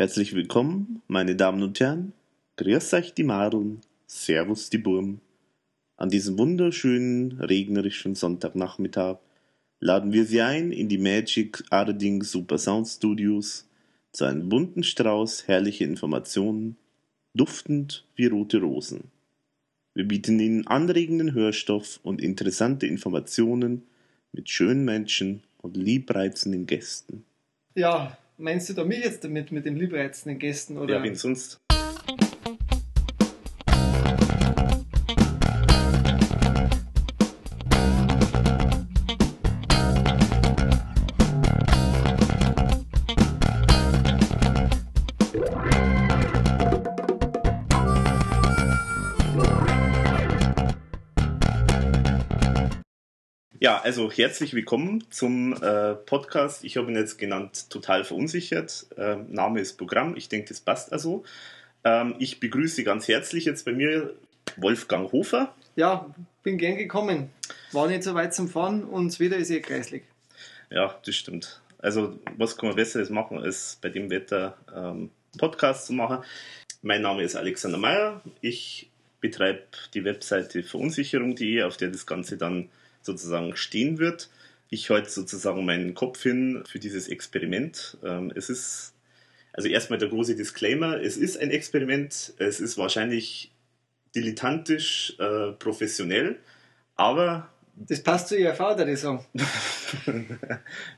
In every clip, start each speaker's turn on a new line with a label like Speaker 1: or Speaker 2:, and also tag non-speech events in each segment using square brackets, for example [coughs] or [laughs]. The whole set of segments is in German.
Speaker 1: Herzlich willkommen, meine Damen und Herren. Grüß euch die Marun, Servus die Burm. An diesem wunderschönen, regnerischen Sonntagnachmittag laden wir Sie ein in die Magic Arding Super Sound Studios zu einem bunten Strauß herrlicher Informationen, duftend wie rote Rosen. Wir bieten Ihnen anregenden Hörstoff und interessante Informationen mit schönen Menschen und liebreizenden Gästen.
Speaker 2: Ja, meinst du da mich jetzt damit, mit den liebreizenden Gästen? Oder?
Speaker 1: Ja, wen sonst? Also herzlich willkommen zum äh, Podcast. Ich habe ihn jetzt genannt Total verunsichert. Ähm, Name ist Programm. Ich denke, das passt also. Ähm, ich begrüße ganz herzlich jetzt bei mir Wolfgang Hofer.
Speaker 2: Ja, bin gern gekommen. War nicht so weit zum Fahren und Wetter ist eh kreislig.
Speaker 1: Ja, das stimmt. Also, was kann man Besseres machen, als bei dem Wetter ähm, Podcast zu machen? Mein Name ist Alexander Meyer. Ich betreibe die Webseite verunsicherung.de, auf der das Ganze dann sozusagen stehen wird. Ich halte sozusagen meinen Kopf hin für dieses Experiment. Ähm, es ist, also erstmal der große Disclaimer, es ist ein Experiment, es ist wahrscheinlich dilettantisch, äh, professionell, aber
Speaker 2: das passt zu Ihrer Vater, die sagen. [laughs]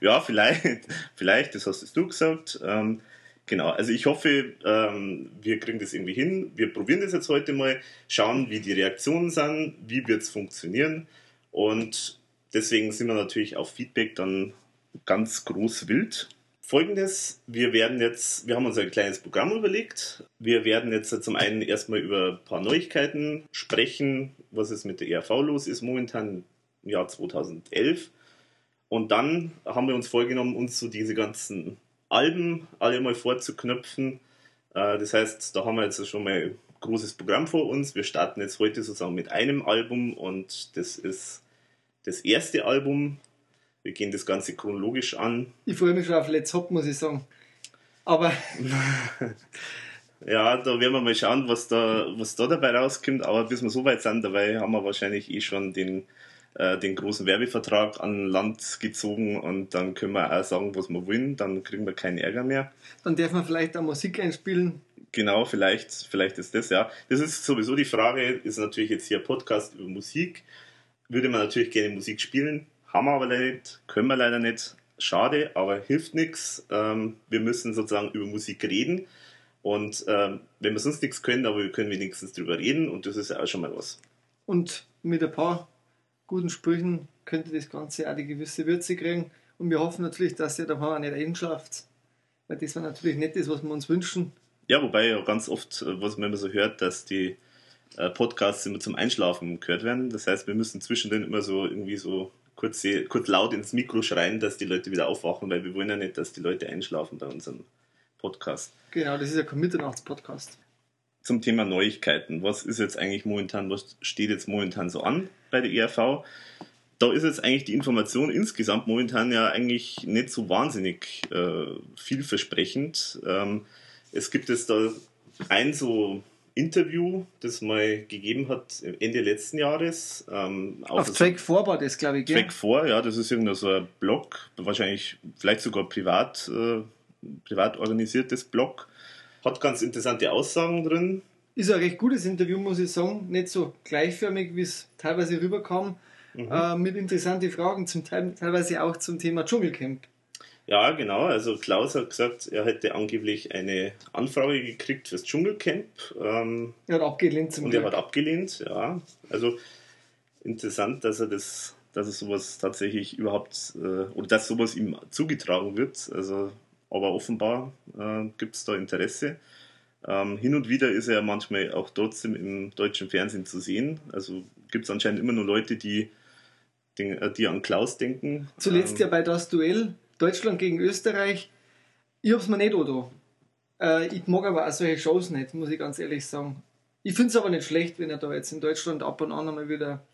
Speaker 1: ja, vielleicht, vielleicht, das hast du gesagt. Ähm, genau, also ich hoffe, ähm, wir kriegen das irgendwie hin. Wir probieren das jetzt heute mal, schauen, wie die Reaktionen sind, wie wird es funktionieren. Und deswegen sind wir natürlich auf Feedback dann ganz groß wild. Folgendes, wir werden jetzt, wir haben uns ein kleines Programm überlegt. Wir werden jetzt zum einen erstmal über ein paar Neuigkeiten sprechen, was es mit der ERV los ist momentan im Jahr 2011. Und dann haben wir uns vorgenommen, uns so diese ganzen Alben alle mal vorzuknöpfen. Äh, das heißt, da haben wir jetzt schon mal großes Programm vor uns. Wir starten jetzt heute sozusagen mit einem Album und das ist das erste Album. Wir gehen das Ganze chronologisch an.
Speaker 2: Ich freue mich schon auf Let's Hop, muss ich sagen. Aber. [laughs]
Speaker 1: ja, da werden wir mal schauen, was da, was da dabei rauskommt. Aber bis wir so weit sind, dabei haben wir wahrscheinlich eh schon den, äh, den großen Werbevertrag an Land gezogen und dann können wir auch sagen, was wir wollen. Dann kriegen wir keinen Ärger mehr.
Speaker 2: Dann dürfen wir vielleicht auch Musik einspielen.
Speaker 1: Genau, vielleicht, vielleicht ist das ja. Das ist sowieso die Frage, ist natürlich jetzt hier Podcast über Musik würde man natürlich gerne Musik spielen, haben wir aber leider nicht, können wir leider nicht. Schade, aber hilft nichts. Ähm, wir müssen sozusagen über Musik reden. Und ähm, wenn wir sonst nichts können, aber wir können wenigstens drüber reden und das ist ja auch schon mal was.
Speaker 2: Und mit ein paar guten Sprüchen könnte das Ganze auch die gewisse Würze kriegen. Und wir hoffen natürlich, dass ihr da nicht einschlaft. Weil das war natürlich nicht das, was wir uns wünschen.
Speaker 1: Ja, wobei ja ganz oft, äh, was man immer so hört, dass die äh, Podcasts immer zum Einschlafen gehört werden. Das heißt, wir müssen zwischendrin immer so irgendwie so kurz, kurz laut ins Mikro schreien, dass die Leute wieder aufwachen, weil wir wollen ja nicht, dass die Leute einschlafen bei unserem Podcast.
Speaker 2: Genau, das ist ja kein Mitternachts-Podcast.
Speaker 1: Zum Thema Neuigkeiten. Was ist jetzt eigentlich momentan, was steht jetzt momentan so an bei der ERV? Da ist jetzt eigentlich die Information insgesamt momentan ja eigentlich nicht so wahnsinnig äh, vielversprechend. Ähm, es gibt jetzt da ein so Interview, das mal gegeben hat Ende letzten Jahres.
Speaker 2: Ähm, auf, auf Track 4 war das, glaube ich.
Speaker 1: Gell? Track 4, ja, das ist irgendein so ein Blog, wahrscheinlich vielleicht sogar privat, äh, privat organisiertes Blog. Hat ganz interessante Aussagen drin.
Speaker 2: Ist ein recht gutes Interview, muss ich sagen. Nicht so gleichförmig, wie es teilweise rüberkam. Mhm. Äh, mit interessanten Fragen, zum Teil, teilweise auch zum Thema Dschungelcamp.
Speaker 1: Ja, genau. Also Klaus hat gesagt, er hätte angeblich eine Anfrage gekriegt fürs Dschungelcamp. Ähm,
Speaker 2: er hat abgelehnt zum
Speaker 1: Und Glück. er hat abgelehnt, ja. Also interessant, dass er das, dass er sowas tatsächlich überhaupt, äh, oder dass sowas ihm zugetragen wird. Also, aber offenbar äh, gibt es da Interesse. Ähm, hin und wieder ist er manchmal auch trotzdem im deutschen Fernsehen zu sehen. Also gibt es anscheinend immer nur Leute, die, die an Klaus denken.
Speaker 2: Zuletzt ähm, ja bei das Duell Deutschland gegen Österreich, ich hab's mir nicht oder. Äh, ich mag aber auch solche Shows nicht, muss ich ganz ehrlich sagen. Ich finde es aber nicht schlecht, wenn er da jetzt in Deutschland ab und an einmal wieder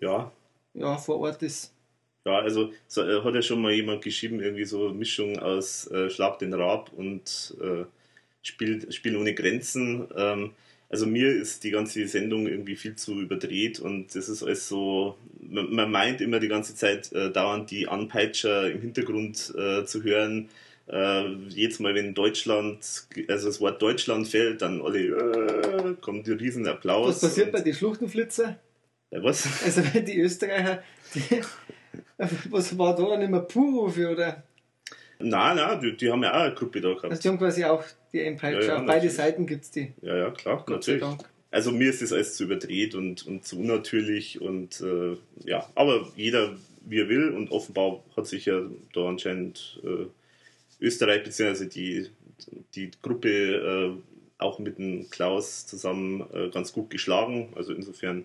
Speaker 1: ja.
Speaker 2: Ja, vor Ort ist.
Speaker 1: Ja, also so, äh, hat ja schon mal jemand geschrieben, irgendwie so Mischung aus äh, Schlag den Rab und äh, Spiel, Spiel ohne Grenzen. Ähm, also mir ist die ganze Sendung irgendwie viel zu überdreht und das ist alles so, man, man meint immer die ganze Zeit äh, dauernd die Anpeitscher im Hintergrund äh, zu hören. Äh, jedes Mal, wenn Deutschland, also das Wort Deutschland fällt, dann alle, äh, kommt ein riesen Applaus.
Speaker 2: Was passiert bei den Schluchtenflitzer?
Speaker 1: Ja, was?
Speaker 2: Also wenn die Österreicher, die, was war da dann immer Puhrufe oder?
Speaker 1: Nein, nein, die, die, haben ja auch eine Gruppe da gehabt.
Speaker 2: Also die haben quasi auch die Endpeitscher. Ja, ja, Beide Seiten gibt es die.
Speaker 1: Ja, ja, klar, Gott natürlich. Also mir ist das alles zu überdreht und, und zu unnatürlich und äh, ja, aber jeder wie er will und offenbar hat sich ja da anscheinend äh, Österreich bzw. Die, die Gruppe äh, auch mit dem Klaus zusammen äh, ganz gut geschlagen. Also insofern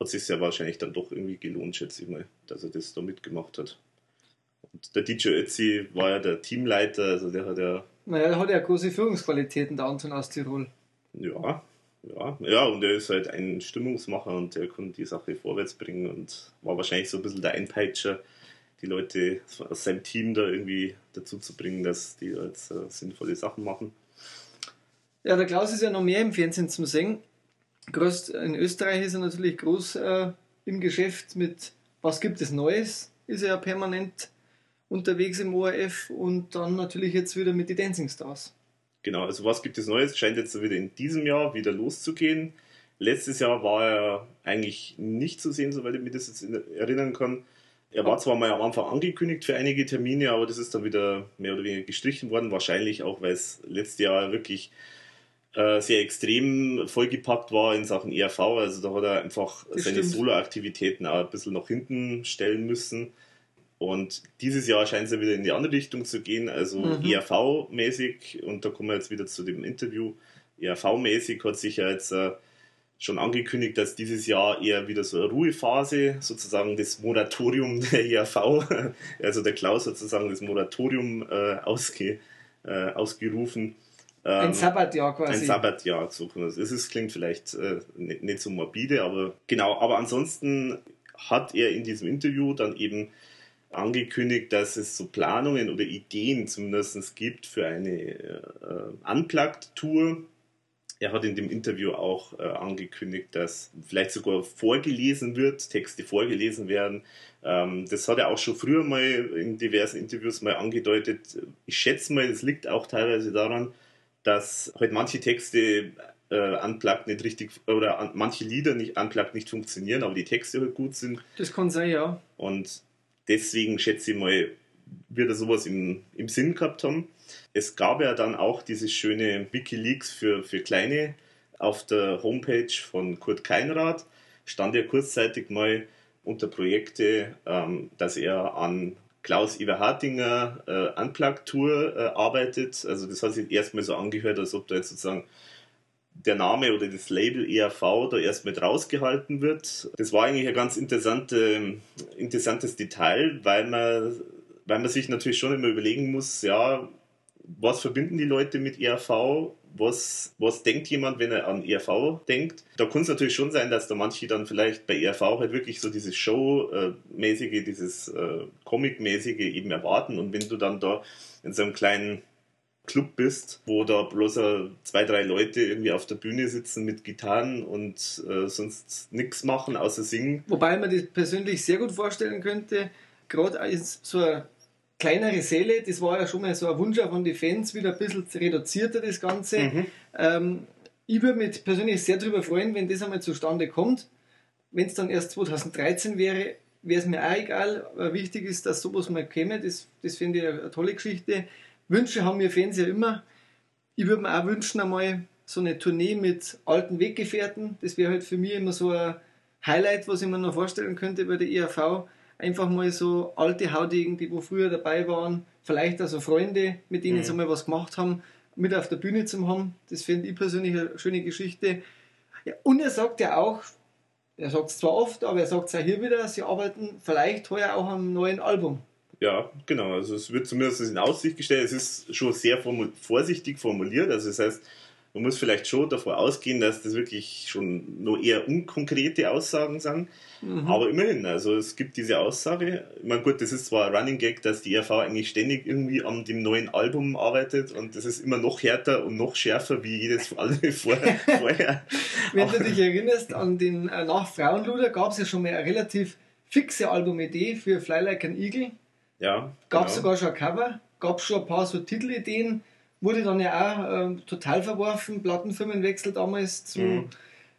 Speaker 1: hat es sich ja wahrscheinlich dann doch irgendwie gelohnt, schätze ich mal, dass er das da mitgemacht hat. Und der DJ Ötzi war ja der Teamleiter, also der hat ja.
Speaker 2: Naja, der hat ja große Führungsqualitäten, der Anton aus Tirol.
Speaker 1: Ja, ja, ja, und er ist halt ein Stimmungsmacher und der kann die Sache vorwärts bringen und war wahrscheinlich so ein bisschen der Einpeitscher, die Leute aus seinem Team da irgendwie dazu zu bringen, dass die jetzt äh, sinnvolle Sachen machen.
Speaker 2: Ja, der Klaus ist ja noch mehr im Fernsehen zum Singen. Groß, in Österreich ist er natürlich groß äh, im Geschäft mit Was gibt es Neues? Ist er ja permanent unterwegs im ORF und dann natürlich jetzt wieder mit den Dancing Stars.
Speaker 1: Genau, also was gibt es Neues? Scheint jetzt wieder in diesem Jahr wieder loszugehen. Letztes Jahr war er eigentlich nicht zu sehen, soweit ich mich das jetzt erinnern kann. Er war zwar mal am Anfang angekündigt für einige Termine, aber das ist dann wieder mehr oder weniger gestrichen worden. Wahrscheinlich auch, weil es letztes Jahr wirklich äh, sehr extrem vollgepackt war in Sachen ERV. Also da hat er einfach das seine Solo-Aktivitäten auch ein bisschen nach hinten stellen müssen. Und dieses Jahr scheint es ja wieder in die andere Richtung zu gehen, also mhm. ERV-mäßig. Und da kommen wir jetzt wieder zu dem Interview. ERV-mäßig hat sich ja jetzt äh, schon angekündigt, dass dieses Jahr eher wieder so eine Ruhephase, sozusagen das Moratorium der ERV, [laughs] also der Klaus sozusagen das Moratorium äh, ausge, äh, ausgerufen.
Speaker 2: Ähm, ein Sabbatjahr quasi.
Speaker 1: Ein Sabbatjahr, so Es ist, klingt vielleicht äh, nicht, nicht so morbide, aber genau. Aber ansonsten hat er in diesem Interview dann eben angekündigt, dass es so Planungen oder Ideen zumindest gibt für eine äh, Unplugged-Tour. Er hat in dem Interview auch äh, angekündigt, dass vielleicht sogar vorgelesen wird, Texte vorgelesen werden. Ähm, das hat er auch schon früher mal in diversen Interviews mal angedeutet. Ich schätze mal, das liegt auch teilweise daran, dass halt manche Texte äh, unplugged nicht richtig oder an, manche Lieder nicht unplugged nicht funktionieren, aber die Texte halt gut sind.
Speaker 2: Das kann sein, ja.
Speaker 1: Und deswegen schätze ich mal, wird er sowas im, im Sinn gehabt haben. Es gab ja dann auch dieses schöne Wikileaks für, für Kleine auf der Homepage von Kurt Keinrad. Stand ja kurzzeitig mal unter Projekte, ähm, dass er an Klaus Iver Hartinger äh, Unplugged Tour äh, arbeitet. Also das hat sich erstmal so angehört, als ob da jetzt sozusagen der Name oder das Label ERV da erst mit rausgehalten wird. Das war eigentlich ein ganz interessante, interessantes Detail, weil man, weil man sich natürlich schon immer überlegen muss, ja, was verbinden die Leute mit ERV? Was, was denkt jemand, wenn er an ERV denkt? Da kann es natürlich schon sein, dass da manche dann vielleicht bei ERV halt wirklich so dieses Show-mäßige, dieses äh, Comic-mäßige eben erwarten. Und wenn du dann da in so einem kleinen Club bist, wo da bloß zwei, drei Leute irgendwie auf der Bühne sitzen mit Gitarren und äh, sonst nichts machen, außer singen.
Speaker 2: Wobei man das persönlich sehr gut vorstellen könnte, gerade als so eine kleinere Säle, das war ja schon mal so ein Wunsch von den Fans, wieder ein bisschen reduzierter das Ganze. Mhm. Ähm, ich würde mich persönlich sehr darüber freuen, wenn das einmal zustande kommt. Wenn es dann erst 2013 wäre, wäre es mir auch egal. Aber wichtig ist, dass sowas mal käme. Das, das finde ich eine tolle Geschichte. Wünsche haben wir Fans ja immer. Ich würde mir auch wünschen, einmal so eine Tournee mit alten Weggefährten. Das wäre halt für mich immer so ein Highlight, was ich mir noch vorstellen könnte bei der IAV. Einfach mal so alte Haudegen, die wo früher dabei waren, vielleicht also Freunde, mit denen mhm. sie mal was gemacht haben, mit auf der Bühne zu haben. Das finde ich persönlich eine schöne Geschichte. Ja, und er sagt ja auch, er sagt es zwar oft, aber er sagt es auch hier wieder, sie arbeiten vielleicht heuer auch am neuen Album.
Speaker 1: Ja, genau. Also es wird zumindest in Aussicht gestellt. Es ist schon sehr formu vorsichtig formuliert. Also das heißt, man muss vielleicht schon davor ausgehen, dass das wirklich schon nur eher unkonkrete Aussagen sind. Mhm. Aber immerhin, also es gibt diese Aussage. Ich meine, gut, das ist zwar ein Running Gag, dass die ERV eigentlich ständig irgendwie an dem neuen Album arbeitet und das ist immer noch härter und noch schärfer wie jedes [laughs] andere vorher. [laughs]
Speaker 2: Wenn du dich erinnerst an den äh, Nach Frauenluder, gab es ja schon mal eine relativ fixe Albumidee für Fly Like an Eagle.
Speaker 1: Ja.
Speaker 2: Gab es genau. sogar schon ein Cover, gab es schon ein paar so Titelideen wurde dann ja auch äh, total verworfen, Plattenfirmenwechsel damals zu, mhm.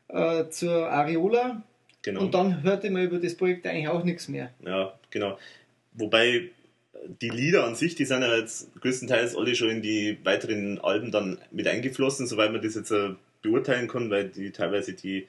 Speaker 2: äh, zur Areola. Genau. Und dann hörte man über das Projekt eigentlich auch nichts mehr.
Speaker 1: Ja, genau. Wobei die Lieder an sich, die sind ja jetzt größtenteils alle schon in die weiteren Alben dann mit eingeflossen, soweit man das jetzt äh, beurteilen kann, weil die teilweise die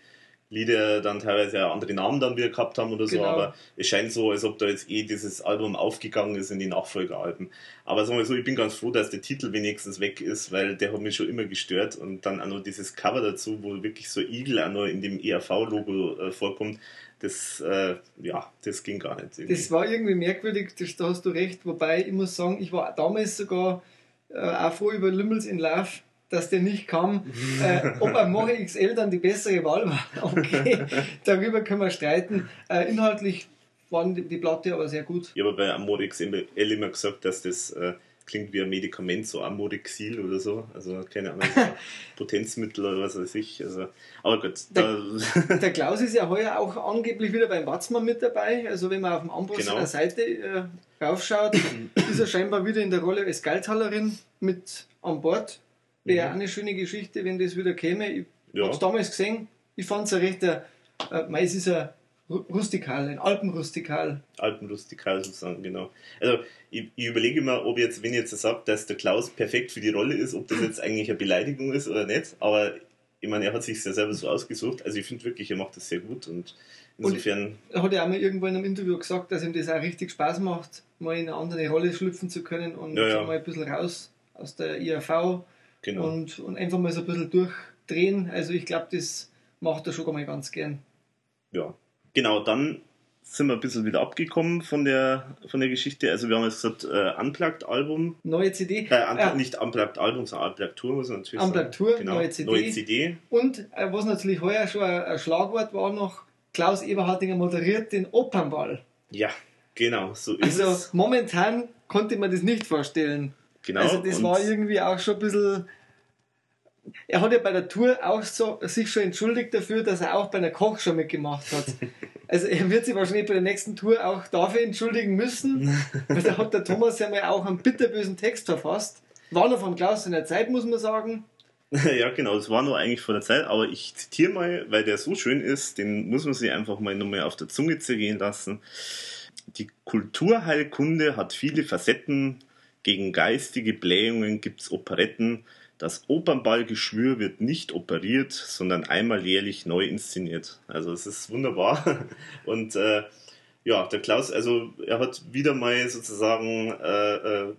Speaker 1: Lieder dann teilweise andere Namen dann wieder gehabt haben oder so, genau. aber es scheint so, als ob da jetzt eh dieses Album aufgegangen ist in die Nachfolgealben. Aber sagen wir so, ich bin ganz froh, dass der Titel wenigstens weg ist, weil der hat mich schon immer gestört und dann auch noch dieses Cover dazu, wo wirklich so Igel auch noch in dem ERV-Logo äh, vorkommt, das, äh, ja, das ging gar nicht.
Speaker 2: Irgendwie. Das war irgendwie merkwürdig, das, da hast du recht, wobei ich muss sagen, ich war damals sogar äh, auch froh über Lümmels in Love, dass der nicht kam. Äh, ob ein Moche XL dann die bessere Wahl war, [laughs] okay, darüber können wir streiten. Äh, inhaltlich waren die, die, Platte aber sehr gut.
Speaker 1: Ich habe bei Amore XL immer gesagt, dass das äh, klingt wie ein Medikament, so Amorexil oder so. Also keine Ahnung, [laughs] Potenzmittel oder was weiß ich. Also, aber gut.
Speaker 2: Der, [laughs] der, Klaus ist ja heuer auch angeblich wieder beim Watzmann mit dabei. Also wenn man auf dem Amboss genau. Seite äh, raufschaut, ist er scheinbar wieder in der Rolle als Geldhallerin mit an Bord. Wäre mhm. auch eine schöne Geschichte, wenn das wieder käme. Ich ja. habe es damals gesehen. Ich fand es ein rechter, äh, es ist ein Rustikal, ein Alpenrustikal.
Speaker 1: Alpenrustikal sozusagen, genau. Also ich, ich überlege mal, ob jetzt, wenn ich jetzt sagt, dass der Klaus perfekt für die Rolle ist, ob das jetzt eigentlich eine Beleidigung ist oder nicht. Aber ich meine, er hat sich ja selber so ausgesucht. Also ich finde wirklich, er macht das sehr gut und insofern. Und
Speaker 2: er hat ja auch mal irgendwo in einem Interview gesagt, dass ihm das auch richtig Spaß macht, mal in eine andere Rolle schlüpfen zu können und ja, ja. mal ein bisschen raus aus der IAV Genau. Und, und einfach mal so ein bisschen durchdrehen. Also ich glaube, das macht er schon mal ganz gern.
Speaker 1: Ja, genau, dann sind wir ein bisschen wieder abgekommen von der, von der Geschichte. Also wir haben jetzt gesagt, äh, Unplugged-Album.
Speaker 2: Neue CD.
Speaker 1: Äh, un äh, nicht Unplugged-Album, sondern Unplugged-Tour, muss man natürlich
Speaker 2: Unplugged sagen. Tour, genau. neue CD. Neue CD. Und äh, was natürlich heuer schon ein, ein, Schlagwort war noch, Klaus Eberhardinger moderiert den Opernball.
Speaker 1: Ja, genau, so
Speaker 2: ist also, es. Also momentan konnte man das nicht vorstellen. Genau. Also das war irgendwie auch schon ein bisschen. Er hat ja bei der Tour auch so, sich schon entschuldigt dafür, dass er auch bei der Koch schon mitgemacht hat. [laughs] Also er wird sich wahrscheinlich bei der nächsten Tour auch dafür entschuldigen müssen, weil da hat der Thomas ja mal auch einen bitterbösen Text verfasst. War noch von Klaus in der Zeit, muss man sagen. [laughs]
Speaker 1: Ja, genau, das war noch eigentlich vor der Zeit, aber ich zitiere mal, weil der so schön ist, den muss man sich einfach mal nochmal auf der Zunge zergehen lassen. Die Kulturheilkunde hat viele Facetten, gegen geistige Blähungen gibt es Operetten. Das Opernballgeschwür wird nicht operiert, sondern einmal jährlich neu inszeniert. Also es ist wunderbar. [laughs] Und äh, ja, der Klaus, also er hat wieder mal sozusagen äh, äh,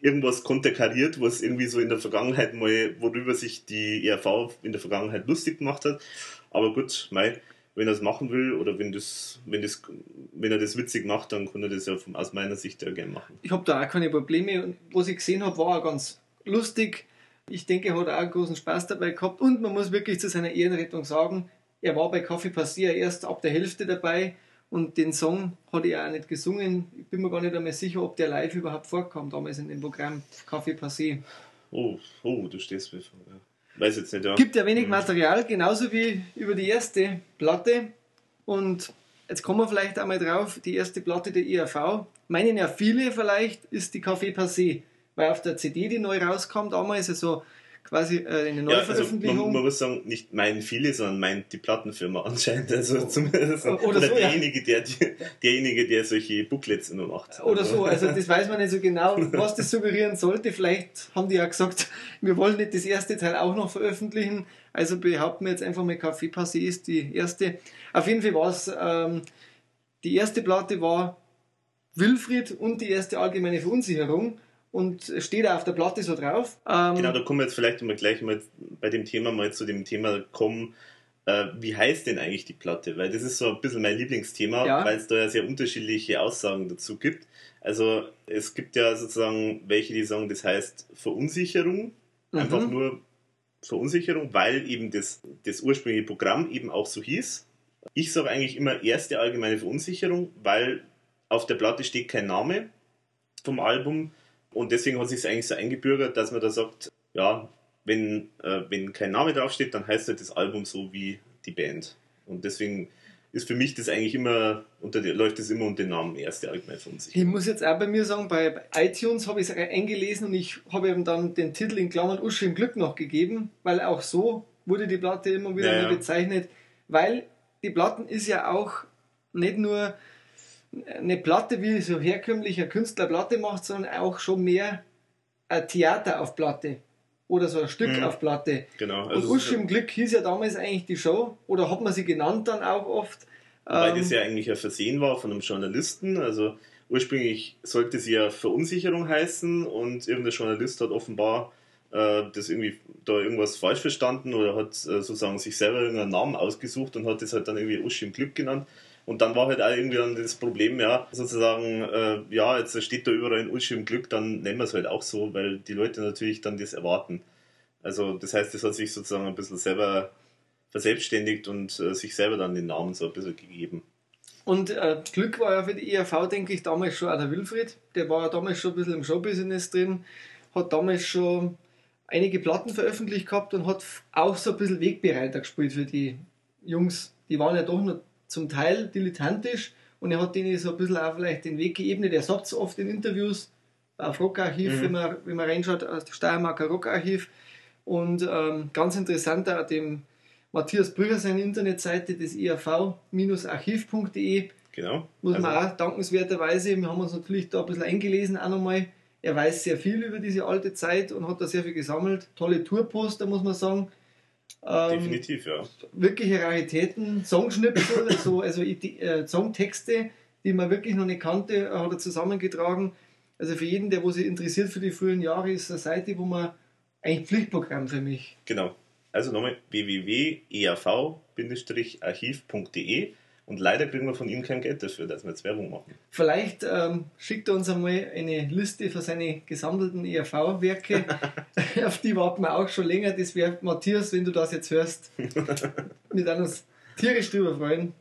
Speaker 1: irgendwas konterkariert, was irgendwie so in der Vergangenheit mal, worüber sich die ERV in der Vergangenheit lustig gemacht hat. Aber gut, mei, wenn er es machen will oder wenn, das, wenn, das, wenn er das witzig macht, dann kann er das ja von, aus meiner Sicht ja gerne machen.
Speaker 2: Ich habe da auch keine Probleme. Und was ich gesehen habe, war auch ganz lustig. Ich denke, er hat auch einen großen Spaß dabei gehabt. Und man muss wirklich zu seiner Ehrenrettung sagen, er war bei Kaffee Passier erst ab der Hälfte dabei und den Song hat er auch nicht gesungen. Ich bin mir gar nicht einmal sicher, ob der live überhaupt vorkam, damals in dem Programm Kaffee Passier.
Speaker 1: Oh, oh, du stehst mir vor. Ja. Weiß jetzt nicht, ja.
Speaker 2: Gibt ja wenig mhm. Material, genauso wie über die erste Platte. Und jetzt kommen wir vielleicht einmal drauf, die erste Platte der IAV. Meinen ja viele vielleicht, ist die Café Passé. Weil auf der CD, die neu rauskam damals, also quasi äh, eine Neuveröffentlichung. Ja, also
Speaker 1: man, man, muss sagen, nicht meinen viele, sondern meint die Plattenfirma anscheinend. Also zumindest [laughs] oder, oder so, derjenige, ja. der, derjenige, der solche Booklets immer macht.
Speaker 2: Oder so, also das weiß man nicht so genau, [laughs] was das suggerieren sollte. Vielleicht haben die ja gesagt, wir wollen nicht das erste Teil auch noch veröffentlichen. Also behaupten wir jetzt einfach mal, Café Passé ist die erste. Auf jeden Fall war es, ähm, die erste Platte war Wilfried und die erste allgemeine Verunsicherung und steht auf der Platte so drauf.
Speaker 1: Ähm, genau, da kommen wir jetzt vielleicht mal gleich mal bei dem Thema mal zu dem Thema kommen. Äh, wie heißt denn eigentlich die Platte? Weil das ist so ein bisschen mein Lieblingsthema, ja. weil es da ja sehr unterschiedliche Aussagen dazu gibt. Also es gibt ja sozusagen welche, die sagen, das heißt Verunsicherung, mhm. einfach nur Verunsicherung, weil eben das, das ursprüngliche Programm eben auch so hieß. Ich sage eigentlich immer erste allgemeine Verunsicherung, weil auf der Platte steht kein Name vom Album und deswegen hat sich es eigentlich so eingebürgert, dass man da sagt, ja, wenn, äh, wenn kein Name draufsteht, dann heißt halt das Album so wie die Band. Und deswegen ist für mich das eigentlich immer, unter läuft das immer unter dem Namen Erste Allgemein Verunsicherung.
Speaker 2: Ich muss jetzt auch bei mir sagen, bei iTunes habe ich es eingelesen und ich habe eben dann den Titel in Klammern Uschi im Glück noch gegeben, weil auch so wurde die Platte immer wieder ja, ja. bezeichnet, weil die Platten ist ja auch nicht nur eine Platte, wie so herkömmlicher Künstler Platte macht, sondern auch schon mehr ein Theater auf Platte oder so ein Stück mhm. auf Platte.
Speaker 1: Genau.
Speaker 2: Also und Usch im Glück hieß ja damals eigentlich die Show oder hat man sie genannt dann auch oft.
Speaker 1: Weil ähm, das ja eigentlich ein Versehen war von einem Journalisten. Also ursprünglich sollte sie ja Verunsicherung heißen und irgendein Journalist hat offenbar äh, das irgendwie da irgendwas falsch verstanden oder hat äh, sozusagen sich selber irgendeinen Namen ausgesucht und hat das halt dann irgendwie Usch im Glück genannt. Und dann war halt auch irgendwie dann das Problem, ja, sozusagen, äh, ja, jetzt steht da überall in Uschi im Glück, dann nennen wir es halt auch so, weil die Leute natürlich dann das erwarten. Also das heißt, das hat sich sozusagen ein bisschen selber verselbstständigt und äh, sich selber dann den Namen so ein bisschen gegeben.
Speaker 2: Und äh, Glück war ja für die ERV, denke ich, damals schon auch der Wilfried. Der war ja damals schon ein bisschen im Showbusiness drin, hat damals schon einige Platten veröffentlicht gehabt und hat auch so ein bisschen Wegbereiter gespielt für die Jungs. Die waren ja doch noch zum Teil dilettantisch und er hat denen so ein bisschen auch vielleicht den Weg geebnet. Er sagt es oft in Interviews auf Rockarchiv, mhm. wenn, man, wenn man reinschaut, aus dem Steiermarker Rockarchiv. Und ähm, ganz interessant auch dem Matthias Brügger seine Internetseite, das iav-archiv.de.
Speaker 1: Genau.
Speaker 2: Muss also. man auch dankenswerterweise, wir haben uns natürlich da ein bisschen eingelesen auch nochmal. Er weiß sehr viel über diese alte Zeit und hat da sehr viel gesammelt. Tolle Tourposter, muss man sagen.
Speaker 1: Ähm, Definitiv, ja.
Speaker 2: Wirkliche Raritäten, Songschnipsel, also, also äh, Songtexte, die man wirklich noch nicht kannte, hat er zusammengetragen. Also für jeden, der wo sich interessiert für die frühen Jahre, ist eine Seite, wo man eigentlich Pflichtprogramm für mich.
Speaker 1: Genau. Also nochmal www.eav-archiv.de und leider kriegen wir von ihm kein Geld dafür, dass wir jetzt Werbung machen.
Speaker 2: Vielleicht ähm, schickt er uns einmal eine Liste für seine gesammelten ERV-Werke. [laughs] [laughs] Auf die warten wir auch schon länger. Das wäre, Matthias, wenn du das jetzt hörst, [laughs] wir werden uns tierisch drüber freuen.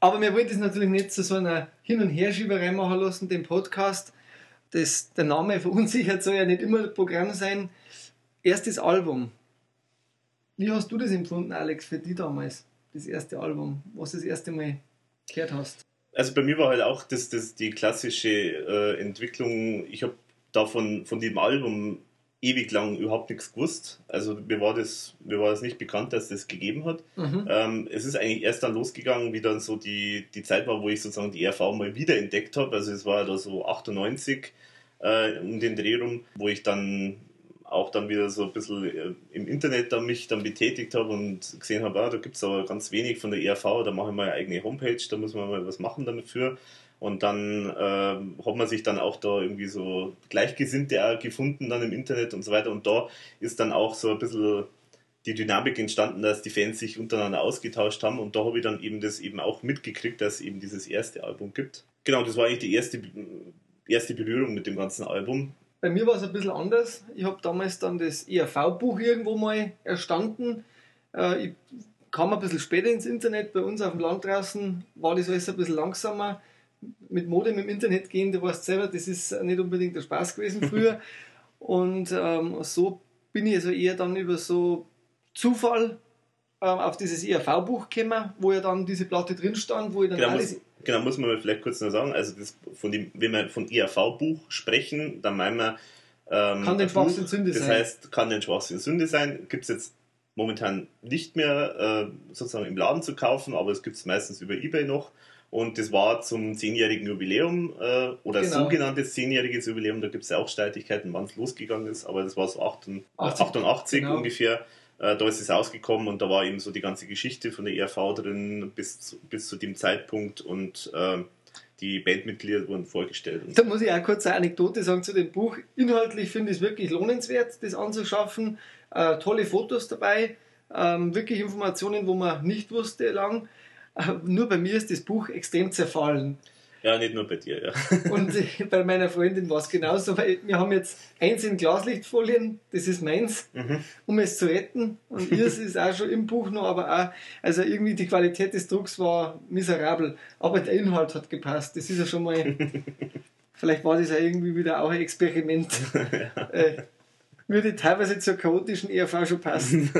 Speaker 2: Aber wir wollen das natürlich nicht zu so einer Hin- und Herschieberei machen lassen, den Podcast. Das, der Name verunsichert soll ja nicht immer Programm sein. Erstes Album. Wie hast du das empfunden, Alex, für die damals? Das erste Album, was du das erste Mal gehört hast?
Speaker 1: Also bei mir war halt auch das, das die klassische äh, Entwicklung. Ich habe davon von dem Album ewig lang überhaupt nichts gewusst. Also mir war das, mir war das nicht bekannt, dass das gegeben hat. Mhm. Ähm, es ist eigentlich erst dann losgegangen, wie dann so die, die Zeit war, wo ich sozusagen die RV mal wieder entdeckt habe. Also es war da so 98 äh, um den Dreh rum, wo ich dann auch dann wieder so ein bisschen äh, im Internet dann mich dann betätigt habe und gesehen habe, ah, da gibt es aber ganz wenig von der ERV, da mache ich mal eine eigene Homepage, da muss man mal was machen dafür. Und dann äh, hat man sich dann auch da irgendwie so Gleichgesinnte gefunden dann im Internet und so weiter. Und da ist dann auch so ein bisschen die Dynamik entstanden, dass die Fans sich untereinander ausgetauscht haben. Und da habe ich dann eben das eben auch mitgekriegt, dass es eben dieses erste Album gibt. Genau, das war eigentlich die erste, erste Berührung mit dem ganzen Album.
Speaker 2: Bei mir war es ein bisschen anders. Ich habe damals dann das ERV-Buch irgendwo mal erstanden. Äh, ich kam ein bisschen später ins Internet. Bei uns auf dem Land draußen war das alles ein bisschen langsamer. Mit Modem im Internet gehen, du weißt selber, das ist nicht unbedingt der Spaß gewesen [laughs] früher. Und ähm, so bin ich also eher dann über so Zufall äh, auf dieses ERV-Buch gekommen, wo ja dann diese Platte drin stand, wo ich dann
Speaker 1: genau,
Speaker 2: alles
Speaker 1: genau, muss man vielleicht kurz noch sagen, also das, von dem, wenn wir von IAV-Buch sprechen, dann meinen wir.
Speaker 2: Ähm, kann den Schwachsinn Sünde
Speaker 1: das
Speaker 2: sein.
Speaker 1: Das heißt, kann den Schwachsinn Sünde sein. Gibt es jetzt momentan nicht mehr äh, sozusagen im Laden zu kaufen, aber es gibt es meistens über Ebay noch. Und das war zum zehnjährigen Jubiläum äh, oder genau. sogenanntes zehnjähriges Jubiläum. Da gibt es ja auch Streitigkeiten, wann es losgegangen ist, aber das war so 88, 88 genau. ungefähr. Äh, da ist es ausgekommen und da war eben so die ganze Geschichte von der ERV drin bis zu, bis zu dem Zeitpunkt und äh, die Bandmitglieder wurden vorgestellt.
Speaker 2: Da muss ich auch kurz eine Anekdote sagen zu dem Buch. Inhaltlich finde ich es wirklich lohnenswert, das anzuschaffen. Äh, tolle Fotos dabei, ähm, wirklich Informationen, wo man nicht wusste lang. Äh, nur bei mir ist das Buch extrem zerfallen.
Speaker 1: Ja, nicht nur bei dir, ja. [laughs]
Speaker 2: Und bei meiner Freundin war es genauso, weil wir haben jetzt eins in Glaslichtfolien, das ist meins, mhm. um es zu retten. Und ihrs ist auch schon im Buch noch, aber auch, also irgendwie die Qualität des Drucks war miserabel, aber der Inhalt hat gepasst. Das ist ja schon mal, [laughs] vielleicht war das ja irgendwie wieder auch ein Experiment. [laughs] ja. äh, würde teilweise zur chaotischen ERV schon passen.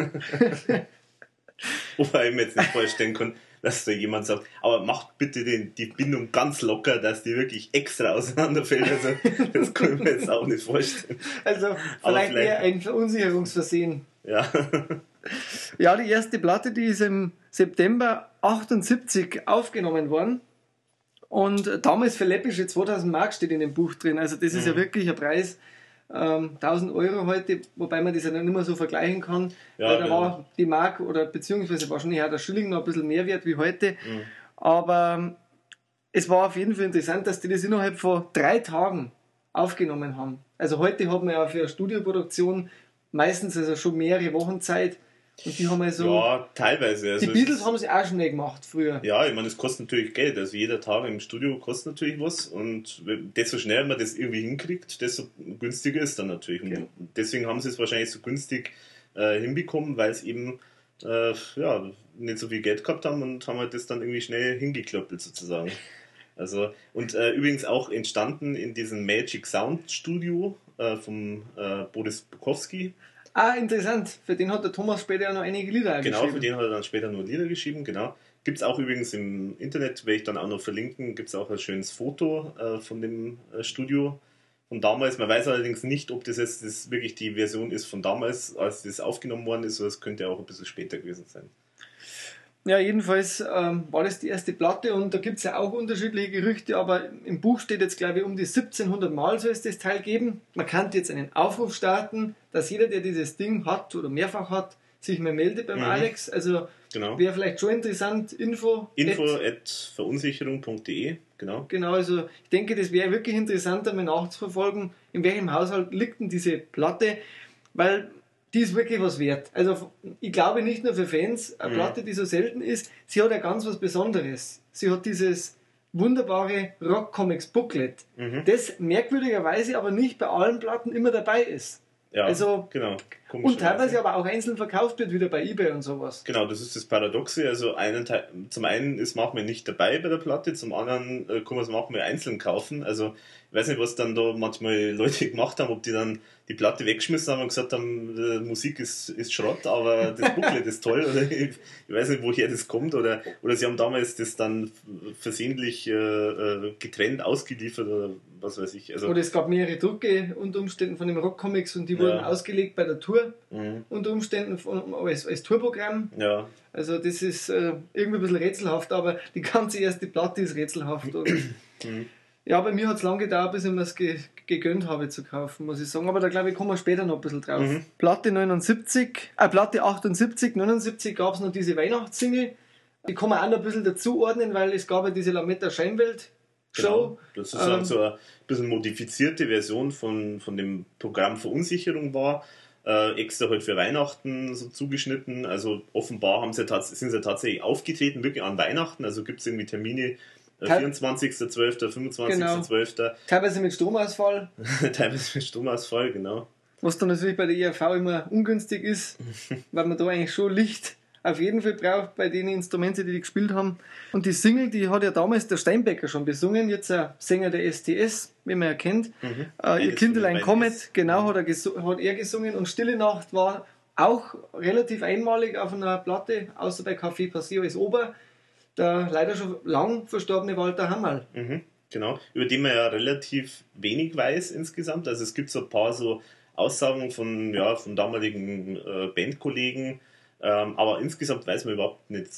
Speaker 1: Wobei ich mir jetzt nicht vorstellen kann, dass da jemand sagt, aber macht bitte den, die Bindung ganz locker, dass die wirklich extra auseinanderfällt. Also, das kann ich mir jetzt auch nicht vorstellen.
Speaker 2: Also, vielleicht, vielleicht eher ein Verunsicherungsversehen.
Speaker 1: Ja.
Speaker 2: ja, die erste Platte, die ist im September 78 aufgenommen worden. Und damals für läppische 2000 Mark steht in dem Buch drin. Also, das ist mhm. ja wirklich ein Preis, ähm, 1000 Euro heute, wobei man das ja nicht mehr so vergleichen kann. Ja, weil da genau. war die Mark oder beziehungsweise wahrscheinlich auch der Schilling noch ein bisschen mehr wert wie heute. Mhm. Aber ähm, es war auf jeden Fall interessant, dass die das innerhalb von drei Tagen aufgenommen haben. Also heute hat man ja für eine Studioproduktion meistens also schon mehrere Wochen Zeit und die haben also.
Speaker 1: Ja, teilweise.
Speaker 2: Also die Beatles haben sie auch schon gemacht früher.
Speaker 1: Ja, ich meine, es kostet natürlich Geld. Also jeder Tag im Studio kostet natürlich was. Und desto schneller man das irgendwie hinkriegt, desto günstiger ist dann natürlich. Okay. Und deswegen haben sie es wahrscheinlich so günstig äh, hinbekommen, weil es eben äh, ja, nicht so viel Geld gehabt haben und haben halt das dann irgendwie schnell hingeklöppelt sozusagen. Also, und äh, übrigens auch entstanden in diesem Magic Sound Studio äh, vom äh, Boris Bukowski.
Speaker 2: Ah, interessant. Für den hat der Thomas später ja noch einige Lieder
Speaker 1: genau, geschrieben. Genau, für den hat er dann später nur Lieder geschrieben, genau. Gibt es auch übrigens im Internet, werde ich dann auch noch verlinken, gibt es auch ein schönes Foto äh, von dem äh, Studio von damals. Man weiß allerdings nicht, ob das jetzt das wirklich die Version ist von damals, als das aufgenommen worden ist, oder es könnte auch ein bisschen später gewesen sein.
Speaker 2: Ja, jedenfalls ähm, war das die erste Platte und da gibt es ja auch unterschiedliche Gerüchte, aber im Buch steht jetzt, glaube ich, um die 1700 Mal soll es das Teil geben. Man kann jetzt einen Aufruf starten, dass jeder, der dieses Ding hat oder mehrfach hat, sich mal meldet beim mhm. Alex. Also genau. wäre vielleicht schon interessant. Info.
Speaker 1: Info at, at verunsicherung.de, genau.
Speaker 2: Genau, also ich denke, das wäre wirklich interessant, einmal nachzuverfolgen, in welchem Haushalt liegt denn diese Platte, weil die ist wirklich was wert. Also ich glaube nicht nur für Fans, eine mhm. Platte, die so selten ist, sie hat ja ganz was Besonderes. Sie hat dieses wunderbare Rock Comics Booklet, mhm. das merkwürdigerweise aber nicht bei allen Platten immer dabei ist.
Speaker 1: Ja, also, genau.
Speaker 2: Und teilweise aber auch einzeln verkauft wird, wieder bei Ebay und sowas.
Speaker 1: Genau, das ist das Paradoxe. Also einen Teil, zum einen ist manchmal nicht dabei bei der Platte, zum anderen äh, kann man es manchmal einzeln kaufen. Also ich weiß nicht, was dann da manchmal Leute [laughs] gemacht haben, ob die dann die Platte weggeschmissen haben und gesagt haben, die Musik ist, ist Schrott, aber das Booklet ist toll. Oder ich, ich, weiß nicht, woher das kommt. Oder, oder sie haben damals das dann versehentlich äh, äh getrennt ausgeliefert oder was weiß ich.
Speaker 2: Also, oder es gab mehrere Drucke unter Umständen von den Rockcomics und die wurden ja. ausgelegt bei der Tour mhm. unter Umständen von, als, als Tourprogramm.
Speaker 1: Ja.
Speaker 2: Also das ist äh, irgendwie ein bisschen rätselhaft, aber die ganze erste Platte ist rätselhaft. Und, mhm. Ja, bei mir hat es lange gedauert, bis ich mir das ge gegönnt habe zu kaufen, muss ich sagen. Aber da glaube ich, kommen wir später noch ein bisschen drauf. Mhm. Platte 79, äh, Platte 78, 79 gab es noch diese Weihnachtssingle. Die kann man auch noch ein bisschen dazuordnen, weil es gab ja diese Lametta Scheinwelt Show. Genau.
Speaker 1: Das ist ähm, so eine bisschen modifizierte Version von, von dem Programm Verunsicherung war. Äh, extra halt für Weihnachten so zugeschnitten. Also offenbar haben sie sind sie tatsächlich aufgetreten, wirklich an Weihnachten. Also gibt es irgendwie Termine 24.12., 25.12. Genau. [laughs]
Speaker 2: Teilweise mit Stromausfall.
Speaker 1: Teilweise mit Stromausfall, genau.
Speaker 2: Was dann natürlich bei der IRV immer ungünstig ist, [laughs] weil man da eigentlich schon Licht auf jeden Fall braucht bei den Instrumenten, die die gespielt haben. Und die Single, die hat ja damals der Steinbecker schon besungen, jetzt ein Sänger der STS, wie man ja kennt. Mhm. Äh, ihr Kinderlein Comet, genau, hat er, hat er gesungen. Und Stille Nacht war auch relativ einmalig auf einer Platte, außer bei Café Passio ist Ober der leider schon lang verstorbene Walter Hammerl.
Speaker 1: Mhm, genau, über den man ja relativ wenig weiß insgesamt. Also es gibt so ein paar so Aussagen von, ja, von damaligen äh, Bandkollegen, ähm, aber insgesamt weiß man überhaupt nicht,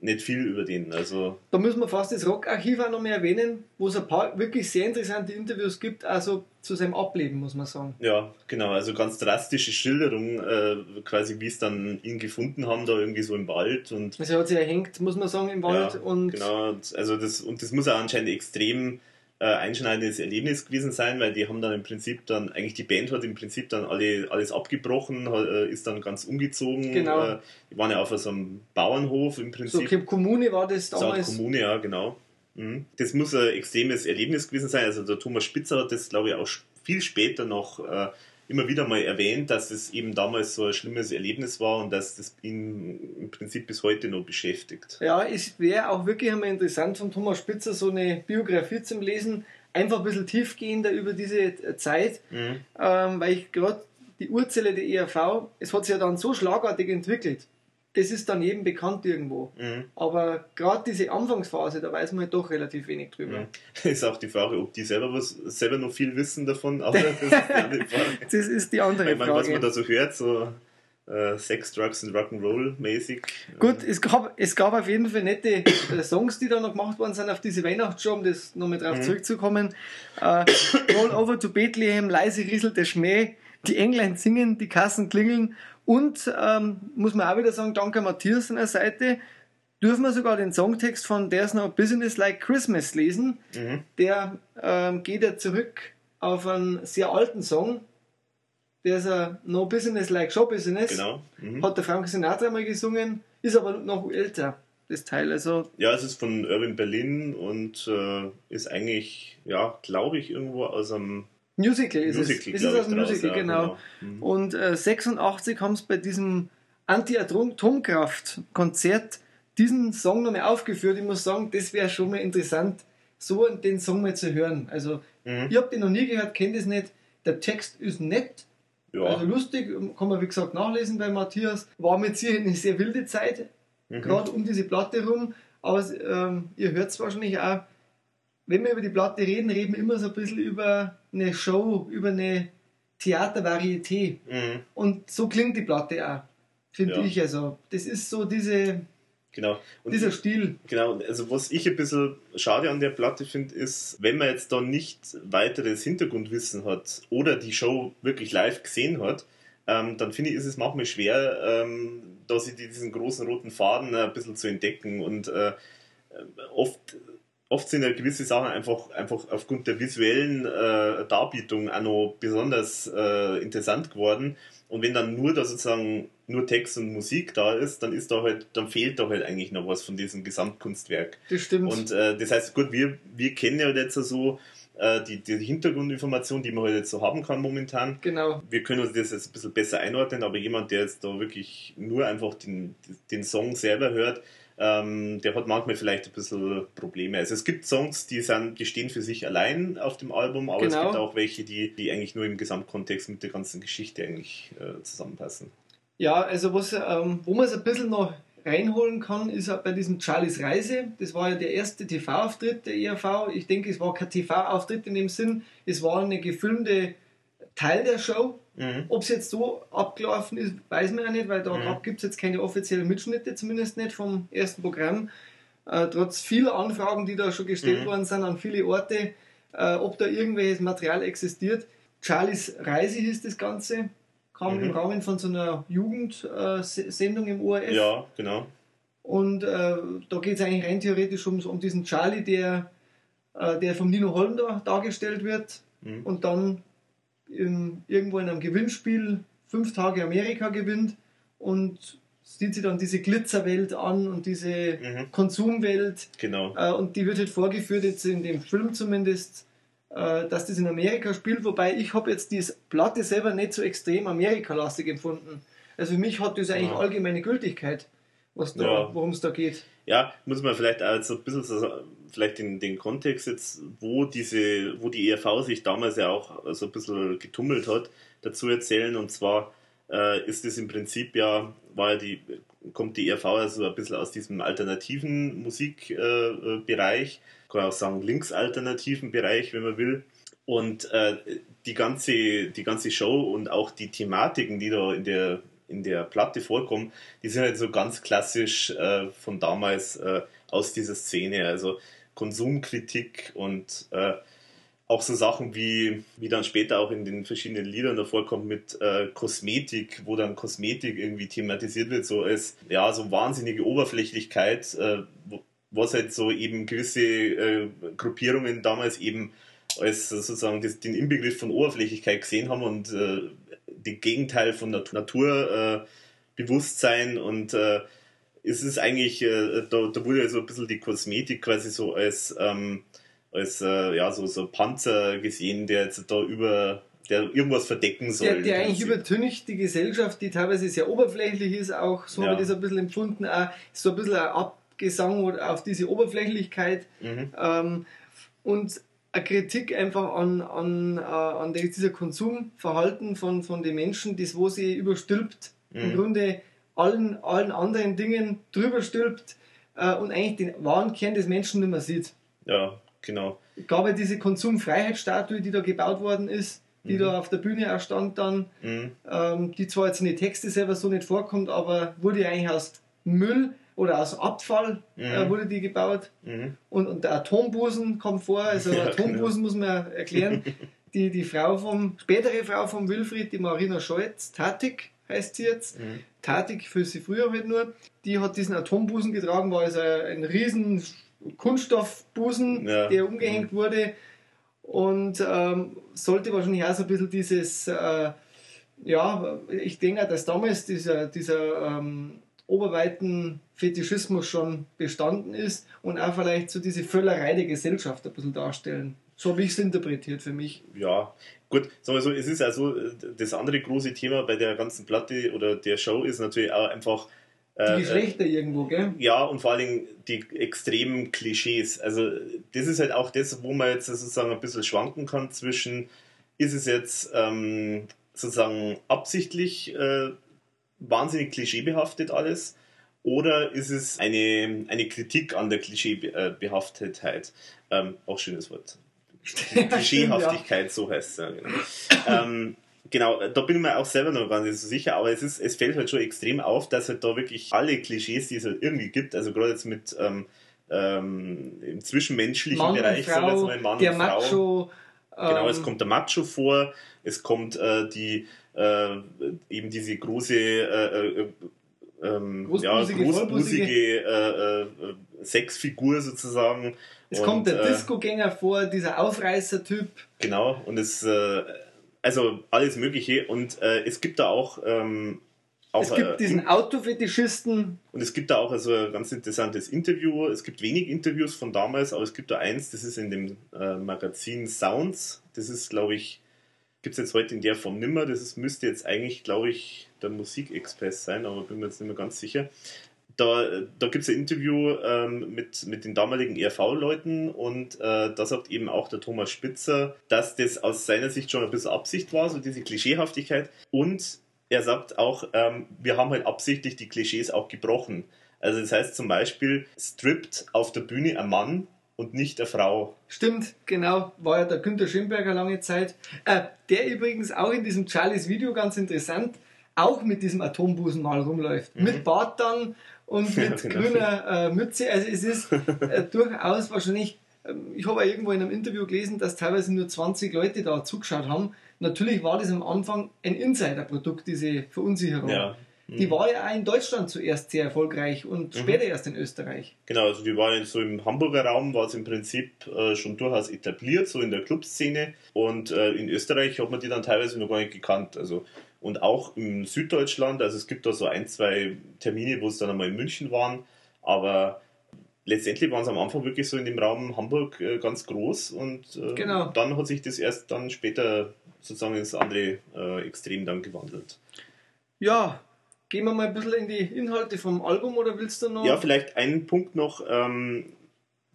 Speaker 1: nicht viel über den. Also
Speaker 2: da müssen wir fast das Rockarchiv auch noch mehr erwähnen, wo es ein paar wirklich sehr interessante Interviews gibt, also zu seinem Ableben, muss man sagen.
Speaker 1: Ja, genau, also ganz drastische Schilderungen, äh, quasi wie es dann ihn gefunden haben, da irgendwie so im Wald. Und,
Speaker 2: also er hat sich erhängt, muss man sagen, im Wald.
Speaker 1: Ja, und genau, also das, und das muss auch anscheinend extrem äh, einschneidendes Erlebnis gewesen sein, weil die haben dann im Prinzip dann, eigentlich die Band hat im Prinzip dann alle, alles abgebrochen, äh, ist dann ganz umgezogen.
Speaker 2: Genau.
Speaker 1: Äh, die waren ja auf so einem Bauernhof im Prinzip.
Speaker 2: So, Kommune war das
Speaker 1: damals. So Kommune, ja, genau. Mhm. Das muss ein extremes Erlebnis gewesen sein. Also der Thomas Spitzer hat das, glaube ich, auch viel später noch äh, immer wieder mal erwähnt, dass es eben damals so ein schlimmes Erlebnis war und dass das ihn im Prinzip bis heute noch beschäftigt.
Speaker 2: Ja, es wäre auch wirklich einmal interessant von Thomas Spitzer so eine Biografie zum Lesen, einfach ein bisschen tiefgehender über diese Zeit, mhm. ähm, weil ich gerade die Urzelle der ERV, es hat sich ja dann so schlagartig entwickelt das ist dann jedem bekannt irgendwo. Mhm. Aber gerade diese Anfangsphase, da weiß man halt doch relativ wenig drüber. Mhm. [laughs]
Speaker 1: Ist auch die Frage, ob die selber was selber noch viel wissen davon, aber das ist [laughs] die andere Frage.
Speaker 2: das ist die andere
Speaker 1: ich meine, Frage. Was man da so hört, so äh, Sex, Drugs und Rock'n'Roll mäßig.
Speaker 2: Gut, es gab, es gab auf jeden Fall nette äh, Songs, die da noch gemacht worden sind auf diese Weihnachtsshow, um das nochmal drauf mhm. zurückzukommen. Äh, Roll over to Bethlehem, leise rieselt der Schmäh, die Englein singen, die Kassen klingeln und ähm, muss man auch wieder sagen, danke Matthias an der Seite, dürfen wir sogar den Songtext von There's No Business Like Christmas lesen. Mhm. Der ähm, geht ja zurück auf einen sehr alten Song. Der ist ein No Business Like Show Business.
Speaker 1: Genau. Mhm.
Speaker 2: Hat der Frank Sinatra mal gesungen, ist aber noch älter, das Teil. Also
Speaker 1: ja, es ist von Irving Berlin und äh, ist eigentlich, ja, glaube ich, irgendwo aus einem
Speaker 2: Musical ist Musical, es. Es ist aus dem Musical, ja, genau. genau. Mhm. Und äh, 86 haben sie bei diesem Anti-Atomkraft-Konzert diesen Song nochmal aufgeführt. Ich muss sagen, das wäre schon mal interessant, so den Song mal zu hören. Also, mhm. ich habe den noch nie gehört, kenne das nicht. Der Text ist nett, ja. also lustig, kann man wie gesagt nachlesen bei Matthias. War mit sich eine sehr wilde Zeit, mhm. gerade um diese Platte rum. Aber ähm, ihr hört es wahrscheinlich auch, wenn wir über die Platte reden, reden wir immer so ein bisschen über eine Show, über eine Theatervarieté. Mhm. Und so klingt die Platte auch, finde ja. ich. Also, das ist so diese,
Speaker 1: Genau.
Speaker 2: Und Dieser Stil.
Speaker 1: Genau, also was ich ein bisschen schade an der Platte finde, ist, wenn man jetzt da nicht weiteres Hintergrundwissen hat oder die Show wirklich live gesehen hat, ähm, dann finde ich, ist es manchmal schwer, ähm, da sie diesen großen roten Faden ein bisschen zu entdecken und äh, oft oft sind ja gewisse Sachen einfach, einfach aufgrund der visuellen äh, Darbietung auch noch besonders äh, interessant geworden. Und wenn dann nur da sozusagen nur Text und Musik da ist, dann ist da halt, dann fehlt da halt eigentlich noch was von diesem Gesamtkunstwerk.
Speaker 2: Das stimmt.
Speaker 1: Und äh, das heißt, gut, wir, wir kennen ja jetzt so äh, die, die Hintergrundinformation, die man halt jetzt so haben kann momentan.
Speaker 2: Genau.
Speaker 1: Wir können uns das jetzt ein bisschen besser einordnen, aber jemand, der jetzt da wirklich nur einfach den, den Song selber hört, ähm, der hat manchmal vielleicht ein bisschen Probleme. Also es gibt Songs, die, sind, die stehen für sich allein auf dem Album, aber genau. es gibt auch welche, die, die eigentlich nur im Gesamtkontext mit der ganzen Geschichte eigentlich äh, zusammenpassen.
Speaker 2: Ja, also was, ähm, wo man es ein bisschen noch reinholen kann, ist bei diesem Charlies Reise. Das war ja der erste TV-Auftritt der ERV. Ich denke, es war kein TV-Auftritt in dem Sinn. Es war eine gefilmte Teil der Show. Mhm. Ob es jetzt so abgelaufen ist, weiß man ja nicht, weil da mhm. gibt es jetzt keine offiziellen Mitschnitte, zumindest nicht vom ersten Programm. Äh, trotz vieler Anfragen, die da schon gestellt mhm. worden sind an viele Orte, äh, ob da irgendwelches Material existiert. Charlies Reise hieß das Ganze, kam im mhm. Rahmen von so einer Jugendsendung im ORF.
Speaker 1: Ja, genau.
Speaker 2: Und äh, da geht es eigentlich rein theoretisch um, um diesen Charlie, der, äh, der vom Nino Holm da dargestellt wird mhm. und dann in, irgendwo in einem Gewinnspiel fünf Tage Amerika gewinnt und sieht sich dann diese Glitzerwelt an und diese mhm. Konsumwelt.
Speaker 1: Genau.
Speaker 2: Äh, und die wird halt vorgeführt, jetzt in dem Film zumindest, äh, dass das in Amerika spielt, wobei ich habe jetzt die Platte selber nicht so extrem Amerikalastig empfunden. Also für mich hat das eigentlich ja. allgemeine Gültigkeit, was da, ja. worum es da geht.
Speaker 1: Ja, muss man vielleicht auch so ein bisschen so, vielleicht in den Kontext jetzt, wo diese, wo die ERV sich damals ja auch so ein bisschen getummelt hat, dazu erzählen. Und zwar äh, ist es im Prinzip ja, war ja die, kommt die ERV also ein bisschen aus diesem alternativen Musikbereich, äh, kann auch sagen linksalternativen Bereich, wenn man will. Und äh, die, ganze, die ganze Show und auch die Thematiken, die da in der in der Platte vorkommen, die sind halt so ganz klassisch äh, von damals äh, aus dieser Szene. Also Konsumkritik und äh, auch so Sachen wie, wie dann später auch in den verschiedenen Liedern davor kommt mit äh, Kosmetik, wo dann Kosmetik irgendwie thematisiert wird, so als ja, so wahnsinnige Oberflächlichkeit, äh, was halt so eben gewisse äh, Gruppierungen damals eben als sozusagen das, den Inbegriff von Oberflächlichkeit gesehen haben und äh, den Gegenteil von Natur, Naturbewusstsein und äh, ist es eigentlich, äh, da, da wurde ja so ein bisschen die Kosmetik quasi so als, ähm, als äh, ja, so, so Panzer gesehen, der jetzt da über der irgendwas verdecken soll.
Speaker 2: Der, der eigentlich übertüncht die Gesellschaft, die teilweise sehr oberflächlich ist, auch so ja. habe ich das ein bisschen empfunden, auch so ein bisschen ein Abgesang auf diese Oberflächlichkeit mhm. ähm, und eine Kritik einfach an, an, äh, an dieser Konsumverhalten von, von den Menschen, das wo sie überstülpt, mhm. im Grunde allen, allen anderen Dingen drüber stülpt äh, und eigentlich den wahren Kern des Menschen nicht mehr sieht.
Speaker 1: Ja, genau.
Speaker 2: Ich glaube, diese Konsumfreiheitsstatue, die da gebaut worden ist, die mhm. da auf der Bühne auch stand dann, mhm. ähm, die zwar jetzt in den Texten selber so nicht vorkommt, aber wurde ja eigentlich aus Müll oder aus Abfall mhm. äh, wurde die gebaut. Mhm. Und, und der Atombusen kommt vor, also [laughs] ja, Atombusen genau. muss man erklären. [laughs] die, die Frau vom, spätere Frau von Wilfried, die Marina Scholz, Tatik heißt sie jetzt, mhm. Tatik für sie früher halt nur, die hat diesen Atombusen getragen, war also ein riesen Kunststoffbusen, ja. der umgehängt mhm. wurde und ähm, sollte wahrscheinlich auch so ein bisschen dieses, äh, ja, ich denke, dass damals dieser, dieser ähm, oberweiten Fetischismus schon bestanden ist und auch vielleicht so diese Völlerei der Gesellschaft ein bisschen darstellen. So habe ich es interpretiert für mich.
Speaker 1: Ja, gut, sagen wir so, es ist also das andere große Thema bei der ganzen Platte oder der Show ist natürlich auch einfach
Speaker 2: die äh, Geschlechter äh, irgendwo, gell?
Speaker 1: Ja, und vor allem die extremen Klischees. Also, das ist halt auch das, wo man jetzt sozusagen ein bisschen schwanken kann zwischen, ist es jetzt ähm, sozusagen absichtlich äh, wahnsinnig klischeebehaftet alles oder ist es eine, eine Kritik an der Klischeebehaftetheit? Ähm, auch schönes Wort. [laughs] Klischeehaftigkeit, ja. so heißt es ja. Genau. ähm, genau, da bin ich mir auch selber noch gar nicht so sicher, aber es, ist, es fällt halt schon extrem auf, dass halt da wirklich alle Klischees, die es halt irgendwie gibt, also gerade jetzt mit ähm, ähm, im zwischenmenschlichen
Speaker 2: Mann
Speaker 1: Bereich,
Speaker 2: Frau, so jetzt mal Mann der und Frau. Macho,
Speaker 1: genau, es ähm, kommt der Macho vor, es kommt äh, die äh, eben diese große äh, äh ähm, großbusige, ja, großbusige äh, äh, Sexfigur sozusagen.
Speaker 2: Es und, kommt der äh, Discogänger vor, dieser Aufreißer-Typ.
Speaker 1: Genau, und es, äh, also alles Mögliche. Und äh, es gibt da auch. Ähm, auch,
Speaker 2: es gibt diesen Autofetischisten.
Speaker 1: Und es gibt da auch also ein ganz interessantes Interview. Es gibt wenig Interviews von damals, aber es gibt da eins, das ist in dem Magazin Sounds. Das ist, glaube ich, gibt es jetzt heute in der Form nimmer. Das ist, müsste jetzt eigentlich, glaube ich, der Musikexpress sein, aber bin mir jetzt nicht mehr ganz sicher. Da, da gibt es ein Interview ähm, mit, mit den damaligen ERV-Leuten und äh, da sagt eben auch der Thomas Spitzer, dass das aus seiner Sicht schon ein bisschen Absicht war, so diese Klischeehaftigkeit. Und er sagt auch, ähm, wir haben halt absichtlich die Klischees auch gebrochen. Also das heißt zum Beispiel, strippt auf der Bühne ein Mann und nicht der Frau.
Speaker 2: Stimmt, genau, war ja der Günther Schönberger lange Zeit. Äh, der übrigens auch in diesem Charlies Video ganz interessant, auch mit diesem Atombusen mal rumläuft. Mhm. Mit Bart dann und [laughs] mit ja, genau. grüner äh, Mütze. Also es ist äh, [laughs] durchaus wahrscheinlich, ähm, ich habe ja irgendwo in einem Interview gelesen, dass teilweise nur 20 Leute da zugeschaut haben. Natürlich war das am Anfang ein Insider-Produkt, diese Verunsicherung. Ja. Die mhm. war ja auch in Deutschland zuerst sehr erfolgreich und mhm. später erst in Österreich.
Speaker 1: Genau, also die war so im Hamburger Raum, war es im Prinzip äh, schon durchaus etabliert, so in der Clubszene. Und äh, in Österreich hat man die dann teilweise noch gar nicht gekannt. Also, und auch in Süddeutschland, also es gibt da so ein, zwei Termine, wo es dann einmal in München waren, aber letztendlich waren es am Anfang wirklich so in dem Raum Hamburg äh, ganz groß und äh, genau. dann hat sich das erst dann später sozusagen ins andere äh, Extrem dann gewandelt.
Speaker 2: Ja, Gehen wir mal ein bisschen in die Inhalte vom Album oder willst du noch?
Speaker 1: Ja, vielleicht einen Punkt noch ähm,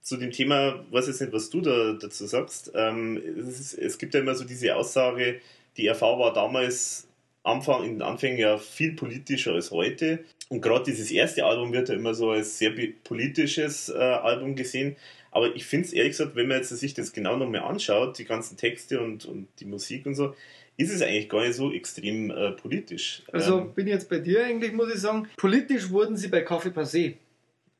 Speaker 1: zu dem Thema, weiß jetzt nicht, was du da dazu sagst. Ähm, es, ist, es, gibt ja immer so diese Aussage, die RV war damals Anfang, in den Anfängen ja viel politischer als heute. Und gerade dieses erste Album wird ja immer so als sehr politisches äh, Album gesehen. Aber ich finde es ehrlich gesagt, wenn man jetzt sich das genau nochmal anschaut, die ganzen Texte und, und die Musik und so, ist es eigentlich gar nicht so extrem äh, politisch.
Speaker 2: Also ähm, bin ich jetzt bei dir eigentlich, muss ich sagen, politisch wurden sie bei Kaffee Passé.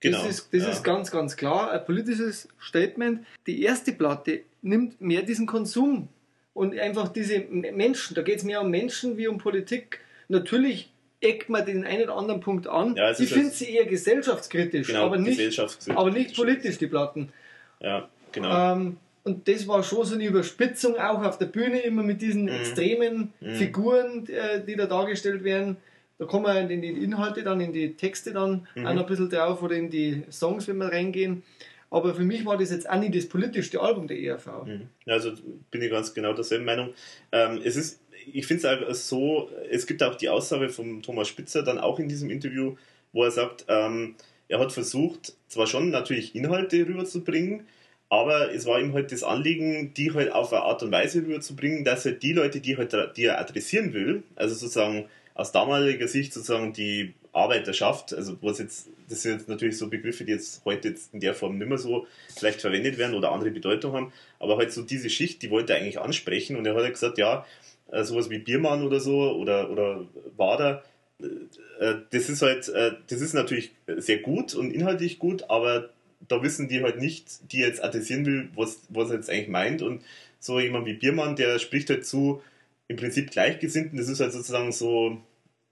Speaker 2: Genau. Das, ist, das ja. ist ganz, ganz klar ein politisches Statement. Die erste Platte nimmt mehr diesen Konsum und einfach diese Menschen, da geht es mehr um Menschen wie um Politik. Natürlich eckt man den einen oder anderen Punkt an. Ja, ich finde sie eher gesellschaftskritisch, genau, aber, nicht, gesellschaftskritisch. aber nicht politisch, die Platten.
Speaker 1: Ja, genau.
Speaker 2: Ähm, und das war schon so eine Überspitzung auch auf der Bühne, immer mit diesen mhm. extremen mhm. Figuren, äh, die da dargestellt werden. Da kommen wir in die Inhalte dann, in die Texte dann
Speaker 1: Mhm.
Speaker 2: auch noch ein bisschen drauf oder in die Songs, wenn wir reingehen. Aber für mich war das jetzt auch nicht das politischste Album der ERV.
Speaker 1: Mhm. Also bin ich ganz genau derselben Meinung. Ähm, es ist, ich finde es einfach so, es gibt auch die Aussage von Thomas Spitzer dann auch in diesem Interview, wo er sagt, ähm, er hat versucht, zwar schon natürlich Inhalte rüberzubringen, aber es war ihm halt das Anliegen, die halt auf eine Art und Weise rüberzubringen, dass er die Leute, die, halt, die er adressieren will, also sozusagen aus damaliger Sicht sozusagen die Arbeiterschaft, also was jetzt, das sind jetzt natürlich so Begriffe, die jetzt heute jetzt in der Form nicht mehr so vielleicht verwendet werden oder andere Bedeutung haben, aber halt so diese Schicht, die wollte er eigentlich ansprechen und er hat ja gesagt, ja, äh, sowas wie Biermann oder so oder, oder Wader, äh, das ist halt, äh, das ist natürlich sehr gut und inhaltlich gut, aber da wissen die halt nicht, die jetzt adressieren will, was, was er jetzt eigentlich meint. Und so jemand wie Biermann, der spricht halt zu im Prinzip Gleichgesinnten, das ist halt sozusagen so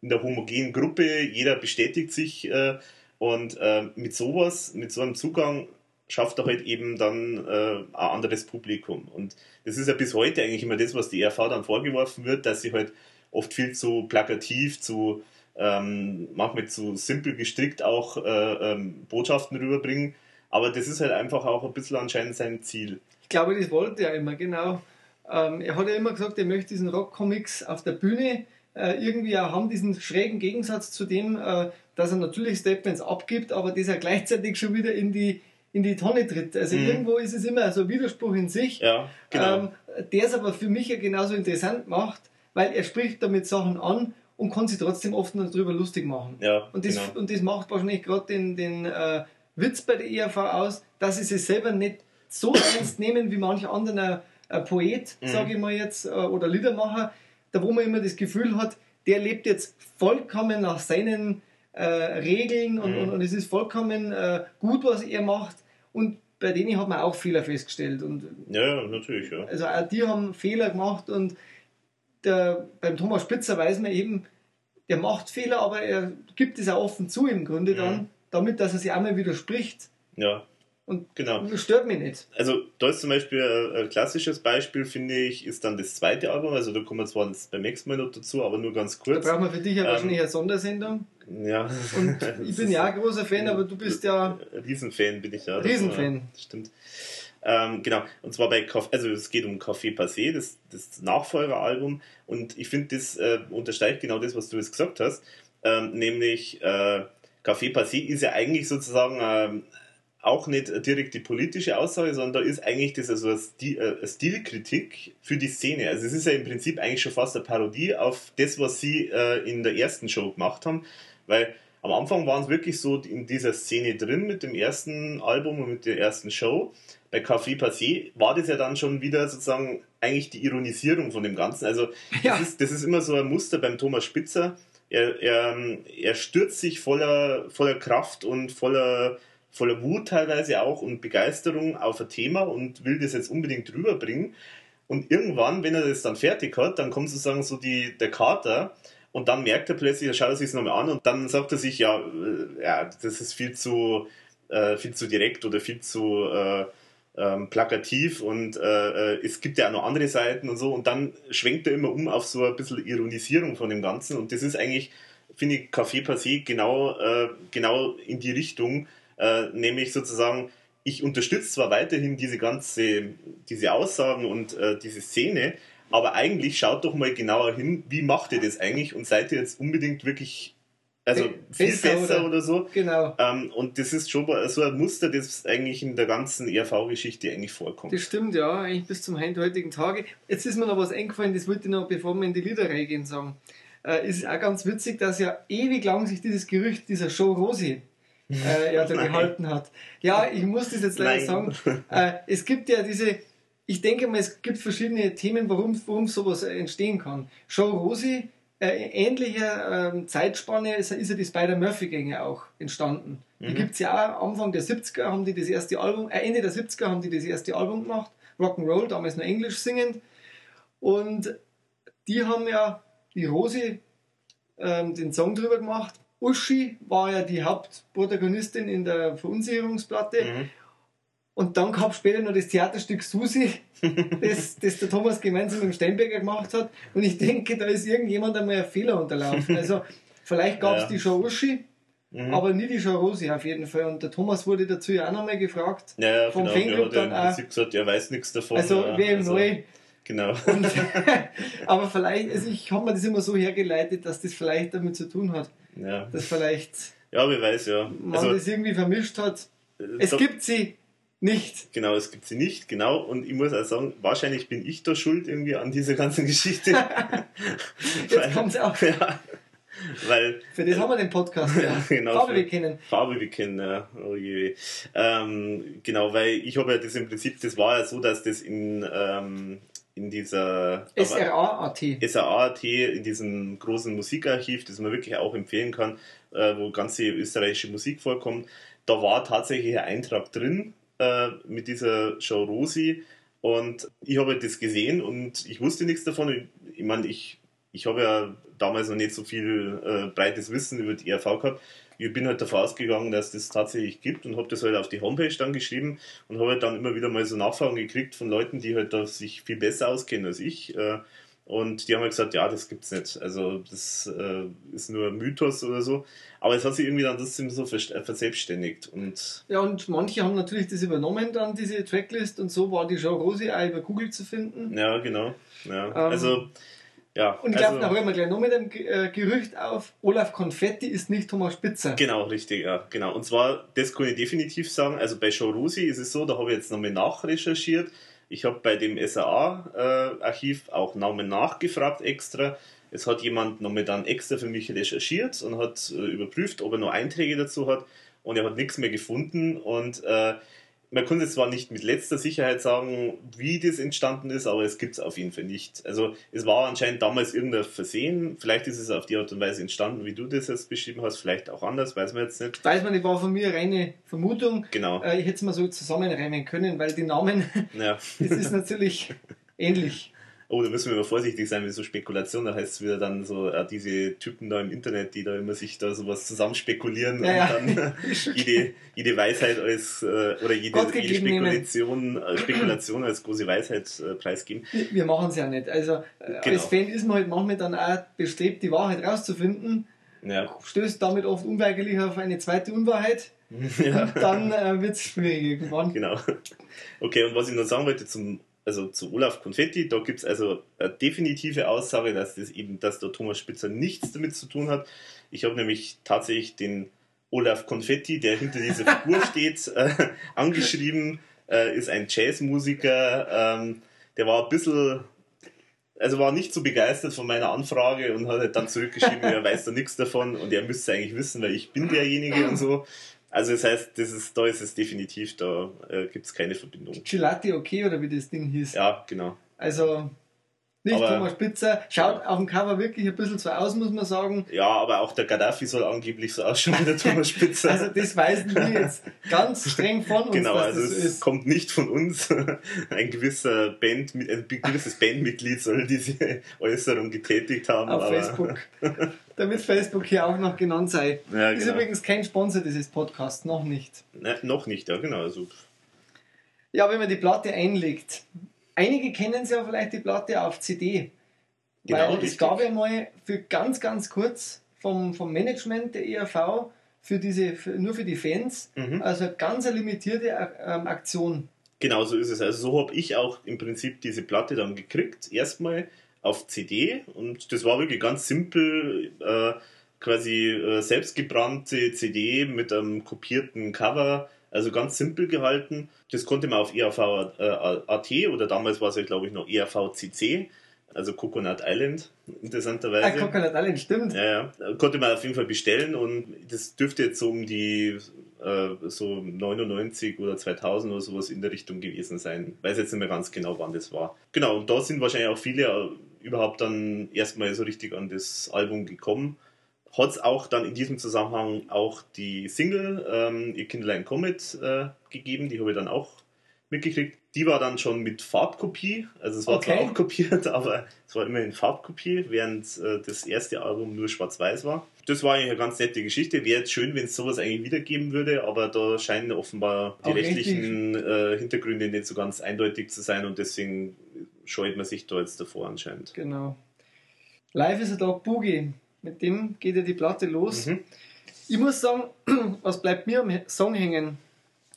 Speaker 1: in der homogenen Gruppe, jeder bestätigt sich äh, und äh, mit sowas, mit so einem Zugang schafft er halt eben dann äh, ein anderes Publikum. Und das ist ja bis heute eigentlich immer das, was die RV dann vorgeworfen wird, dass sie halt oft viel zu plakativ, zu ähm, manchmal zu simpel gestrickt auch äh, ähm, Botschaften rüberbringen. Aber das ist halt einfach auch ein bisschen anscheinend sein Ziel.
Speaker 2: Ich glaube, das wollte er immer, genau. Ähm, er hat ja immer gesagt, er möchte diesen Rock-Comics auf der Bühne äh, irgendwie auch haben, diesen schrägen Gegensatz zu dem, äh, dass er natürlich Statements abgibt, aber dass er gleichzeitig schon wieder in die, in die Tonne tritt. Also
Speaker 1: Mhm.
Speaker 2: irgendwo ist es immer so ein Widerspruch in sich,
Speaker 1: Ja, genau.
Speaker 2: ähm, der es aber für mich ja genauso interessant macht, weil er spricht damit Sachen an und kann sich trotzdem oft noch darüber lustig machen.
Speaker 1: ja,
Speaker 2: Und das,
Speaker 1: genau.
Speaker 2: und das macht wahrscheinlich gerade den, den äh, Witz bei der ERV aus, dass sie sich selber nicht so ernst [coughs] nehmen wie manch anderer äh, Poet,
Speaker 1: Mhm.
Speaker 2: sage ich mal jetzt, äh, oder Liedermacher, da wo man immer das Gefühl hat, der lebt jetzt vollkommen nach seinen äh, Regeln und,
Speaker 1: Mhm.
Speaker 2: und, und es ist vollkommen äh, gut, was er macht. Und bei denen hat man auch Fehler festgestellt. Und
Speaker 1: Ja, natürlich, ja.
Speaker 2: also auch die haben Fehler gemacht und der, beim Thomas Spitzer weiß man eben, der macht Fehler, aber er gibt es auch offen zu im Grunde dann,
Speaker 1: Mhm.
Speaker 2: damit, dass er sich einmal widerspricht.
Speaker 1: Ja,
Speaker 2: Und
Speaker 1: genau.
Speaker 2: das stört mich nicht.
Speaker 1: Also da ist zum Beispiel ein, ein klassisches Beispiel, finde ich, ist dann das zweite Album. Also da kommen wir zwar beim nächsten Mal noch dazu, aber nur ganz
Speaker 2: Da
Speaker 1: kurz.
Speaker 2: brauchen wir für dich ja
Speaker 1: Ähm,
Speaker 2: wahrscheinlich eine Sondersendung.
Speaker 1: Ja.
Speaker 2: Und [laughs] ich bin ja ein großer Fan, aber du bist ja.
Speaker 1: Riesenfan bin ich ja.
Speaker 2: Riesenfan.
Speaker 1: Das stimmt. Ähm, genau, und zwar bei Café, also es geht um Café Passé, das, das Nachfolgeralbum. Und ich finde, das äh, unterstreicht genau das, was du jetzt gesagt hast. Ähm, nämlich äh, Café Passé ist ja eigentlich sozusagen ähm, auch nicht direkt die politische Aussage, sondern da ist eigentlich das also eine, äh, eine Stilkritik für die Szene. Also es ist ja im Prinzip eigentlich schon fast eine Parodie auf das, was sie äh, in der ersten Show gemacht haben, weil am Anfang waren es wirklich so in dieser Szene drin mit dem ersten Album und mit der ersten Show. Bei Café Passé war das ja dann schon wieder sozusagen eigentlich die Ironisierung von dem Ganzen. Also das,
Speaker 2: Ja.
Speaker 1: ist, das ist immer so ein Muster beim Thomas Spitzer. Er, er, er stürzt sich voller, voller Kraft und voller, voller Wut teilweise auch und Begeisterung auf ein Thema und will das jetzt unbedingt rüberbringen. Und irgendwann, wenn er das dann fertig hat, dann kommt sozusagen so die, der Kater und dann merkt er plötzlich, er schaut es sich nochmal an und dann sagt er sich, ja, äh, ja das ist viel zu, äh, viel zu direkt oder viel zu äh, ähm, plakativ und äh, äh, es gibt ja auch noch andere Seiten und so und dann schwenkt er immer um auf so ein bisschen Ironisierung von dem Ganzen und das ist eigentlich, finde ich, Café Passé genau, äh, genau in die Richtung, äh, nämlich sozusagen, ich unterstütze zwar weiterhin diese ganze, diese Aussagen und äh, diese Szene, aber eigentlich schaut doch mal genauer hin, wie macht ihr das eigentlich und seid ihr jetzt unbedingt wirklich, also viel
Speaker 2: besser
Speaker 1: besser,
Speaker 2: oder-
Speaker 1: oder, so.
Speaker 2: Genau.
Speaker 1: Ähm, und das ist schon so ein Muster, das eigentlich in der ganzen ERV-Geschichte eigentlich vorkommt.
Speaker 2: Das stimmt, ja, eigentlich bis zum heutigen Tage. Jetzt ist mir noch was eingefallen, das wollte ich noch, bevor wir in die Liederreihe gehen, sagen. Äh, es ist auch ganz witzig, dass ja ewig lang sich dieses Gerücht dieser Show Rosi äh, ja, da [laughs]
Speaker 1: Nein.
Speaker 2: gehalten hat. Ja, ich muss das jetzt leider
Speaker 1: Nein.
Speaker 2: sagen. [laughs] Äh, es gibt ja diese, ich denke mal, es gibt verschiedene Themen, warum, warum sowas entstehen kann. Show Rosi, äh, ähnlicher ähm, Zeitspanne ist, ist ja die Spider-Murphy-Gänge auch entstanden. Die
Speaker 1: Mhm.
Speaker 2: gibt es ja auch Anfang der 70er haben die das erste Album, äh, Ende der 70er haben die das erste Album gemacht, Rock'n'Roll, damals nur Englisch singend. Und die haben ja die Rosi ähm, den Song drüber gemacht. Uschi war ja die Hauptprotagonistin in der Verunsicherungsplatte.
Speaker 1: Mhm.
Speaker 2: Und dann gab es später noch das Theaterstück Susi, [laughs] das, das der Thomas gemeinsam mit dem Steinberger gemacht hat. Und ich denke, da ist irgendjemand einmal ein Fehler unterlaufen. Also Vielleicht gab es
Speaker 1: Ja.
Speaker 2: die Show Uschi,
Speaker 1: Mhm.
Speaker 2: aber nie die Show Rosi auf jeden Fall. Und der Thomas wurde dazu ja auch nochmal gefragt.
Speaker 1: ja, ja,
Speaker 2: vom
Speaker 1: genau.
Speaker 2: Fanclub
Speaker 1: ja
Speaker 2: dann auch.
Speaker 1: Gesagt, er weiß nichts davon.
Speaker 2: Also
Speaker 1: ja,
Speaker 2: WM
Speaker 1: also,
Speaker 2: neu.
Speaker 1: Genau. [laughs]
Speaker 2: Und, aber vielleicht, also ich habe mir das immer so hergeleitet, dass das vielleicht damit zu tun hat,
Speaker 1: Ja.
Speaker 2: dass vielleicht
Speaker 1: ja, wer weiß, ja.
Speaker 2: man
Speaker 1: Also,
Speaker 2: das irgendwie vermischt hat.
Speaker 1: äh,
Speaker 2: Es
Speaker 1: da-
Speaker 2: gibt sie nicht.
Speaker 1: Genau, es gibt sie nicht, genau. Und ich muss auch sagen, wahrscheinlich bin ich da schuld irgendwie an dieser ganzen Geschichte. [laughs]
Speaker 2: Jetzt kommt es auch.
Speaker 1: ja, weil
Speaker 2: Für das haben wir den Podcast. Ja. [laughs]
Speaker 1: Genau,
Speaker 2: Farbe wir kennen.
Speaker 1: Farbe wir kennen, ja. Oh je. Ähm, genau, weil ich habe ja das im Prinzip, das war ja so, dass das in, ähm, in dieser
Speaker 2: SRA.at.
Speaker 1: In diesem großen Musikarchiv, das man wirklich auch empfehlen kann, äh, wo ganze österreichische Musik vorkommt, da war tatsächlich ein Eintrag drin äh, mit dieser Show Rosi und ich habe das gesehen und ich wusste nichts davon. Ich, ich meine, ich, ich habe ja damals noch nicht so viel äh, breites Wissen über die ERV gehabt. Ich bin halt davon ausgegangen, dass das tatsächlich gibt und habe das halt auf die Homepage dann geschrieben und habe halt dann immer wieder mal so Nachfragen gekriegt von Leuten, die halt da sich viel besser auskennen als ich. Äh, und die haben halt gesagt, ja, das gibt's nicht. Also das äh, ist nur ein Mythos oder so. Aber es hat sich irgendwie dann trotzdem so äh, verselbstständigt. Und
Speaker 2: Ja, und manche haben natürlich das übernommen, dann diese Tracklist, und so war die auch über Google zu finden.
Speaker 1: ja, genau. Ja.
Speaker 2: Ähm,
Speaker 1: also, ja.
Speaker 2: Und ich
Speaker 1: also,
Speaker 2: glaube, da hören wir gleich noch mit dem äh, Gerücht auf, Olaf Konfetti ist nicht Thomas Spitzer.
Speaker 1: Genau, richtig, ja, genau. Und zwar, das kann ich definitiv sagen, also bei Show Rosi ist es so, da habe ich jetzt nochmal nachrecherchiert. Ich habe bei dem SAA-Archiv auch Namen nachgefragt extra. Es hat jemand nochmal dann extra für mich recherchiert und hat äh, überprüft, ob er noch Einträge dazu hat. Und er hat nichts mehr gefunden. Und äh, man konnte zwar nicht mit letzter Sicherheit sagen, wie das entstanden ist, aber es gibt es auf jeden Fall nicht. Also es war anscheinend damals irgendein Versehen. Vielleicht ist es auf die Art und Weise entstanden, wie du das jetzt beschrieben hast. Vielleicht auch anders, weiß man jetzt nicht.
Speaker 2: Weiß man nicht, war von mir reine Vermutung.
Speaker 1: Genau.
Speaker 2: Äh, ich hätte es mal so zusammenreimen können, weil die Namen,
Speaker 1: Ja. [laughs]
Speaker 2: das ist natürlich ähnlich.
Speaker 1: Oh, da müssen wir immer vorsichtig sein mit so Spekulation. Da heißt es wieder dann so, äh, diese Typen da im Internet, die da immer sich da sowas zusammen spekulieren
Speaker 2: Ja, ja.
Speaker 1: und dann [laughs] jede, jede Weisheit als, äh, oder jede, jede. Spekulation, äh, Spekulation als große Weisheit preisgeben.
Speaker 2: Wir, wir machen es ja nicht. Also
Speaker 1: Genau.
Speaker 2: als Fan ist man halt manchmal dann auch bestrebt, die Wahrheit rauszufinden,
Speaker 1: Ja.
Speaker 2: stößt damit oft unweigerlich auf eine zweite Unwahrheit [laughs]
Speaker 1: ja.
Speaker 2: und dann äh, wird es schwierig irgendwann.
Speaker 1: Genau. Okay, und was ich noch sagen wollte zum, also zu Olaf Konfetti, da gibt es also eine definitive Aussage, dass das eben, dass der Thomas Spitzer nichts damit zu tun hat. Ich habe nämlich tatsächlich den Olaf Konfetti, der hinter dieser Figur [laughs] steht, äh, angeschrieben, äh, ist ein Jazzmusiker, ähm, der war ein bisschen, also war nicht so begeistert von meiner Anfrage und hat halt dann zurückgeschrieben, [laughs] er weiß da nichts davon und er müsste eigentlich wissen, weil ich bin derjenige und so. Also das heißt, das ist, da ist es definitiv, da äh, gibt es keine Verbindung.
Speaker 2: Gelati okay oder wie das Ding hieß.
Speaker 1: Ja, genau.
Speaker 2: Also nicht
Speaker 1: Aber-
Speaker 2: Thomas Spitzer. Schaut auf dem Cover wirklich ein bisschen so aus, muss man sagen.
Speaker 1: Ja, aber auch der Gaddafi soll angeblich so ausschauen wie der [laughs] Thomas Spitzer.
Speaker 2: Also das weisen wir jetzt ganz streng von uns,
Speaker 1: genau, also
Speaker 2: so
Speaker 1: es
Speaker 2: ist.
Speaker 1: kommt nicht von uns. [laughs] Ein gewisser Band, ein gewisses Bandmitglied soll diese Äußerung getätigt haben.
Speaker 2: Auf Facebook. [laughs] Damit Facebook hier auch noch genannt sei.
Speaker 1: Ja,
Speaker 2: Ist
Speaker 1: genau.
Speaker 2: übrigens kein Sponsor dieses Podcasts, noch nicht.
Speaker 1: Ne, noch nicht, ja genau. Also,
Speaker 2: Ja, wenn man die Platte einlegt. Einige kennen sie ja vielleicht die Platte auf CD.
Speaker 1: Genau,
Speaker 2: weil es
Speaker 1: richtig.
Speaker 2: gab ja mal für ganz, ganz kurz vom, vom Management der ERV für diese, für, nur für die Fans,
Speaker 1: Mhm.
Speaker 2: also eine ganz eine limitierte ähm, Aktion.
Speaker 1: Genau so ist es. Also so habe ich auch im Prinzip diese Platte dann gekriegt. Erstmal auf CD und das war wirklich ganz simpel, äh, quasi äh, selbstgebrannte CD mit einem kopierten Cover, also ganz simpel gehalten. Das konnte man auf ERV äh, AT oder damals war es ja glaube ich noch ERV CC, also Coconut Island, interessanterweise.
Speaker 2: Ah, Coconut Island, stimmt.
Speaker 1: Ja, ja. Konnte man auf jeden Fall bestellen und das dürfte jetzt so um die äh, so 99 oder 2000 oder sowas in der Richtung gewesen sein. Weiß jetzt nicht mehr ganz genau, wann das war. Genau, und da sind wahrscheinlich auch viele überhaupt dann erstmal so richtig an das Album gekommen. Hat es auch dann in diesem Zusammenhang auch die Single ähm, Ihr Kinderlein Comet äh, gegeben, die habe ich dann auch mitgekriegt. Die war dann schon mit Farbkopie, also es war zwar
Speaker 2: Okay.
Speaker 1: auch kopiert, [laughs] aber es war immerhin Farbkopie, während äh, das erste Album nur schwarz-weiß war. Das war eigentlich eine ganz nette Geschichte. Wäre jetzt schön, wenn es sowas eigentlich wiedergeben würde, aber da scheinen offenbar die
Speaker 2: Auch
Speaker 1: rechtlichen äh, Hintergründe nicht so ganz eindeutig zu sein und deswegen scheut man sich da jetzt davor anscheinend.
Speaker 2: Genau. Live is a Dog Boogie. Mit dem geht ja die Platte los.
Speaker 1: Mhm.
Speaker 2: Ich muss sagen, [clears throat] was bleibt mir am Song hängen?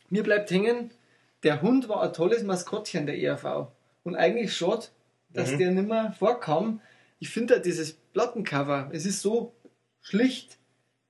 Speaker 2: Mir bleibt hängen, der Hund war ein tolles Maskottchen der ERV. Und eigentlich schade, dass
Speaker 1: Mhm.
Speaker 2: der nicht mehr vorkam. Ich finde halt dieses Plattencover, es ist so schlicht,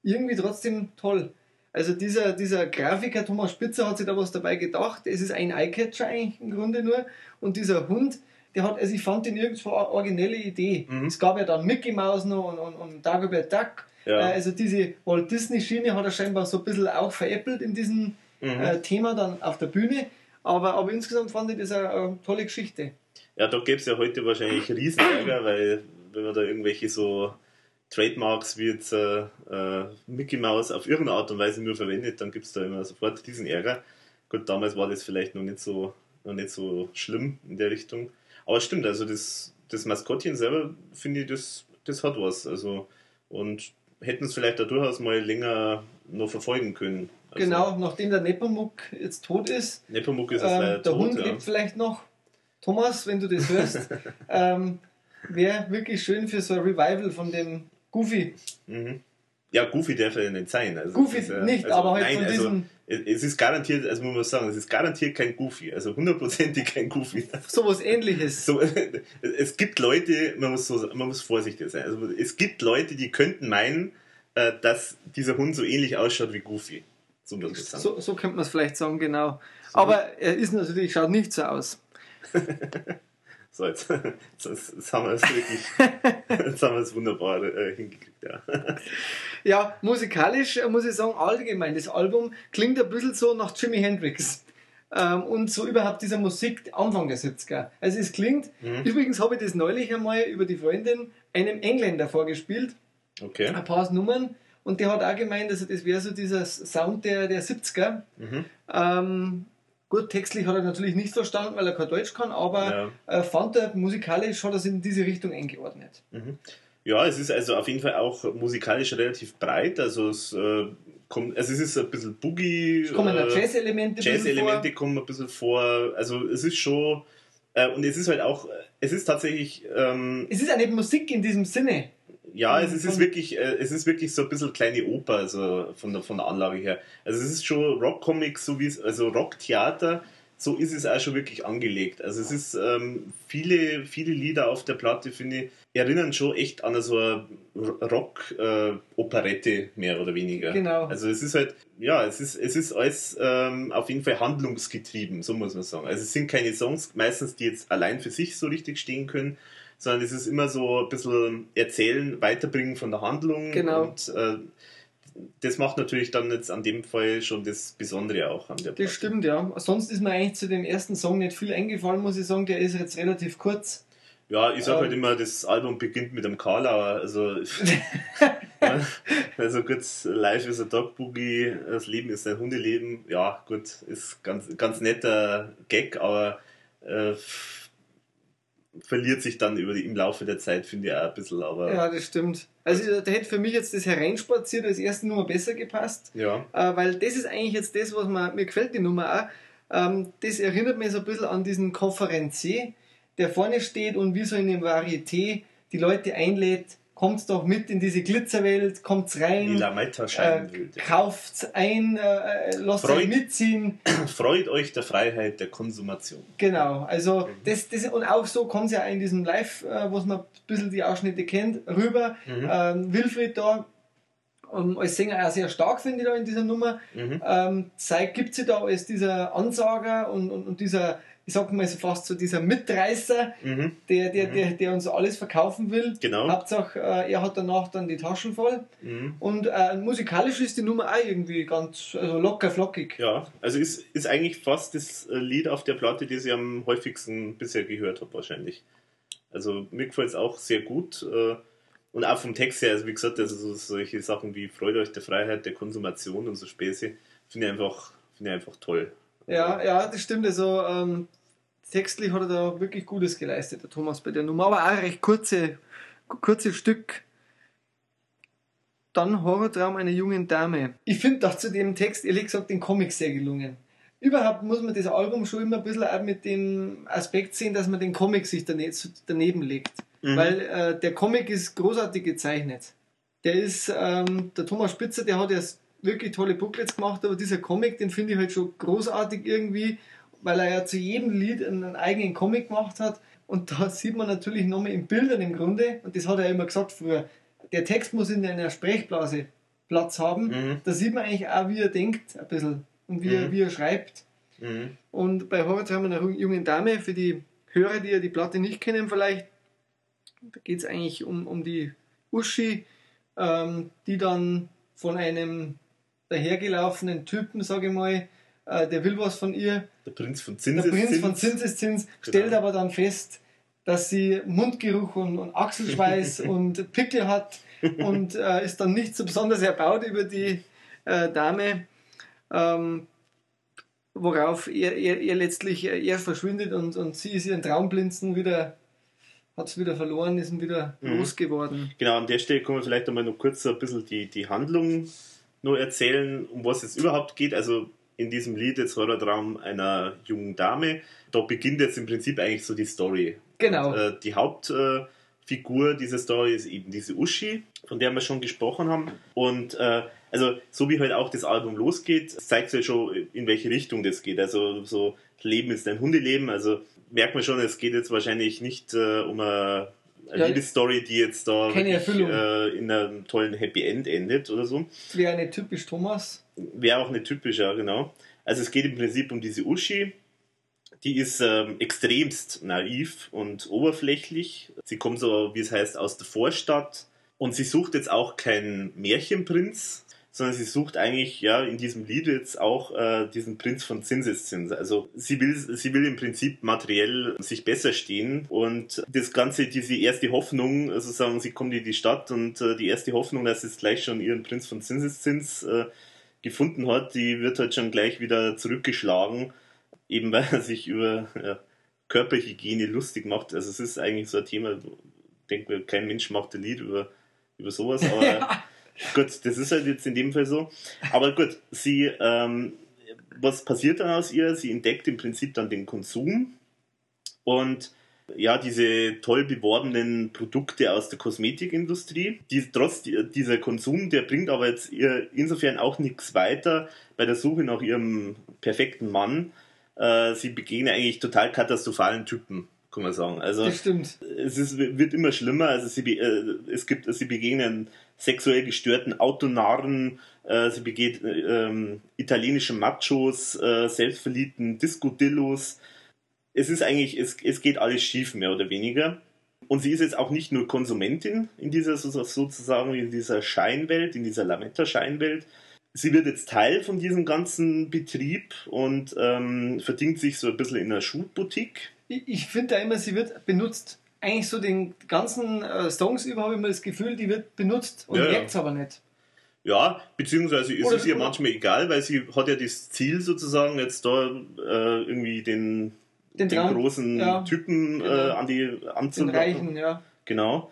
Speaker 2: irgendwie trotzdem toll. Also dieser, dieser Grafiker Thomas Spitzer hat sich da was dabei gedacht. Es ist ein Eyecatcher eigentlich im Grunde nur. Und dieser Hund, der hat, also ich fand den irgendwo eine originelle Idee.
Speaker 1: Mhm.
Speaker 2: Es gab ja dann Mickey Mouse noch und, und, und Dagobert Duck.
Speaker 1: Ja.
Speaker 2: Äh, Also diese Walt Disney Schiene hat er scheinbar so ein bisschen auch veräppelt in diesem
Speaker 1: Mhm.
Speaker 2: äh, Thema dann auf der Bühne. Aber, aber insgesamt fand ich das eine, eine tolle Geschichte.
Speaker 1: Ja, da gäbe es ja heute wahrscheinlich Riesenärger, [coughs] weil wenn man da irgendwelche so Trademarks wie jetzt äh, äh, Mickey Mouse auf irgendeine Art und Weise nur verwendet, dann gibt es da immer sofort diesen Ärger. Gut, damals war das vielleicht noch nicht so, noch nicht so schlimm in der Richtung. Aber stimmt, also das, das Maskottchen selber, finde ich, das, das hat was. Also, und hätten es vielleicht da durchaus mal länger noch verfolgen können. Also,
Speaker 2: Genau, nachdem der Nepomuk jetzt tot ist,
Speaker 1: Nepomuk ist
Speaker 2: ähm,
Speaker 1: leider
Speaker 2: der
Speaker 1: tot.
Speaker 2: Hund
Speaker 1: ja.
Speaker 2: lebt vielleicht noch. Thomas, wenn du das hörst, [laughs] ähm, wäre wirklich schön für so ein Revival von dem Goofy.
Speaker 1: Mhm. Ja, Goofy darf ja nicht sein. Also
Speaker 2: Goofy
Speaker 1: ist ja-
Speaker 2: nicht,
Speaker 1: also,
Speaker 2: aber halt
Speaker 1: nein,
Speaker 2: von
Speaker 1: also,
Speaker 2: diesem,
Speaker 1: es es ist garantiert, also muss man sagen, es ist garantiert kein Goofy, also hundertprozentig kein Goofy. [laughs]
Speaker 2: sowas ähnliches.
Speaker 1: So, [laughs] es gibt Leute, man muss, so, man muss vorsichtig sein, also es gibt Leute, die könnten meinen, äh, dass dieser Hund so ähnlich ausschaut wie Goofy. So.
Speaker 2: So, so könnte man es vielleicht sagen, genau. Aber er ist natürlich, schaut nicht so aus. [laughs]
Speaker 1: So, jetzt, [laughs] jetzt, jetzt haben wir es wirklich, [laughs] jetzt haben wir es wunderbar äh, hingekriegt, ja.
Speaker 2: Ja, musikalisch äh, muss ich sagen, allgemein, das Album klingt ein bisschen so nach Jimi Hendrix. Ähm, und so überhaupt dieser Musik Anfang der 70er. Also es klingt,
Speaker 1: Mhm.
Speaker 2: übrigens habe ich das neulich einmal über die Freundin einem Engländer vorgespielt,
Speaker 1: Okay.
Speaker 2: ein paar Nummern, und der hat auch gemeint, also das wäre so dieser Sound der, der 70er.
Speaker 1: Mhm.
Speaker 2: Ähm, gut, textlich hat er natürlich nicht verstanden, weil er kein Deutsch kann, aber äh, fand er musikalisch hat er es in diese Richtung eingeordnet.
Speaker 1: Ja, es ist also auf jeden Fall auch musikalisch relativ breit. Also es äh, kommt, also es ist ein bisschen Boogie.
Speaker 2: Es kommen
Speaker 1: äh,
Speaker 2: Jazz-Elemente
Speaker 1: Jazz-Elemente kommen ein bisschen vor. Also es ist schon äh, und es ist halt auch, es ist tatsächlich, ähm,
Speaker 2: Es ist nicht Musik in diesem Sinne.
Speaker 1: Ja, es ist, es ist wirklich, äh, es ist wirklich so ein bisschen kleine Oper, also von der von der Anlage her. Also es ist schon Rock-Comic, so wie es, also Rock-Theater. So ist es auch schon wirklich angelegt. Also es ist ähm, viele, viele Lieder auf der Platte, finde ich, erinnern schon echt an so eine Rock-Operette, mehr oder weniger.
Speaker 2: Genau.
Speaker 1: Also es ist halt, ja, es ist, es ist alles ähm, auf jeden Fall handlungsgetrieben, so muss man sagen. Also es sind keine Songs meistens, die jetzt allein für sich so richtig stehen können, sondern es ist immer so ein bisschen erzählen, weiterbringen von der Handlung.
Speaker 2: Genau.
Speaker 1: Und äh, das macht natürlich dann jetzt an dem Fall schon das Besondere auch an der
Speaker 2: Das stimmt, ja. Sonst ist mir eigentlich zu dem ersten Song nicht viel eingefallen, muss ich sagen. Der ist jetzt relativ kurz.
Speaker 1: Ja, ich sag
Speaker 2: Ähm.
Speaker 1: halt immer, das Album beginnt mit einem Karlauer. Also, [laughs] also gut, Life is a Dog Boogie, das Leben ist ein Hundeleben. Ja, gut, ist ganz, ganz netter Gag, aber äh, verliert sich dann über die, im Laufe der Zeit, finde ich auch ein bisschen. Aber
Speaker 2: Ja, das stimmt. Also da hätte für mich jetzt das Hereinspaziert als erste Nummer besser gepasst,
Speaker 1: ja.
Speaker 2: äh, weil das ist eigentlich jetzt das, was mir, mir gefällt, die Nummer auch. Ähm, das erinnert mich so ein bisschen an diesen Konferencier, der vorne steht und wie so in dem Varieté die Leute einlädt, kommt doch mit in diese Glitzerwelt, kommt rein, äh, kauft ein, äh, lasst
Speaker 1: Freud.
Speaker 2: euch mitziehen. [clears throat]
Speaker 1: Freut euch der Freiheit der Konsumation.
Speaker 2: Genau, also
Speaker 1: Mhm.
Speaker 2: das, das und auch so kommt es ja in diesem Live, äh, was man ein bisschen die Ausschnitte kennt, rüber.
Speaker 1: Mhm.
Speaker 2: Ähm, Wilfried da ähm, als Sänger auch sehr stark, finde ich da in dieser Nummer.
Speaker 1: Mhm.
Speaker 2: Ähm, zeigt, gibt sie da als dieser Ansager und, und, und dieser, ich sag mal so fast so dieser Mitreißer,
Speaker 1: Mhm.
Speaker 2: der, der,
Speaker 1: Mhm.
Speaker 2: der, der uns alles verkaufen will.
Speaker 1: Genau.
Speaker 2: Hauptsache, äh, er hat danach dann die Taschen voll.
Speaker 1: Mhm.
Speaker 2: Und äh, musikalisch ist die Nummer auch irgendwie ganz also locker flockig.
Speaker 1: Ja, also ist, ist eigentlich fast das äh, Lied auf der Platte, das ich am häufigsten bisher gehört habe, wahrscheinlich. Also mir gefällt es auch sehr gut. äh, Und auch vom Text her, also wie gesagt, also so, solche Sachen wie Freut euch der Freiheit der Konsumation und so Späße, finde ich einfach, finde ich einfach toll.
Speaker 2: Ja, ja, das stimmt. Also ähm, textlich hat er da wirklich Gutes geleistet, der Thomas bei der Nummer, aber auch recht kurze, kurze Stück. Dann Horrortraum einer jungen Dame. Ich finde doch zu dem Text, ehrlich gesagt, den Comic sehr gelungen. Überhaupt muss man das Album schon immer ein bisschen auch mit dem Aspekt sehen, dass man den Comic sich dane daneben legt.
Speaker 1: Mhm.
Speaker 2: Weil äh, der Comic ist großartig gezeichnet. Der ist, ähm, der Thomas Spitzer, der hat ja wirklich tolle Booklets gemacht, aber dieser Comic, den finde ich halt schon großartig irgendwie, weil er ja zu jedem Lied einen eigenen Comic gemacht hat. Und da sieht man natürlich nochmal in Bildern im Grunde, und das hat er immer gesagt früher, der Text muss in einer Sprechblase Platz haben. Mhm. Da sieht man eigentlich auch, wie er denkt, ein bisschen und wie, mhm. er, wie er schreibt. Mhm. Und bei Horizont haben wir eine junge Dame, für die Hörer, die ja die Platte nicht kennen, vielleicht, da geht es eigentlich um, um die Uschi, ähm, die dann von einem dahergelaufenen Typen, sage ich mal, äh, der will was von ihr.
Speaker 1: Der Prinz von Zinseszins.
Speaker 2: Der Prinz von Zinseszins genau. stellt aber dann fest, dass sie Mundgeruch und, und Achselschweiß [laughs] und Pickel hat und äh, ist dann nicht so besonders erbaut über die äh, Dame, ähm, worauf er, er, er letztlich er verschwindet und, und sie ist ihren Traumblinzen wieder hat es wieder verloren, ist wieder mhm. losgeworden.
Speaker 1: Genau, an der Stelle können wir vielleicht einmal noch kurz ein bisschen die, die Handlung nur erzählen, um was es überhaupt geht. Also in diesem Lied jetzt Horrortraum einer jungen Dame, da beginnt jetzt im Prinzip eigentlich so die Story.
Speaker 2: Genau. Und,
Speaker 1: äh, die Hauptfigur äh, dieser Story ist eben diese Uschi, von der wir schon gesprochen haben. Und äh, also so wie halt auch das Album losgeht, zeigt es ja schon, in welche Richtung das geht. Also so Leben ist ein Hundeleben. Also merkt man schon, es geht jetzt wahrscheinlich nicht äh, um eine, eine ja, Liebesstory, die jetzt da wirklich, äh, in einem tollen Happy End endet oder so.
Speaker 2: Wäre nicht typisch Thomas.
Speaker 1: Wäre auch nicht typisch, ja, genau. Also es geht im Prinzip um diese Uschi, die ist ähm, extremst naiv und oberflächlich. Sie kommt so, wie es heißt, aus der Vorstadt. Und sie sucht jetzt auch keinen Märchenprinz, sondern sie sucht eigentlich ja in diesem Lied jetzt auch äh, diesen Prinz von Zinseszins. Also sie will, sie will im Prinzip materiell sich besser stehen und das Ganze, diese erste Hoffnung, sozusagen, also sie kommt in die Stadt und äh, die erste Hoffnung, dass es gleich schon ihren Prinz von Zinseszins äh, gefunden hat, die wird halt schon gleich wieder zurückgeschlagen eben weil er sich über ja, Körperhygiene lustig macht. Also es ist eigentlich so ein Thema, ich denke, kein Mensch macht ein Lied über, über sowas, aber ja. gut, das ist halt jetzt in dem Fall so. Aber gut, sie, ähm, was passiert dann aus ihr? Sie entdeckt im Prinzip dann den Konsum und ja, diese toll beworbenen Produkte aus der Kosmetikindustrie. Die, trotz dieser Konsum, der bringt aber jetzt ihr insofern auch nichts weiter bei der Suche nach ihrem perfekten Mann, äh, sie begegnen eigentlich total katastrophalen Typen, kann man sagen. Also
Speaker 2: das stimmt.
Speaker 1: Es ist, wird immer schlimmer. Also sie, äh, es gibt, sie begegnen sexuell gestörten Autonaren, äh, sie begegnen ähm, italienische Machos, äh, selbstverliebten Disco-Dillos. Es ist eigentlich, es, es geht alles schief, mehr oder weniger. Und sie ist jetzt auch nicht nur Konsumentin in dieser sozusagen in dieser Scheinwelt, in dieser Lametta-Scheinwelt, sie wird jetzt Teil von diesem ganzen Betrieb und ähm, verdient sich so ein bisschen in einer Schuhboutique.
Speaker 2: Ich, ich finde da immer, sie wird benutzt. Eigentlich so den ganzen äh, Songs über habe ich immer das Gefühl, die wird benutzt und ja, merkt es aber nicht.
Speaker 1: Ja, beziehungsweise ist es ihr manchmal egal, weil sie hat ja das Ziel sozusagen jetzt da äh, irgendwie den, den, den großen ja, Typen genau. äh, an die anzulocken. Den Reichen, ja. Genau.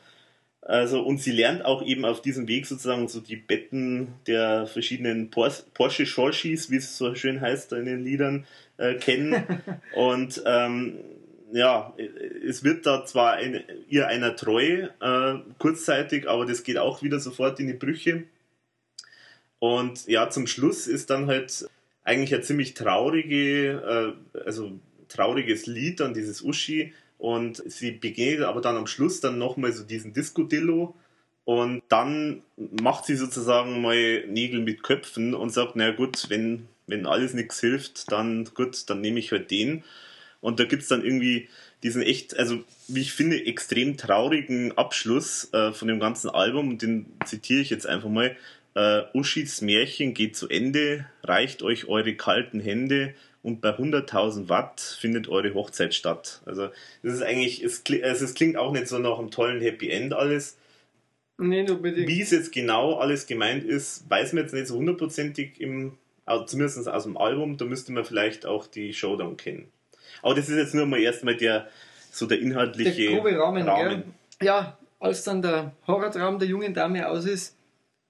Speaker 1: Also, und sie lernt auch eben auf diesem Weg sozusagen so die Betten der verschiedenen Porsche Shorshis, wie es so schön heißt in den Liedern, äh, kennen. [laughs] und ähm, ja, es wird da zwar ein, ihr einer treu, äh, kurzzeitig, aber das geht auch wieder sofort in die Brüche. Und ja, zum Schluss ist dann halt eigentlich ein ziemlich traurige, äh, also trauriges Lied an dieses Uschi, und sie begegnet aber dann am Schluss dann nochmal so diesen Disco-Dillo. Und dann macht sie sozusagen mal Nägel mit Köpfen und sagt, na gut, wenn, wenn alles nichts hilft, dann gut, dann nehme ich halt den. Und da gibt es dann irgendwie diesen echt, also wie ich finde, extrem traurigen Abschluss äh, von dem ganzen Album. Und den zitiere ich jetzt einfach mal. Äh, Uschis Märchen geht zu Ende, reicht euch eure kalten Hände, und bei 100.000 Watt findet eure Hochzeit statt. Also das ist eigentlich, es, also es klingt auch nicht so nach einem tollen Happy End alles.
Speaker 2: Nee, nur bitte.
Speaker 1: Wie es jetzt genau alles gemeint ist, weiß man jetzt nicht so hundertprozentig im, also zumindest aus dem Album, da müsste man vielleicht auch die Showdown kennen. Aber das ist jetzt nur mal erstmal der, so der inhaltliche
Speaker 2: der grobe Rahmen. Rahmen. Ja, als dann der Horrortraum der jungen Dame aus ist,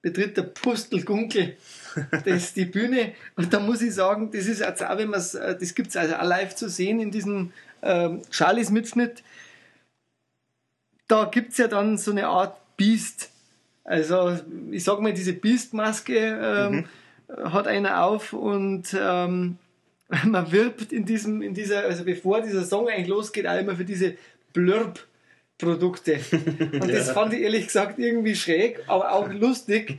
Speaker 2: betritt der Pustelgunkel das die Bühne. Und da muss ich sagen, das ist jetzt auch, wenn man äh, das gibt es also auch live zu sehen in diesem ähm, Charlies-Mitschnitt. Da gibt es ja dann so eine Art Biest. Also, ich sag mal, diese Beast-Maske ähm, mhm. hat einer auf und ähm, [laughs] man wirbt in diesem, in dieser, also bevor dieser Song eigentlich losgeht, auch immer für diese Blurb-Produkte. [laughs] Und das ja. fand ich ehrlich gesagt irgendwie schräg, aber auch lustig.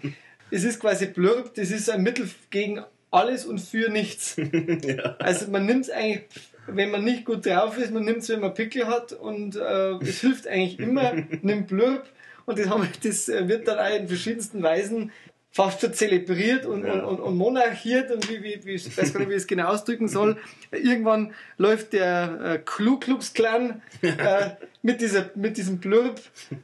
Speaker 2: Es ist quasi Blurb, das ist ein Mittel gegen alles und für nichts. [laughs] ja. Also man nimmt es eigentlich, wenn man nicht gut drauf ist, man nimmt es, wenn man Pickel hat und äh, es hilft eigentlich immer, [laughs] nimmt Blurb und das, haben, das wird dann auch in verschiedensten Weisen fast schon zelebriert und, ja. und, und, und, monarchiert und wie, wie, wie, ich weiß gar nicht, wie ich es genau ausdrücken soll. Irgendwann läuft der äh, Klu Klux Klan [laughs] äh, mit, dieser, mit diesem Blurb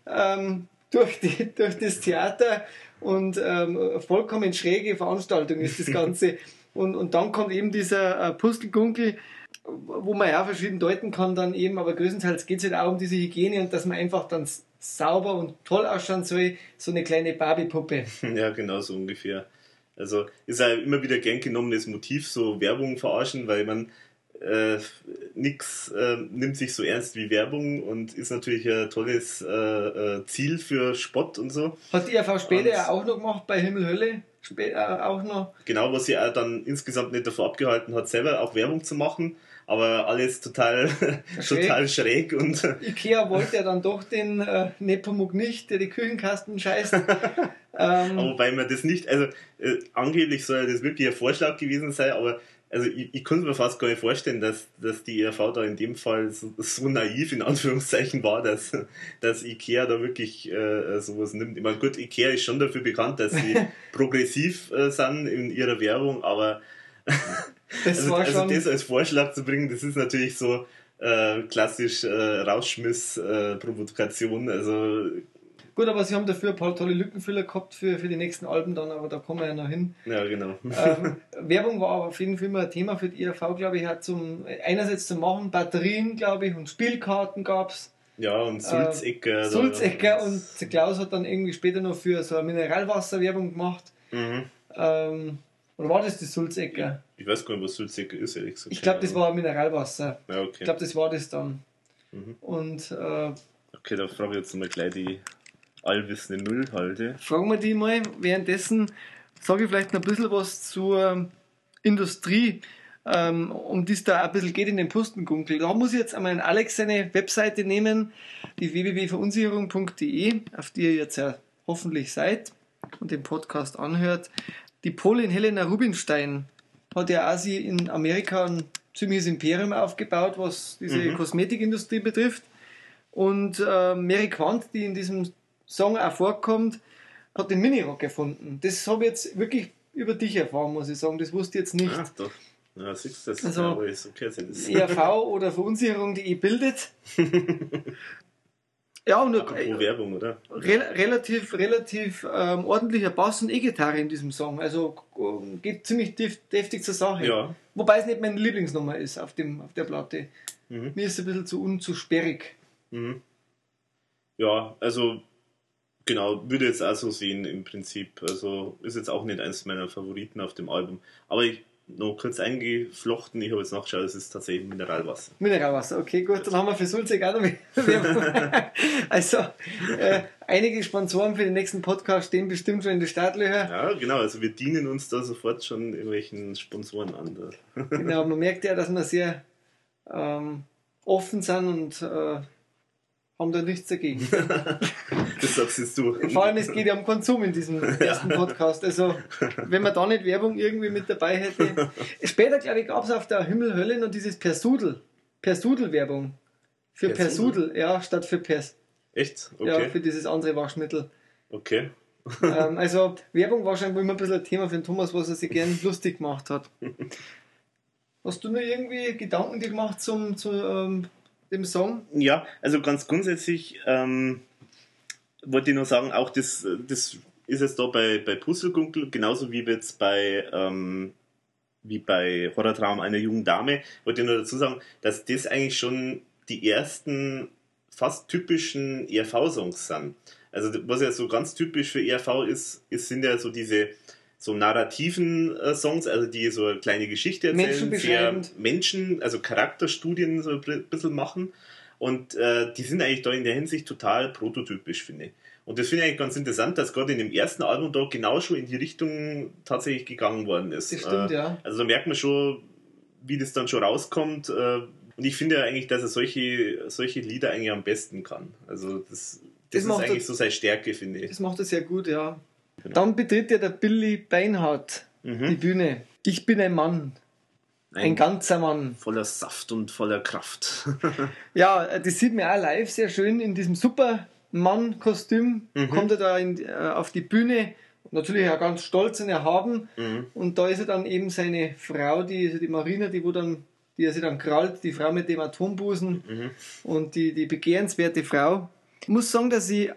Speaker 2: ähm, durch, die, durch das Theater und ähm, vollkommen schräge Veranstaltung ist das [laughs] Ganze. und, und dann kommt eben dieser äh, Pustelgunkel, wo man ja verschieden deuten kann dann eben, aber größtenteils geht es halt auch um diese Hygiene und dass man einfach dann sauber und toll ausschauen soll, so eine kleine Barbie-Puppe. [laughs]
Speaker 1: Ja, genau so ungefähr. Also ist ja immer wieder gern genommenes Motiv, so Werbung verarschen, weil man äh, nix äh, nimmt sich so ernst wie Werbung und ist natürlich ein tolles äh, äh Ziel für Spott und so.
Speaker 2: Hat die RV später ja auch noch gemacht bei Himmel Hölle? Später auch noch.
Speaker 1: Genau, was sie auch dann insgesamt nicht davor abgehalten hat, selber auch Werbung zu machen aber alles total [laughs] schräg, total schräg und [laughs]
Speaker 2: Ikea wollte ja dann doch den äh, Nepomuk nicht, der die Küchenkasten scheißt. [laughs] ähm,
Speaker 1: aber wobei man das nicht, also äh, angeblich soll ja das wirklich ein Vorschlag gewesen sein, aber also ich, ich konnte mir fast gar nicht vorstellen, dass, dass die ERV da in dem Fall so, so naiv in Anführungszeichen war, dass, dass Ikea da wirklich äh, sowas nimmt. Ich meine, gut, Ikea ist schon dafür bekannt, dass sie [laughs] progressiv äh, sind in ihrer Werbung, aber [laughs] das also, also das als Vorschlag zu bringen, das ist natürlich so äh, klassisch äh, Rausschmiss-Provokation. Äh, also
Speaker 2: Gut, aber sie haben dafür ein paar tolle Lückenfüller gehabt für, für die nächsten Alben dann, aber da kommen wir ja noch hin.
Speaker 1: Ja, genau.
Speaker 2: Ähm, [laughs] Werbung war auf jeden Fall immer ein Thema für die IRV, glaube ich, hat zum einerseits zu machen, Batterien, glaube ich, und Spielkarten gab es.
Speaker 1: Ja, und Sulzecker.
Speaker 2: Äh, Sulzecker und Klaus hat dann irgendwie später noch für so eine Mineralwasser-Werbung gemacht. Mhm. Ähm, oder war das die Sulzecker?
Speaker 1: Ich weiß gar nicht, was Sulzecker ist, ehrlich gesagt.
Speaker 2: Ich glaube, das war Mineralwasser.
Speaker 1: Ja, okay.
Speaker 2: Ich glaube, das war das dann. Mhm. Und. Äh,
Speaker 1: okay, da frage ich jetzt mal gleich die allwissende Nullhalde.
Speaker 2: Fragen wir die mal. Währenddessen sage ich vielleicht noch ein bisschen was zur Industrie, ähm, um die es da ein bisschen geht in den Pustengunkel. Da muss ich jetzt einmal Alex seine Webseite nehmen, die www.verunsicherung.de, auf die ihr jetzt ja hoffentlich seid und den Podcast anhört. Die Polin Helena Rubinstein hat ja auch sie in Amerika ein ziemliches Imperium aufgebaut, was diese mhm. Kosmetikindustrie betrifft. Und äh, Mary Quant, die in diesem Song auch vorkommt, hat den Minirock erfunden. Das habe ich jetzt wirklich über dich erfahren, muss ich sagen. Das wusste ich jetzt nicht. Ach, doch.
Speaker 1: Ja, siehst du, das
Speaker 2: also,
Speaker 1: ja, ist okay.
Speaker 2: ERV oder Verunsicherung, die ihr bildet. [laughs] Ja, und
Speaker 1: Apropos äh, Werbung, oder?
Speaker 2: Re relativ, relativ ähm, ordentlicher Bass und E-Gitarre in diesem Song. Also äh, geht ziemlich deftig zur Sache.
Speaker 1: Ja.
Speaker 2: Wobei es nicht meine Lieblingsnummer ist auf, dem, auf der Platte. Mhm. Mir ist es ein bisschen zu un zu sperrig.
Speaker 1: Mhm. Ja, also genau, würde jetzt auch so sehen im Prinzip. Also ist jetzt auch nicht eins meiner Favoriten auf dem Album. Aber ich noch kurz eingeflochten. Ich habe jetzt nachgeschaut, es ist tatsächlich Mineralwasser.
Speaker 2: Mineralwasser, okay, gut. Dann haben wir für Sulzig auch noch [laughs] Also, äh, einige Sponsoren für den nächsten Podcast stehen bestimmt schon in der Startlöcher.
Speaker 1: Ja, genau. Also, wir dienen uns da sofort schon irgendwelchen Sponsoren an.
Speaker 2: genau, man merkt ja, dass wir sehr ähm, offen sind und äh, haben da nichts dagegen. [laughs]
Speaker 1: das sagst du.
Speaker 2: Vor allem, es geht ja um Konsum in diesem [laughs] ersten Podcast. Also, wenn man da nicht Werbung irgendwie mit dabei hätte. [laughs] Später, glaube ich, gab es auf der Himmelhölle noch dieses Persudel. Persudel-Werbung. Für Persudel, Persudel, ja, statt für Pers.
Speaker 1: Echt?
Speaker 2: Okay. Ja, für dieses andere Waschmittel.
Speaker 1: Okay.
Speaker 2: ähm, also, Werbung war schon immer ein bisschen ein Thema für den Thomas, was er sich gern lustig gemacht hat. Hast du nur irgendwie Gedanken dir gemacht zum, zum ähm, dem Song?
Speaker 1: Ja, also ganz grundsätzlich ähm, wollte ich nur sagen, auch das, das ist es da bei, bei Puzzlegunkel, genauso wie jetzt bei, ähm, wie bei Horrortraum einer jungen Dame, wollte ich nur dazu sagen, dass das eigentlich schon die ersten fast typischen ERV-Songs sind. Also was ja so ganz typisch für ERV ist, ist sind ja so diese so narrativen äh, Songs, also die so eine kleine Geschichte erzählen, sehr Menschen, also Charakterstudien so ein bisschen machen. Und äh, die sind eigentlich da in der Hinsicht total prototypisch, finde ich. Und das finde ich eigentlich ganz interessant, dass gerade in dem ersten Album da genau schon in die Richtung tatsächlich gegangen worden ist.
Speaker 2: Das stimmt,
Speaker 1: äh,
Speaker 2: ja.
Speaker 1: Also da merkt man schon, wie das dann schon rauskommt. Äh, und ich finde ja eigentlich, dass er solche, solche Lieder eigentlich am besten kann. Also das, das,
Speaker 2: Das
Speaker 1: ist
Speaker 2: macht
Speaker 1: eigentlich so seine Stärke, finde ich.
Speaker 2: Das macht er sehr gut, ja.
Speaker 1: Genau.
Speaker 2: Dann betritt ja der Billy Beinhardt die
Speaker 1: Mhm.
Speaker 2: Bühne. Ich bin ein Mann, ein ganzer Mann.
Speaker 1: voller Saft und voller Kraft. [laughs]
Speaker 2: Ja, das sieht man auch live sehr schön in diesem Supermann-Kostüm.
Speaker 1: Mhm.
Speaker 2: Kommt er da in, äh, auf die Bühne. Natürlich auch ganz stolz und erhaben.
Speaker 1: Mhm.
Speaker 2: Und da ist er dann eben seine Frau, die, also die Marina, die, wo dann, die er sich dann krallt, die Frau mit dem Atombusen
Speaker 1: Mhm.
Speaker 2: und die, die begehrenswerte Frau. Ich muss sagen, dass ich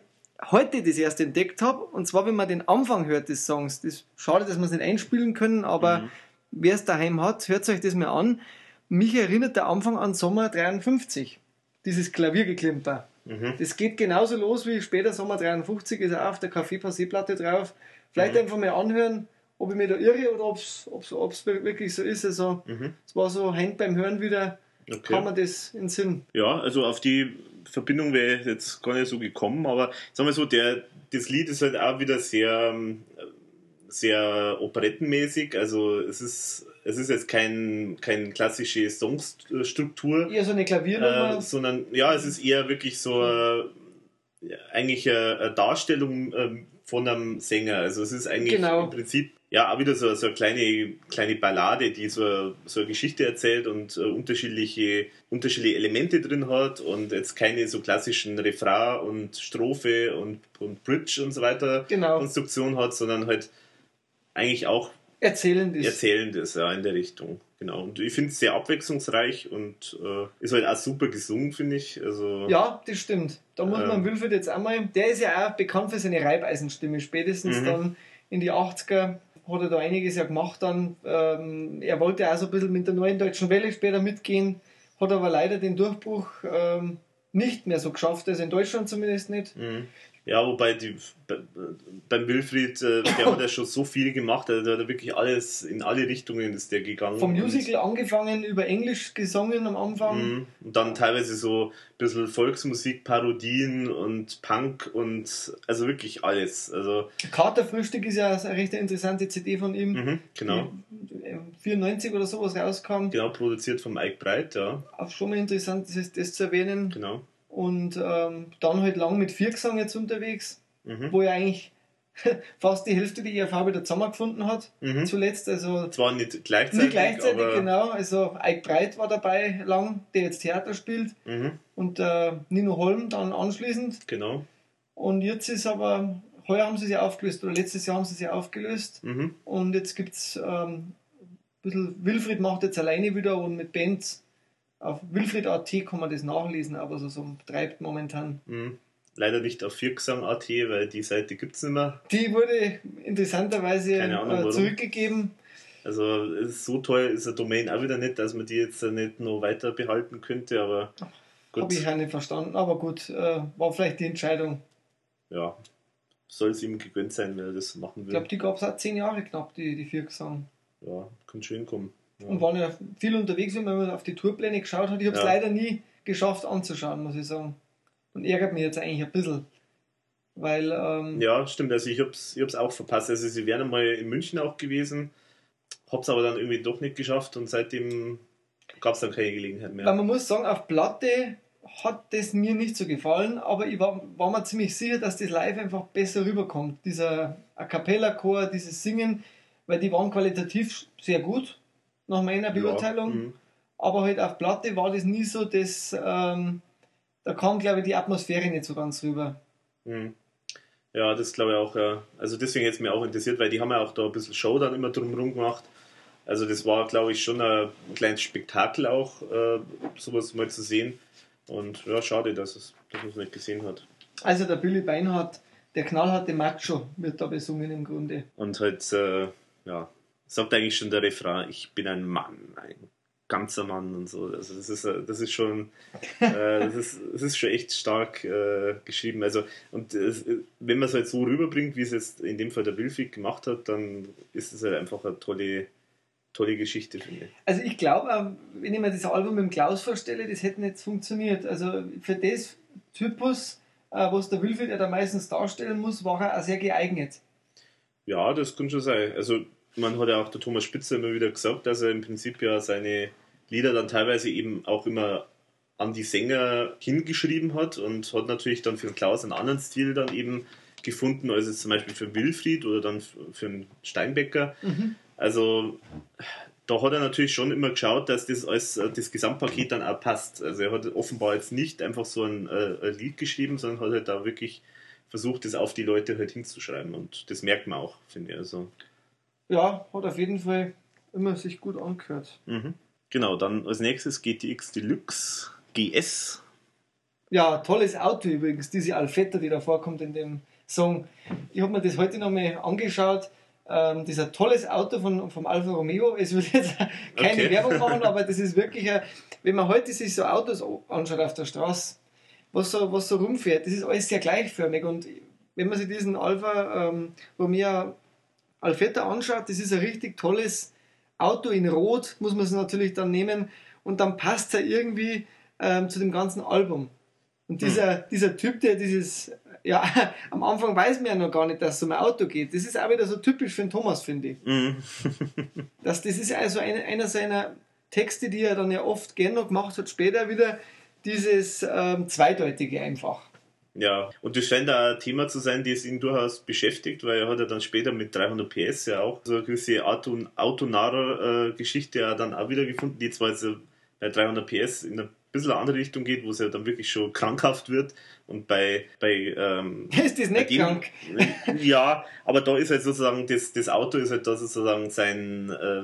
Speaker 2: heute das erst entdeckt habe. Und zwar, wenn man den Anfang hört des Songs. Das ist schade, dass wir es nicht einspielen können, aber
Speaker 1: Mhm.
Speaker 2: wer es daheim hat, hört euch das mal an. Mich erinnert der Anfang an Sommer 53. Dieses Klaviergeklimper.
Speaker 1: Mhm.
Speaker 2: Das geht genauso los wie später Sommer 53, ist auch auf der Café Passé-Platte drauf. Vielleicht einfach mal anhören, ob ich mir da irre oder ob es wirklich so ist. Also,
Speaker 1: Mhm.
Speaker 2: es war so, hängt beim Hören wieder,
Speaker 1: Okay.
Speaker 2: kann man das in den Sinn.
Speaker 1: Ja, also auf die Verbindung wäre jetzt gar nicht so gekommen, aber sagen wir so, der, das Lied ist halt auch wieder sehr, ähm, sehr operettenmäßig. Also es ist, es ist jetzt kein, kein klassische Songstruktur,
Speaker 2: Eher so eine Klaviernummer.
Speaker 1: äh, sondern ja, es ist eher wirklich so äh, eigentlich eine, eine Darstellung ähm, von einem Sänger. Also es ist eigentlich
Speaker 2: Genau.
Speaker 1: im Prinzip ja auch wieder so, so eine kleine, kleine Ballade, die so, so eine Geschichte erzählt und äh, unterschiedliche, unterschiedliche Elemente drin hat und jetzt keine so klassischen Refrain und Strophe und, und Bridge und so weiter
Speaker 2: Genau.
Speaker 1: Konstruktion hat, sondern halt eigentlich auch
Speaker 2: Erzählend ist.
Speaker 1: Erzählendes ja, in der Richtung. Genau. Und ich finde es sehr abwechslungsreich und äh, ist halt auch super gesungen, finde ich. Also,
Speaker 2: Ja, das stimmt. Da muss man
Speaker 1: Ähm.
Speaker 2: Wilfried jetzt einmal, der ist ja auch bekannt für seine Reibeisenstimme. Spätestens
Speaker 1: Mhm.
Speaker 2: dann in die 80er hat er da einiges ja gemacht dann. Ähm, er wollte auch so ein bisschen mit der neuen deutschen Welle später mitgehen, hat aber leider den Durchbruch ähm, nicht mehr so geschafft, also in Deutschland zumindest nicht.
Speaker 1: Mhm. Ja, wobei die, bei- beim Wilfried, äh, [laughs] der hat ja schon so viel gemacht, also der hat wirklich alles, in alle Richtungen ist der gegangen.
Speaker 2: Vom Musical angefangen, über Englisch gesungen am Anfang.
Speaker 1: Mhm. Und dann teilweise so ein bisschen Volksmusik, Parodien und Punk und also wirklich alles. Also,
Speaker 2: Katerfrühstück ist ja eine recht interessante CD von ihm.
Speaker 1: mhm, genau.
Speaker 2: Die, äh, 94 oder sowas rauskam.
Speaker 1: Genau, produziert vom Ike Breit, ja,
Speaker 2: Auch schon mal interessant, das, ist, das zu erwähnen.
Speaker 1: genau.
Speaker 2: Und ähm, dann halt lang mit Viergesang jetzt unterwegs,
Speaker 1: Mhm.
Speaker 2: wo er eigentlich [laughs] fast die Hälfte der IRV wieder zusammengefunden hat.
Speaker 1: Mhm.
Speaker 2: Zuletzt, also
Speaker 1: Zwar nicht gleichzeitig,
Speaker 2: nicht gleichzeitig, genau. Also Ike Breit war dabei lang, der jetzt Theater spielt.
Speaker 1: Mhm,
Speaker 2: Und äh, Nino Holm dann anschließend.
Speaker 1: genau.
Speaker 2: Und jetzt ist aber, heuer haben sie sie aufgelöst, oder letztes Jahr haben sie sie aufgelöst.
Speaker 1: Mhm.
Speaker 2: Und jetzt gibt es ähm, ein bisschen, Wilfried macht jetzt alleine wieder und mit Bands. Auf Wilfried.at kann man das nachlesen, aber so, so treibt momentan.
Speaker 1: Mhm. Leider nicht auf Viergesang.at, weil die Seite gibt es nicht mehr.
Speaker 2: Die wurde interessanterweise
Speaker 1: Ahnung,
Speaker 2: äh, zurückgegeben.
Speaker 1: Also so teuer ist eine Domain auch wieder nicht, dass man die jetzt nicht noch weiter behalten könnte, aber gut.
Speaker 2: Habe ich auch nicht verstanden, aber gut, äh, war vielleicht die Entscheidung.
Speaker 1: ja, soll es ihm gegönnt sein, wenn er das machen
Speaker 2: Ich
Speaker 1: will.
Speaker 2: glaube, die gab es auch zehn Jahre knapp, die, die vier
Speaker 1: ja, kann schön kommen. Ja.
Speaker 2: Und waren ja viel unterwegs, wenn man auf die Tourpläne geschaut hat. Ich habe es
Speaker 1: Ja.
Speaker 2: leider nie geschafft anzuschauen, muss ich sagen. Und ärgert mich jetzt eigentlich ein bisschen. Weil, ähm,
Speaker 1: ja, stimmt, also ich hab's, ich hab's auch verpasst. Also sie wären einmal in München auch gewesen, hab's aber dann irgendwie doch nicht geschafft und seitdem gab es dann keine Gelegenheit mehr.
Speaker 2: weil man muss sagen, auf Platte hat das mir nicht so gefallen, aber ich war, war mir ziemlich sicher, dass das live einfach besser rüberkommt. Dieser A Cappella-Chor, dieses Singen, weil die waren qualitativ sehr gut, nach meiner Beurteilung.
Speaker 1: Ja, mhm.
Speaker 2: aber halt auf Platte war das nie so, dass ähm, da kam, glaube ich, die Atmosphäre nicht so ganz rüber.
Speaker 1: Mhm. Ja, das glaube ich auch, ja. Also deswegen hätte es mir auch interessiert, weil die haben ja auch da ein bisschen Show dann immer drumherum gemacht. Also das war, glaube ich, schon ein, ein kleines Spektakel auch, äh, sowas mal zu sehen. Und ja, schade, dass, es, dass man es nicht gesehen hat.
Speaker 2: Also der Billy Beinhardt, der knallharte Macho, wird da besungen im Grunde.
Speaker 1: Und halt, äh, ja, sagt eigentlich schon der Refrain, ich bin ein Mann, ein ganzer Mann und so. Also das ist, äh, das ist schon, [laughs] äh, das, ist, das ist schon echt stark äh, geschrieben. Also und es, wenn man es halt so rüberbringt, wie es jetzt in dem Fall der Wilfried gemacht hat, dann ist es halt einfach eine tolle, tolle Geschichte, finde ich.
Speaker 2: Also ich glaube, wenn ich mir das Album mit dem Klaus vorstelle, das hätte nicht funktioniert. Also für das Typus äh, was der Wilfried ja da meistens darstellen muss, war er auch sehr geeignet.
Speaker 1: Ja, das kann schon sein. Also, man hat ja auch der Thomas Spitzer immer wieder gesagt, dass er im Prinzip ja seine Lieder dann teilweise eben auch immer an die Sänger hingeschrieben hat und hat natürlich dann für den Klaus einen anderen Stil dann eben gefunden, als jetzt zum Beispiel für Wilfried oder dann für den Steinbecker. Mhm. Also da hat er natürlich schon immer geschaut, dass das als äh, das Gesamtpaket dann auch passt. Also er hat offenbar jetzt nicht einfach so ein, äh, ein Lied geschrieben, sondern hat halt da wirklich versucht, das auf die Leute halt hinzuschreiben. Und das merkt man auch, finde ich. Also.
Speaker 2: Ja, hat auf jeden Fall immer sich gut angehört.
Speaker 1: Mhm. Genau, dann als nächstes GTX Deluxe GS.
Speaker 2: Ja, tolles Auto übrigens, diese Alfetta, die da vorkommt in dem Song. Ich habe mir das heute nochmal angeschaut. Ähm, das ist ein tolles Auto von, vom Alfa Romeo. Es wird jetzt [laughs] keine okay. Werbung machen, [laughs] aber das ist wirklich, ein, wenn man heute sich so Autos anschaut auf der Straße, was so, was so rumfährt, das ist alles sehr gleichförmig. Und wenn man sich diesen Alfa ähm, Romeo Alfetta anschaut, das ist ein richtig tolles Auto in Rot, muss man es natürlich dann nehmen. Und dann passt es ja irgendwie ähm, zu dem ganzen Album. Und dieser, hm. dieser Typ, der dieses ja, [laughs] am Anfang weiß man ja noch gar nicht, dass es um ein Auto geht. Das ist auch wieder so typisch für den Thomas, finde ich. Mhm. [laughs] das, das ist also eine, einer seiner Texte, die er dann ja oft gerne noch gemacht hat, später wieder dieses ähm, Zweideutige einfach.
Speaker 1: Ja, und das scheint auch ein Thema zu sein, das ihn durchaus beschäftigt, weil er hat ja dann später mit 300 PS ja auch so eine gewisse autonarer äh, Geschichte ja dann auch wieder gefunden, die zwar jetzt bei 300 PS in eine bisschen eine andere Richtung geht, wo es ja dann wirklich schon krankhaft wird. Und bei. bei ähm, [laughs]
Speaker 2: ist das nicht dem, krank? [laughs]
Speaker 1: ja, aber da ist halt sozusagen, das, das Auto ist halt da sozusagen sein, äh,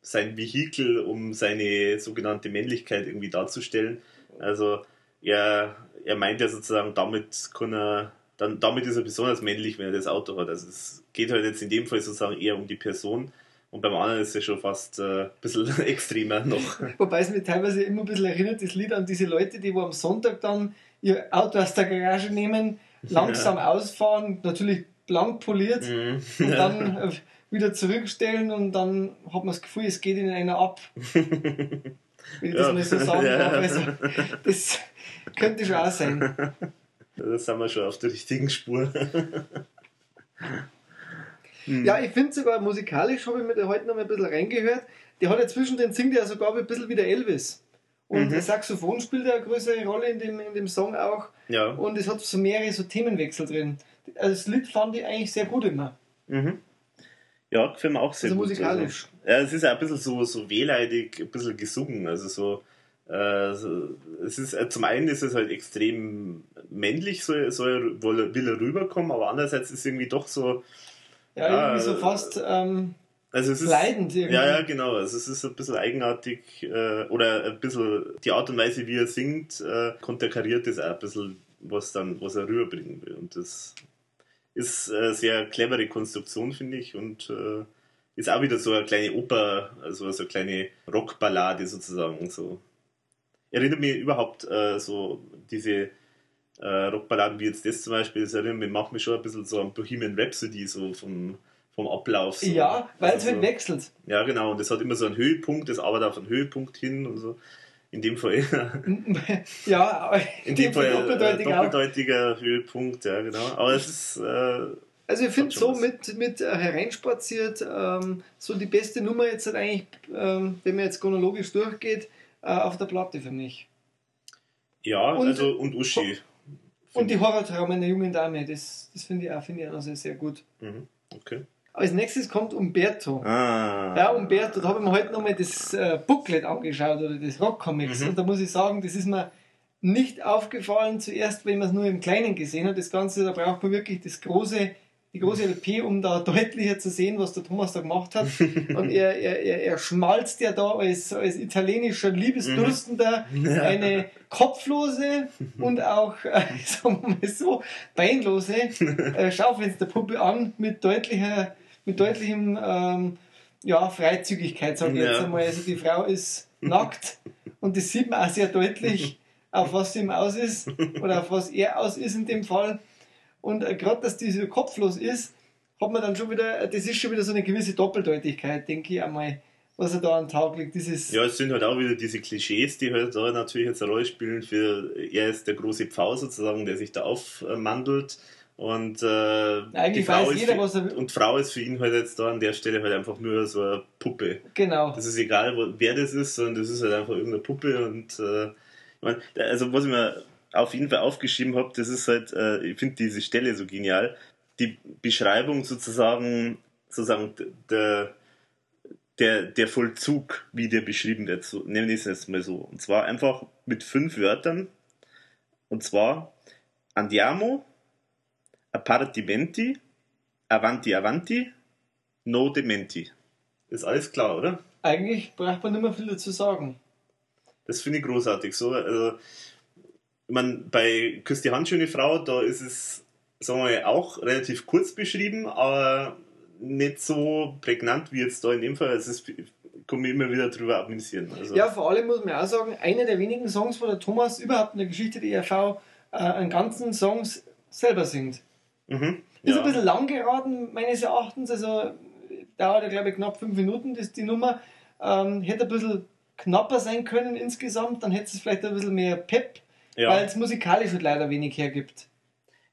Speaker 1: sein Vehikel, um seine sogenannte Männlichkeit irgendwie darzustellen. Also er, er meint ja sozusagen, damit kann er. Dann, damit ist er besonders männlich, wenn er das Auto hat. Also es geht halt jetzt in dem Fall sozusagen eher um die Person und beim anderen ist es schon fast äh, ein bisschen [laughs] extremer noch.
Speaker 2: Wobei es mich teilweise immer ein bisschen erinnert, das Lied an diese Leute, die wo am Sonntag dann ihr Auto aus der Garage nehmen, langsam ja. ausfahren, natürlich blank poliert mhm. und dann äh, wieder zurückstellen und dann hat man das Gefühl, es geht ihnen einer ab. [laughs] Wenn ich das mal so sagen [laughs] darf. Also, das könnte schon auch sein.
Speaker 1: Da sind wir schon auf der richtigen Spur.
Speaker 2: Mhm. Ja, ich finde sogar musikalisch, habe ich mir da heute noch mal ein bisschen reingehört. Der hat ja zwischendrin singt er sogar ein bisschen wie der Elvis. Und mhm. der Saxophon spielt ja eine größere Rolle in dem, in dem Song auch. Ja. Und es hat so mehrere so Themenwechsel drin. Also das Lied fand ich eigentlich sehr gut immer.
Speaker 1: Mhm. Ja, gefällt mir auch sehr
Speaker 2: also gut. musikalisch.
Speaker 1: Also, ja, es ist ja ein bisschen so, so wehleidig, ein bisschen gesungen. Also so, äh, so es ist, äh, zum einen ist es halt extrem männlich, so, so will er rüberkommen, aber andererseits ist es irgendwie doch so,
Speaker 2: ja, ja irgendwie so fast ähm,
Speaker 1: also es ist,
Speaker 2: leidend. Irgendwie.
Speaker 1: Ja, ja, genau. Also es ist ein bisschen eigenartig äh, oder ein bisschen die Art und Weise, wie er singt, äh, konterkariert das auch ein bisschen, was, dann, was er rüberbringen will. Und das ist eine sehr clevere Konstruktion, finde ich. Und äh, ist auch wieder so eine kleine Oper, also so eine kleine Rockballade sozusagen. So. Erinnert mich überhaupt äh, so diese äh, Rockballaden wie jetzt das zum Beispiel, das erinnert mich, macht mich schon ein bisschen so an Bohemian Rhapsody, so vom, vom Ablauf. So.
Speaker 2: Ja, weil also es halt wechselt.
Speaker 1: Ja, genau, und das hat immer so einen Höhepunkt, das arbeitet auf einen Höhepunkt hin und so. In dem Fall. [laughs] [laughs]
Speaker 2: ja,
Speaker 1: in dem Fall doppeldeutiger, äh, doppeldeutiger Höhepunkt, ja, genau. Aber es ist. Äh,
Speaker 2: also ich finde so mit, mit äh, hereinspaziert, ähm, so die beste Nummer jetzt halt eigentlich, ähm, wenn man jetzt chronologisch durchgeht, äh, auf der Platte für mich.
Speaker 1: Ja, und, also und Uschi.
Speaker 2: Und die Horrortraum einer jungen Dame, das, das finde ich auch, finde ich also sehr gut.
Speaker 1: Mhm. Okay.
Speaker 2: Als nächstes kommt Umberto.
Speaker 1: Ah.
Speaker 2: Ja, Umberto, da habe ich mir heute nochmal das äh, Booklet angeschaut oder das Rockcomics. Mhm. Und da muss ich sagen, das ist mir nicht aufgefallen zuerst, wenn man es nur im Kleinen gesehen hat. Das Ganze, da braucht man wirklich das große die große LP, um da [laughs] deutlicher zu sehen, was der Thomas da gemacht hat. [laughs] Und er, er, er, er schmalzt ja da als, als italienischer Liebesdurstender mhm. [laughs] eine kopflose und auch, äh, sagen wir mal so, beinlose äh, Schaufensterpuppe an mit deutlicher, mit deutlichem ähm, ja, Freizügigkeit, sage ich ja. jetzt einmal. Also die Frau ist nackt [laughs] und das sieht man auch sehr deutlich, auf was sie ihm aus ist oder auf was er aus ist in dem Fall. Und äh, gerade, dass die so kopflos ist, hat man dann schon wieder, äh, das ist schon wieder so eine gewisse Doppeldeutigkeit, denke ich einmal. was er da an den Tag legt. Dieses
Speaker 1: Ja, es sind halt auch wieder diese Klischees, die halt da natürlich jetzt eine Rolle spielen. Für er ist der große Pfau sozusagen, der sich da aufmandelt. Und, äh,
Speaker 2: Eigentlich
Speaker 1: Frau
Speaker 2: weiß
Speaker 1: ist
Speaker 2: jeder,
Speaker 1: für,
Speaker 2: was er will.
Speaker 1: und Frau ist für ihn halt jetzt da an der Stelle halt einfach nur so eine Puppe.
Speaker 2: genau.
Speaker 1: Das ist egal, wo, wer das ist, sondern das ist halt einfach irgendeine Puppe. Und äh, ich mein, also was ich mir auf jeden Fall aufgeschrieben habe, das ist halt, äh, ich finde diese Stelle so genial. Die Beschreibung sozusagen, sozusagen der, der, der Vollzug, wie der beschrieben wird, so, nennen wir es jetzt mal so. Und zwar einfach mit fünf Wörtern. Und zwar Andiamo, Appartimenti, Avanti Avanti, No Dementi. Ist alles klar, oder?
Speaker 2: Eigentlich braucht man nicht mehr viel dazu sagen.
Speaker 1: Das finde ich großartig. So, also, ich mein, bei Küss die Hand, schöne Frau, da ist es, sagen wir mal, auch relativ kurz beschrieben, aber nicht so prägnant wie jetzt da in dem Fall. Es ist, ich komme mir immer wieder drüber amüsieren. Also,
Speaker 2: Ja, vor allem muss man auch sagen, einer der wenigen Songs, wo der Thomas überhaupt in der Geschichte der ERV äh, einen ganzen Songs selber singt.
Speaker 1: Mhm,
Speaker 2: Ist
Speaker 1: ja.
Speaker 2: ein bisschen lang geraten, meines Erachtens. Also dauert ja, glaube ich, knapp fünf Minuten, das die Nummer. Ähm, hätte ein bisschen knapper sein können insgesamt, dann hätte es vielleicht ein bisschen mehr Pep, weil
Speaker 1: ja.
Speaker 2: es musikalisch halt leider wenig hergibt.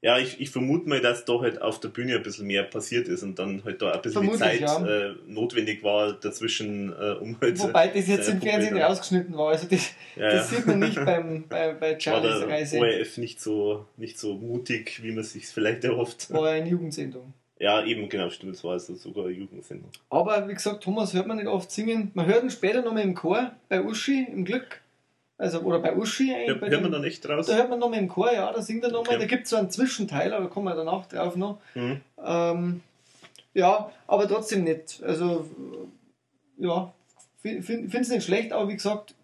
Speaker 1: Ja, ich, ich vermute mal, dass doch halt auf der Bühne ein bisschen mehr passiert ist und dann halt da ein bisschen die
Speaker 2: Vermutlich,
Speaker 1: Zeit
Speaker 2: ja.
Speaker 1: äh, notwendig war dazwischen, äh, um halt.
Speaker 2: Wobei das jetzt
Speaker 1: äh,
Speaker 2: im Fernsehen
Speaker 1: Puppe-
Speaker 2: rausgeschnitten war. Also das,
Speaker 1: Ja,
Speaker 2: das
Speaker 1: ja.
Speaker 2: sieht man nicht [laughs] beim, bei, bei
Speaker 1: war
Speaker 2: Charlies Reise.
Speaker 1: ORF nicht so, nicht so mutig, wie man sich vielleicht erhofft.
Speaker 2: War eine Jugendsendung.
Speaker 1: Ja, eben, genau, stimmt, es war also sogar eine Jugendsendung.
Speaker 2: Aber wie gesagt, Thomas hört man nicht oft singen. Man hört ihn später nochmal im Chor bei Uschi im Glück. Also, oder bei Uschi eigentlich. Bei
Speaker 1: hört man da nicht raus?
Speaker 2: Da hört man nochmal im Chor, ja, da singt er nochmal.
Speaker 1: Okay.
Speaker 2: Da gibt es so einen Zwischenteil, aber kommen wir danach drauf noch.
Speaker 1: Mhm.
Speaker 2: Ähm, ja, aber trotzdem nicht. Also, äh, ja, finde es nicht schlecht, aber wie gesagt,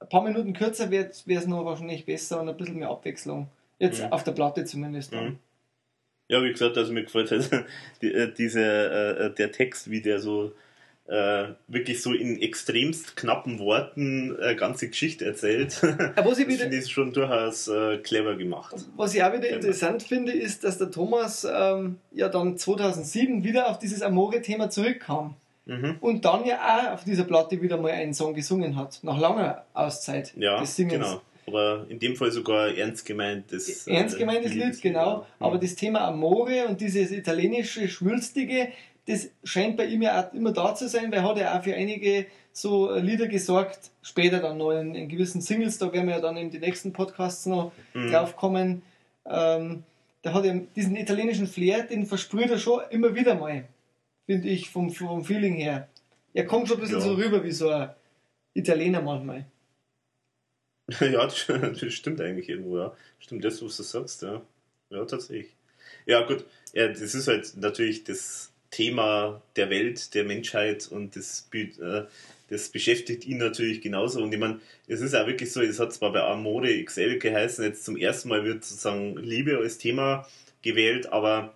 Speaker 2: ein paar Minuten kürzer wäre es noch wahrscheinlich besser und ein bisschen mehr Abwechslung. Jetzt
Speaker 1: Mhm.
Speaker 2: auf der Platte zumindest.
Speaker 1: Mhm. Ja, wie gesagt, also mir gefällt halt [laughs] die, äh, diese, äh, der Text, wie der so äh, wirklich so in extremst knappen Worten äh, ganze Geschichte erzählt. [laughs]
Speaker 2: Aber was ich
Speaker 1: Das
Speaker 2: wieder,
Speaker 1: finde ich schon durchaus äh, clever gemacht.
Speaker 2: Was ich auch wieder interessant finde, ist, dass der Thomas ähm, ja dann 2007 wieder auf dieses Amore-Thema zurückkam
Speaker 1: Mhm.
Speaker 2: und dann ja auch auf dieser Platte wieder mal einen Song gesungen hat, nach langer Auszeit
Speaker 1: Ja,
Speaker 2: des Singens.
Speaker 1: genau. Aber in dem Fall sogar ernst gemeintes. äh,
Speaker 2: Ernst gemeintes Lied,
Speaker 1: Liebeslied,
Speaker 2: genau.
Speaker 1: ja.
Speaker 2: Aber das Thema Amore und dieses italienische, schwülstige, das scheint bei ihm ja auch immer da zu sein, weil er hat ja auch für einige so Lieder gesorgt, später dann noch in, in gewissen Singles, da werden wir ja dann in die nächsten Podcasts noch
Speaker 1: Mhm.
Speaker 2: drauf kommen. Ähm, da hat er diesen italienischen Flair, den versprüht er schon immer wieder mal, finde ich, vom, vom Feeling her. Er kommt schon ein bisschen
Speaker 1: Ja.
Speaker 2: so rüber wie so ein Italiener manchmal. [laughs]
Speaker 1: Ja, das das stimmt eigentlich irgendwo, ja. Stimmt das, was du sagst, ja. Ja, tatsächlich. Ja, gut. Ja, das ist halt natürlich das Thema der Welt, der Menschheit und das, äh, das beschäftigt ihn natürlich genauso. Und ich meine, es ist auch wirklich so, es hat zwar bei Amore XL geheißen, jetzt zum ersten Mal wird sozusagen Liebe als Thema gewählt, aber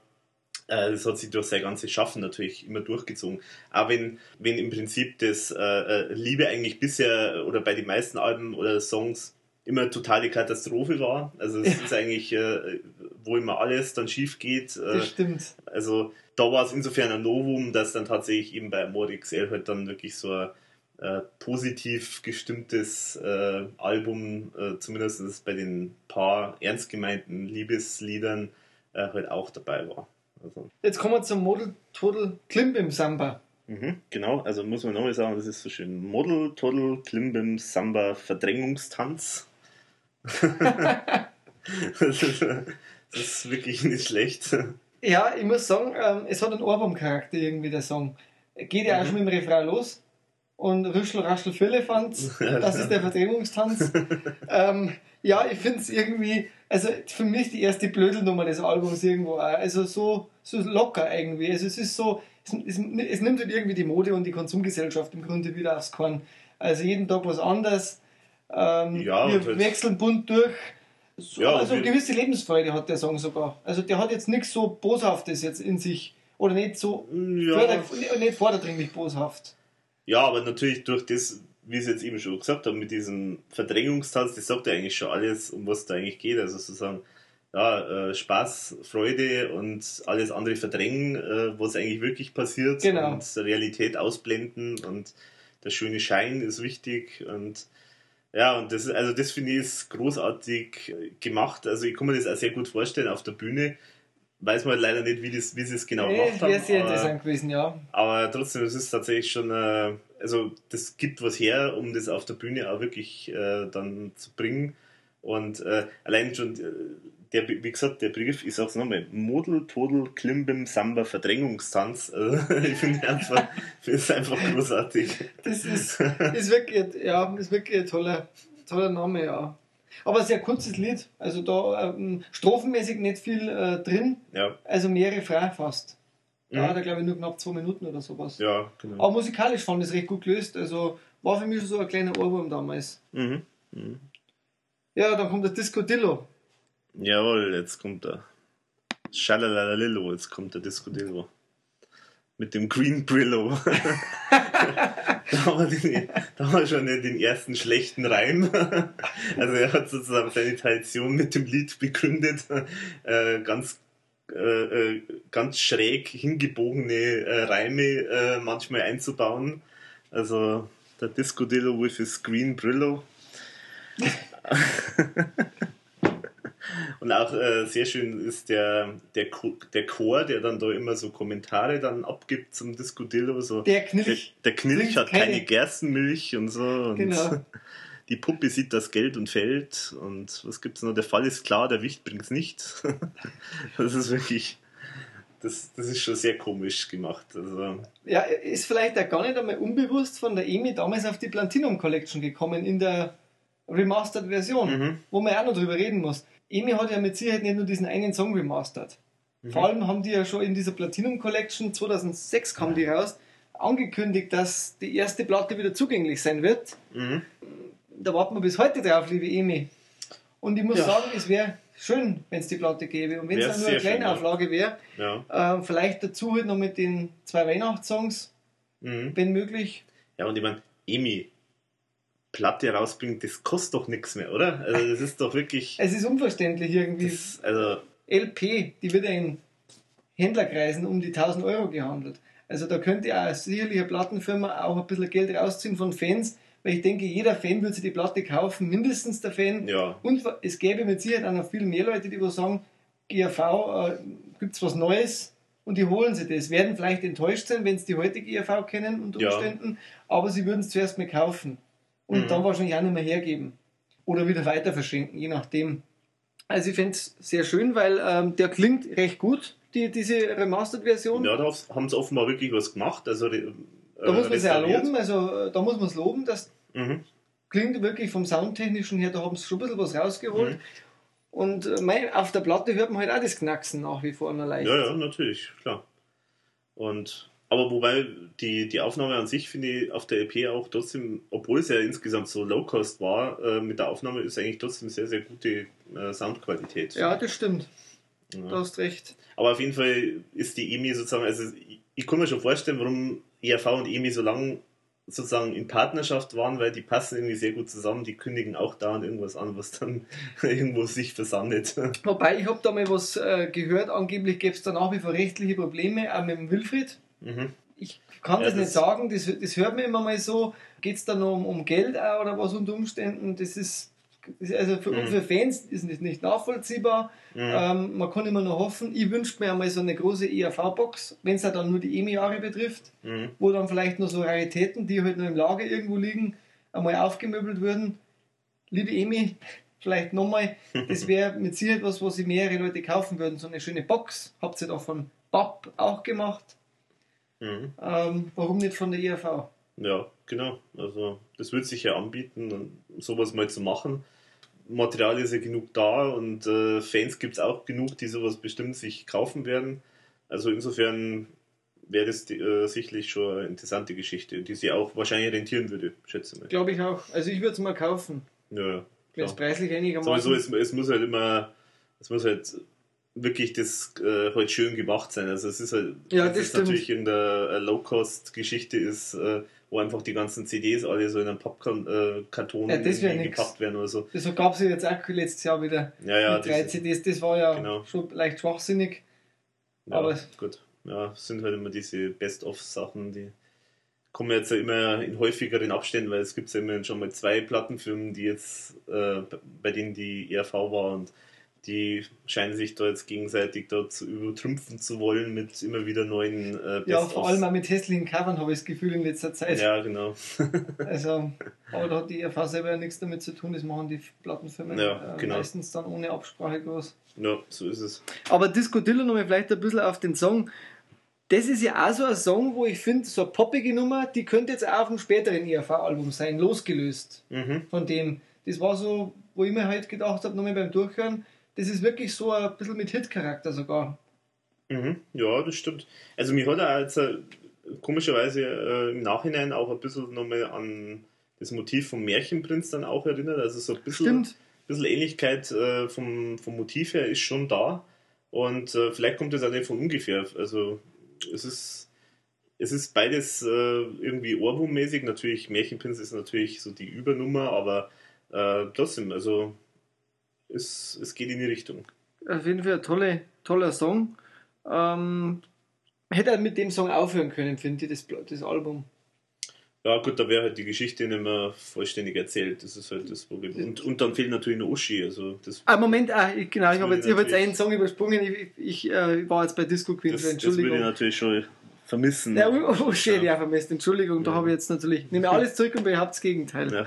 Speaker 1: äh, das hat sich durch sein ganzes Schaffen natürlich immer durchgezogen. Auch wenn, wenn im Prinzip das äh, äh, Liebe eigentlich bisher oder bei den meisten Alben oder Songs immer totale Katastrophe war. Also es ist eigentlich, äh, wo immer alles dann schief geht. Äh,
Speaker 2: Das stimmt.
Speaker 1: also da war es insofern ein Novum, dass dann tatsächlich eben bei Amore XL halt dann wirklich so ein äh, positiv gestimmtes äh, Album, äh, zumindest bei den paar ernst gemeinten Liebesliedern, äh, halt auch dabei war. Also,
Speaker 2: Jetzt kommen wir zum Model Total Klimbim Samba.
Speaker 1: mhm, genau, also muss man nochmal sagen, das ist so schön. Model, Toddle, Klimbim, Samba, Verdrängungstanz. [laughs] [laughs] das, ist, das ist wirklich nicht schlecht.
Speaker 2: Ja, ich muss sagen, ähm, es hat einen Ohrwurm-Charakter irgendwie, der Song. Geht ja auch
Speaker 1: Mhm.
Speaker 2: schon mit dem Refrain los. Und Rüschel, Raschel, Firlefanz, [laughs] das ist der Verdrängungstanz. [laughs] ähm, ja, ich finde es irgendwie, also für mich die erste Blödelnummer des Albums irgendwo auch. Also so, so locker irgendwie. Also es ist so, es, es, es nimmt halt irgendwie die Mode und die Konsumgesellschaft im Grunde wieder aufs Korn. Also jeden Tag was anderes. Ähm,
Speaker 1: Ja,
Speaker 2: wir
Speaker 1: halt-
Speaker 2: wechseln bunt durch. So,
Speaker 1: Ja,
Speaker 2: also
Speaker 1: wir-
Speaker 2: gewisse Lebensfreude hat der Song sogar. Also der hat jetzt nichts so Boshaftes jetzt in sich. Oder nicht so
Speaker 1: Ja,
Speaker 2: förder, nicht vorderdringlich boshaft.
Speaker 1: Ja, aber natürlich durch das, wie ich es jetzt eben schon gesagt habe, mit diesem Verdrängungstanz, das sagt ja eigentlich schon alles, um was da eigentlich geht. Also sozusagen, ja, äh, Spaß, Freude und alles andere verdrängen, äh, was eigentlich wirklich passiert
Speaker 2: Genau.
Speaker 1: und Realität ausblenden und der schöne Schein ist wichtig und ja, und das, also das finde ich ist großartig gemacht. Also ich kann mir das auch sehr gut vorstellen auf der Bühne. Weiß man leider nicht, wie, das, wie sie es genau
Speaker 2: Nee,
Speaker 1: gemacht haben.
Speaker 2: sehr
Speaker 1: aber-
Speaker 2: interessant gewesen, ja.
Speaker 1: aber trotzdem, es ist tatsächlich schon, äh, also das gibt was her, um das auf der Bühne auch wirklich äh, dann zu bringen. Und äh, allein schon, äh, der, wie gesagt, der Begriff, ich sag's nochmal, Model, Todel, Klimbim, Samba, Verdrängungstanz. [laughs] Also, ich finde einfach, [laughs] einfach großartig.
Speaker 2: Das ist, ist wirklich, ja, ist wirklich ein toller, toller Name, ja. Aber ein sehr kurzes Lied. Also da ähm, strophenmäßig nicht viel äh, drin.
Speaker 1: Ja,
Speaker 2: Also mehrere frei fast. Da
Speaker 1: Mhm.
Speaker 2: hat er, glaube ich, nur knapp zwei Minuten oder sowas.
Speaker 1: ja, genau.
Speaker 2: Aber musikalisch fand ich es recht gut gelöst. Also war für mich schon so ein kleiner Ohrwurm damals.
Speaker 1: Mhm. Mhm.
Speaker 2: Ja, dann kommt das Disco Dillo.
Speaker 1: Jawohl, jetzt kommt er. Schalalalillo, jetzt kommt der Disco Dillo. Mit dem Green Brillo. [laughs] da, wir den, da haben wir schon den ersten schlechten Reim. [laughs] Also er hat sozusagen seine Tradition mit dem Lied begründet. Äh, ganz, äh, äh, ganz schräg hingebogene äh, Reime manchmal einzubauen. Also der Disco Dillo with his Green Brillo. [laughs] Und auch äh, sehr schön ist der, der, der Chor, der dann da immer so Kommentare dann abgibt zum Discodillo. So,
Speaker 2: Der
Speaker 1: der,
Speaker 2: Knilch.
Speaker 1: der Knilch
Speaker 2: trinkt
Speaker 1: hat keine,
Speaker 2: keine-
Speaker 1: Gerstenmilch und so. Und
Speaker 2: Genau. [laughs]
Speaker 1: Die Puppe sieht das Geld und fällt. Und was gibt's noch? Der Fall ist klar, der Wicht bringt's nicht. [laughs] das ist wirklich. Das, das ist schon sehr komisch gemacht. Also,
Speaker 2: Ja, ist vielleicht auch gar nicht einmal unbewusst von der EMI damals auf die Platinum Collection gekommen in der Remastered-Version,
Speaker 1: Mhm.
Speaker 2: wo man ja auch noch drüber reden muss. EMI hat ja mit Sicherheit nicht nur diesen einen Song remastered.
Speaker 1: Mhm.
Speaker 2: Vor allem haben die ja schon in dieser Platinum Collection 2006 kam die raus, angekündigt, dass die erste Platte wieder zugänglich sein wird.
Speaker 1: mhm.
Speaker 2: Da warten wir bis heute drauf, liebe EMI. Und ich muss
Speaker 1: Ja.
Speaker 2: sagen, es wäre schön, wenn es die Platte gäbe. Und wenn es nur eine
Speaker 1: schön,
Speaker 2: kleine. Auflage wäre,
Speaker 1: ja.
Speaker 2: äh, vielleicht dazu halt noch mit den zwei Weihnachtssongs,
Speaker 1: Mhm.
Speaker 2: wenn möglich.
Speaker 1: Ja, und ich meine, Emi, Platte rausbringen, das kostet doch nichts mehr, oder? Also, das ist doch wirklich.
Speaker 2: Es ist unverständlich irgendwie.
Speaker 1: Das, also,
Speaker 2: LP, die wird ja in Händlerkreisen um die 1000 Euro gehandelt. Also da könnte ja sicherlich eine Plattenfirma auch ein bisschen Geld rausziehen von Fans, weil ich denke, jeder Fan würde sich die Platte kaufen, mindestens der Fan.
Speaker 1: ja.
Speaker 2: Und es gäbe mit Sicherheit auch noch viel mehr Leute, die sagen, GAV, äh, gibt es was Neues und die holen sich das. Werden vielleicht enttäuscht sein, wenn sie die heutige GAV kennen unter
Speaker 1: Ja.
Speaker 2: Umständen, aber sie würden es zuerst mal kaufen und
Speaker 1: Mhm.
Speaker 2: dann wahrscheinlich auch nicht mehr hergeben oder wieder weiter verschenken, je nachdem. Also ich finde es sehr schön, weil ähm, der klingt recht gut, die, diese Remastered-Version.
Speaker 1: Ja, da haben sie offenbar wirklich was gemacht. Also, äh,
Speaker 2: da muss man es ja loben, also äh, da muss man es loben, das
Speaker 1: Mhm.
Speaker 2: klingt wirklich vom Soundtechnischen her, da haben sie schon ein bisschen was rausgeholt.
Speaker 1: Mhm.
Speaker 2: Und äh, mei, auf der Platte hört man halt auch das Knacksen nach wie vor noch leicht.
Speaker 1: Ja, ja, natürlich, klar. Und, aber wobei die, die Aufnahme an sich finde ich auf der EP auch trotzdem, obwohl es ja insgesamt so low-cost war, äh, mit der Aufnahme ist eigentlich trotzdem sehr, sehr gute äh, Soundqualität.
Speaker 2: Ja, das stimmt.
Speaker 1: Ja.
Speaker 2: Du hast recht.
Speaker 1: Aber auf jeden Fall ist die EMI sozusagen, also ich, ich kann mir schon vorstellen, warum ERV und EMI so lange sozusagen in Partnerschaft waren, weil die passen irgendwie sehr gut zusammen, die kündigen auch dauernd irgendwas an, was dann [laughs] irgendwo sich versandet.
Speaker 2: Wobei, ich habe da mal was äh, gehört, angeblich gäbe es da nach wie vor rechtliche Probleme, auch mit dem Wilfried.
Speaker 1: Mhm.
Speaker 2: Ich kann
Speaker 1: Ja,
Speaker 2: das,
Speaker 1: das-
Speaker 2: nicht sagen, das, das hört mir immer mal so. Geht es da noch um, um Geld auch oder was unter Umständen? Das ist, also für,
Speaker 1: Mhm.
Speaker 2: für Fans ist das nicht nachvollziehbar.
Speaker 1: Mhm.
Speaker 2: Ähm, man kann immer nur hoffen. Ich wünsche mir einmal so eine große ERV-Box, wenn es ja dann nur die EMI-Jahre betrifft,
Speaker 1: Mhm.
Speaker 2: wo dann vielleicht noch so Raritäten, die halt noch im Lager irgendwo liegen, einmal aufgemöbelt würden. Liebe EMI, [laughs] vielleicht nochmal, das [laughs] wäre mit Sicherheit was, was sich mehrere Leute kaufen würden. So eine schöne Box. Habt ihr doch von BAP auch gemacht.
Speaker 1: Mhm.
Speaker 2: Ähm, warum nicht von der ERV?
Speaker 1: Ja, genau. Also das wird sich ja anbieten, sowas mal zu machen. Material ist ja genug da und äh, Fans gibt es auch genug, die sowas bestimmt sich kaufen werden. Also insofern wäre das äh, sicherlich schon eine interessante Geschichte, die sich auch wahrscheinlich rentieren würde, schätze mal.
Speaker 2: Glaube ich auch. Also ich würde es mal kaufen,
Speaker 1: Ja, ja.
Speaker 2: wenn es preislich einigermaßen...
Speaker 1: Sowieso, es, es muss halt immer, es muss halt wirklich das äh, halt schön gemacht sein. Also es ist halt,
Speaker 2: Ja, das stimmt.
Speaker 1: natürlich irgendeine Low-Cost-Geschichte ist, äh, wo einfach die ganzen CDs alle so in einen Pappkarton
Speaker 2: Ja,
Speaker 1: irgendwie
Speaker 2: nix.
Speaker 1: gepackt werden oder so.
Speaker 2: Das gab es ja jetzt auch letztes Jahr wieder
Speaker 1: Ja, ja,
Speaker 2: mit drei
Speaker 1: das,
Speaker 2: CDs. Das war ja
Speaker 1: Genau.
Speaker 2: schon leicht schwachsinnig.
Speaker 1: ja
Speaker 2: aber-
Speaker 1: gut. Ja, es sind halt immer diese Best-of-Sachen, die kommen jetzt ja immer in häufigeren Abständen, weil es gibt ja immerhin schon mal zwei Plattenfirmen, die jetzt, äh, bei denen die ERV war und die scheinen sich da jetzt gegenseitig da zu übertrumpfen zu wollen mit immer wieder neuen
Speaker 2: äh, Ja, vor allem auch mit hässlichen Covern habe ich das Gefühl in letzter Zeit.
Speaker 1: Ja, genau. [laughs]
Speaker 2: also, aber da hat die ERV selber ja nichts damit zu tun, das machen die Plattenfirmen ja, äh, genau. meistens dann ohne Absprache groß.
Speaker 1: Ja, so ist es.
Speaker 2: Aber diskutieren wir nochmal vielleicht ein bisschen auf den Song das ist ja auch so ein Song, wo ich finde, so eine poppige Nummer, die könnte jetzt auch auf einem späteren ERV-Album sein, losgelöst mhm. von dem. Das war so, wo ich mir halt gedacht habe, nochmal beim Durchhören, das ist wirklich so ein bisschen mit Hit-Charakter sogar.
Speaker 1: Mhm. Ja, das stimmt. Also mir hat er als komischerweise äh, im Nachhinein auch ein bisschen nochmal an das Motiv vom Märchenprinz dann auch erinnert. Also so ein bisschen, bisschen Ähnlichkeit äh, vom, vom Motiv her ist schon da. Und äh, vielleicht kommt das auch nicht von ungefähr. Also es ist, es ist beides äh, irgendwie Ohrwurmmäßig. Natürlich, Märchenprinz ist natürlich so die Übernummer, aber äh, trotzdem, also es, es geht in die Richtung.
Speaker 2: Auf jeden Fall ein tolle, toller Song. Ähm, hätte er mit dem Song aufhören können, finde ich, das, das Album.
Speaker 1: Ja, gut, da wäre halt die Geschichte nicht mehr vollständig erzählt. Das ist halt das Problem. Und, und dann fehlt natürlich noch Uschi. Also das
Speaker 2: ah, Moment, ah, ich, genau, ich habe jetzt, hab jetzt einen Song übersprungen. Ich, ich äh, war jetzt bei Disco Queen,
Speaker 1: das, Entschuldigung. Das würde ich natürlich schon vermissen.
Speaker 2: Ja, Uschi ja. ja vermisst, Entschuldigung, ja. da habe ich jetzt natürlich, nehme alles zurück und behaupte das Gegenteil. Ja.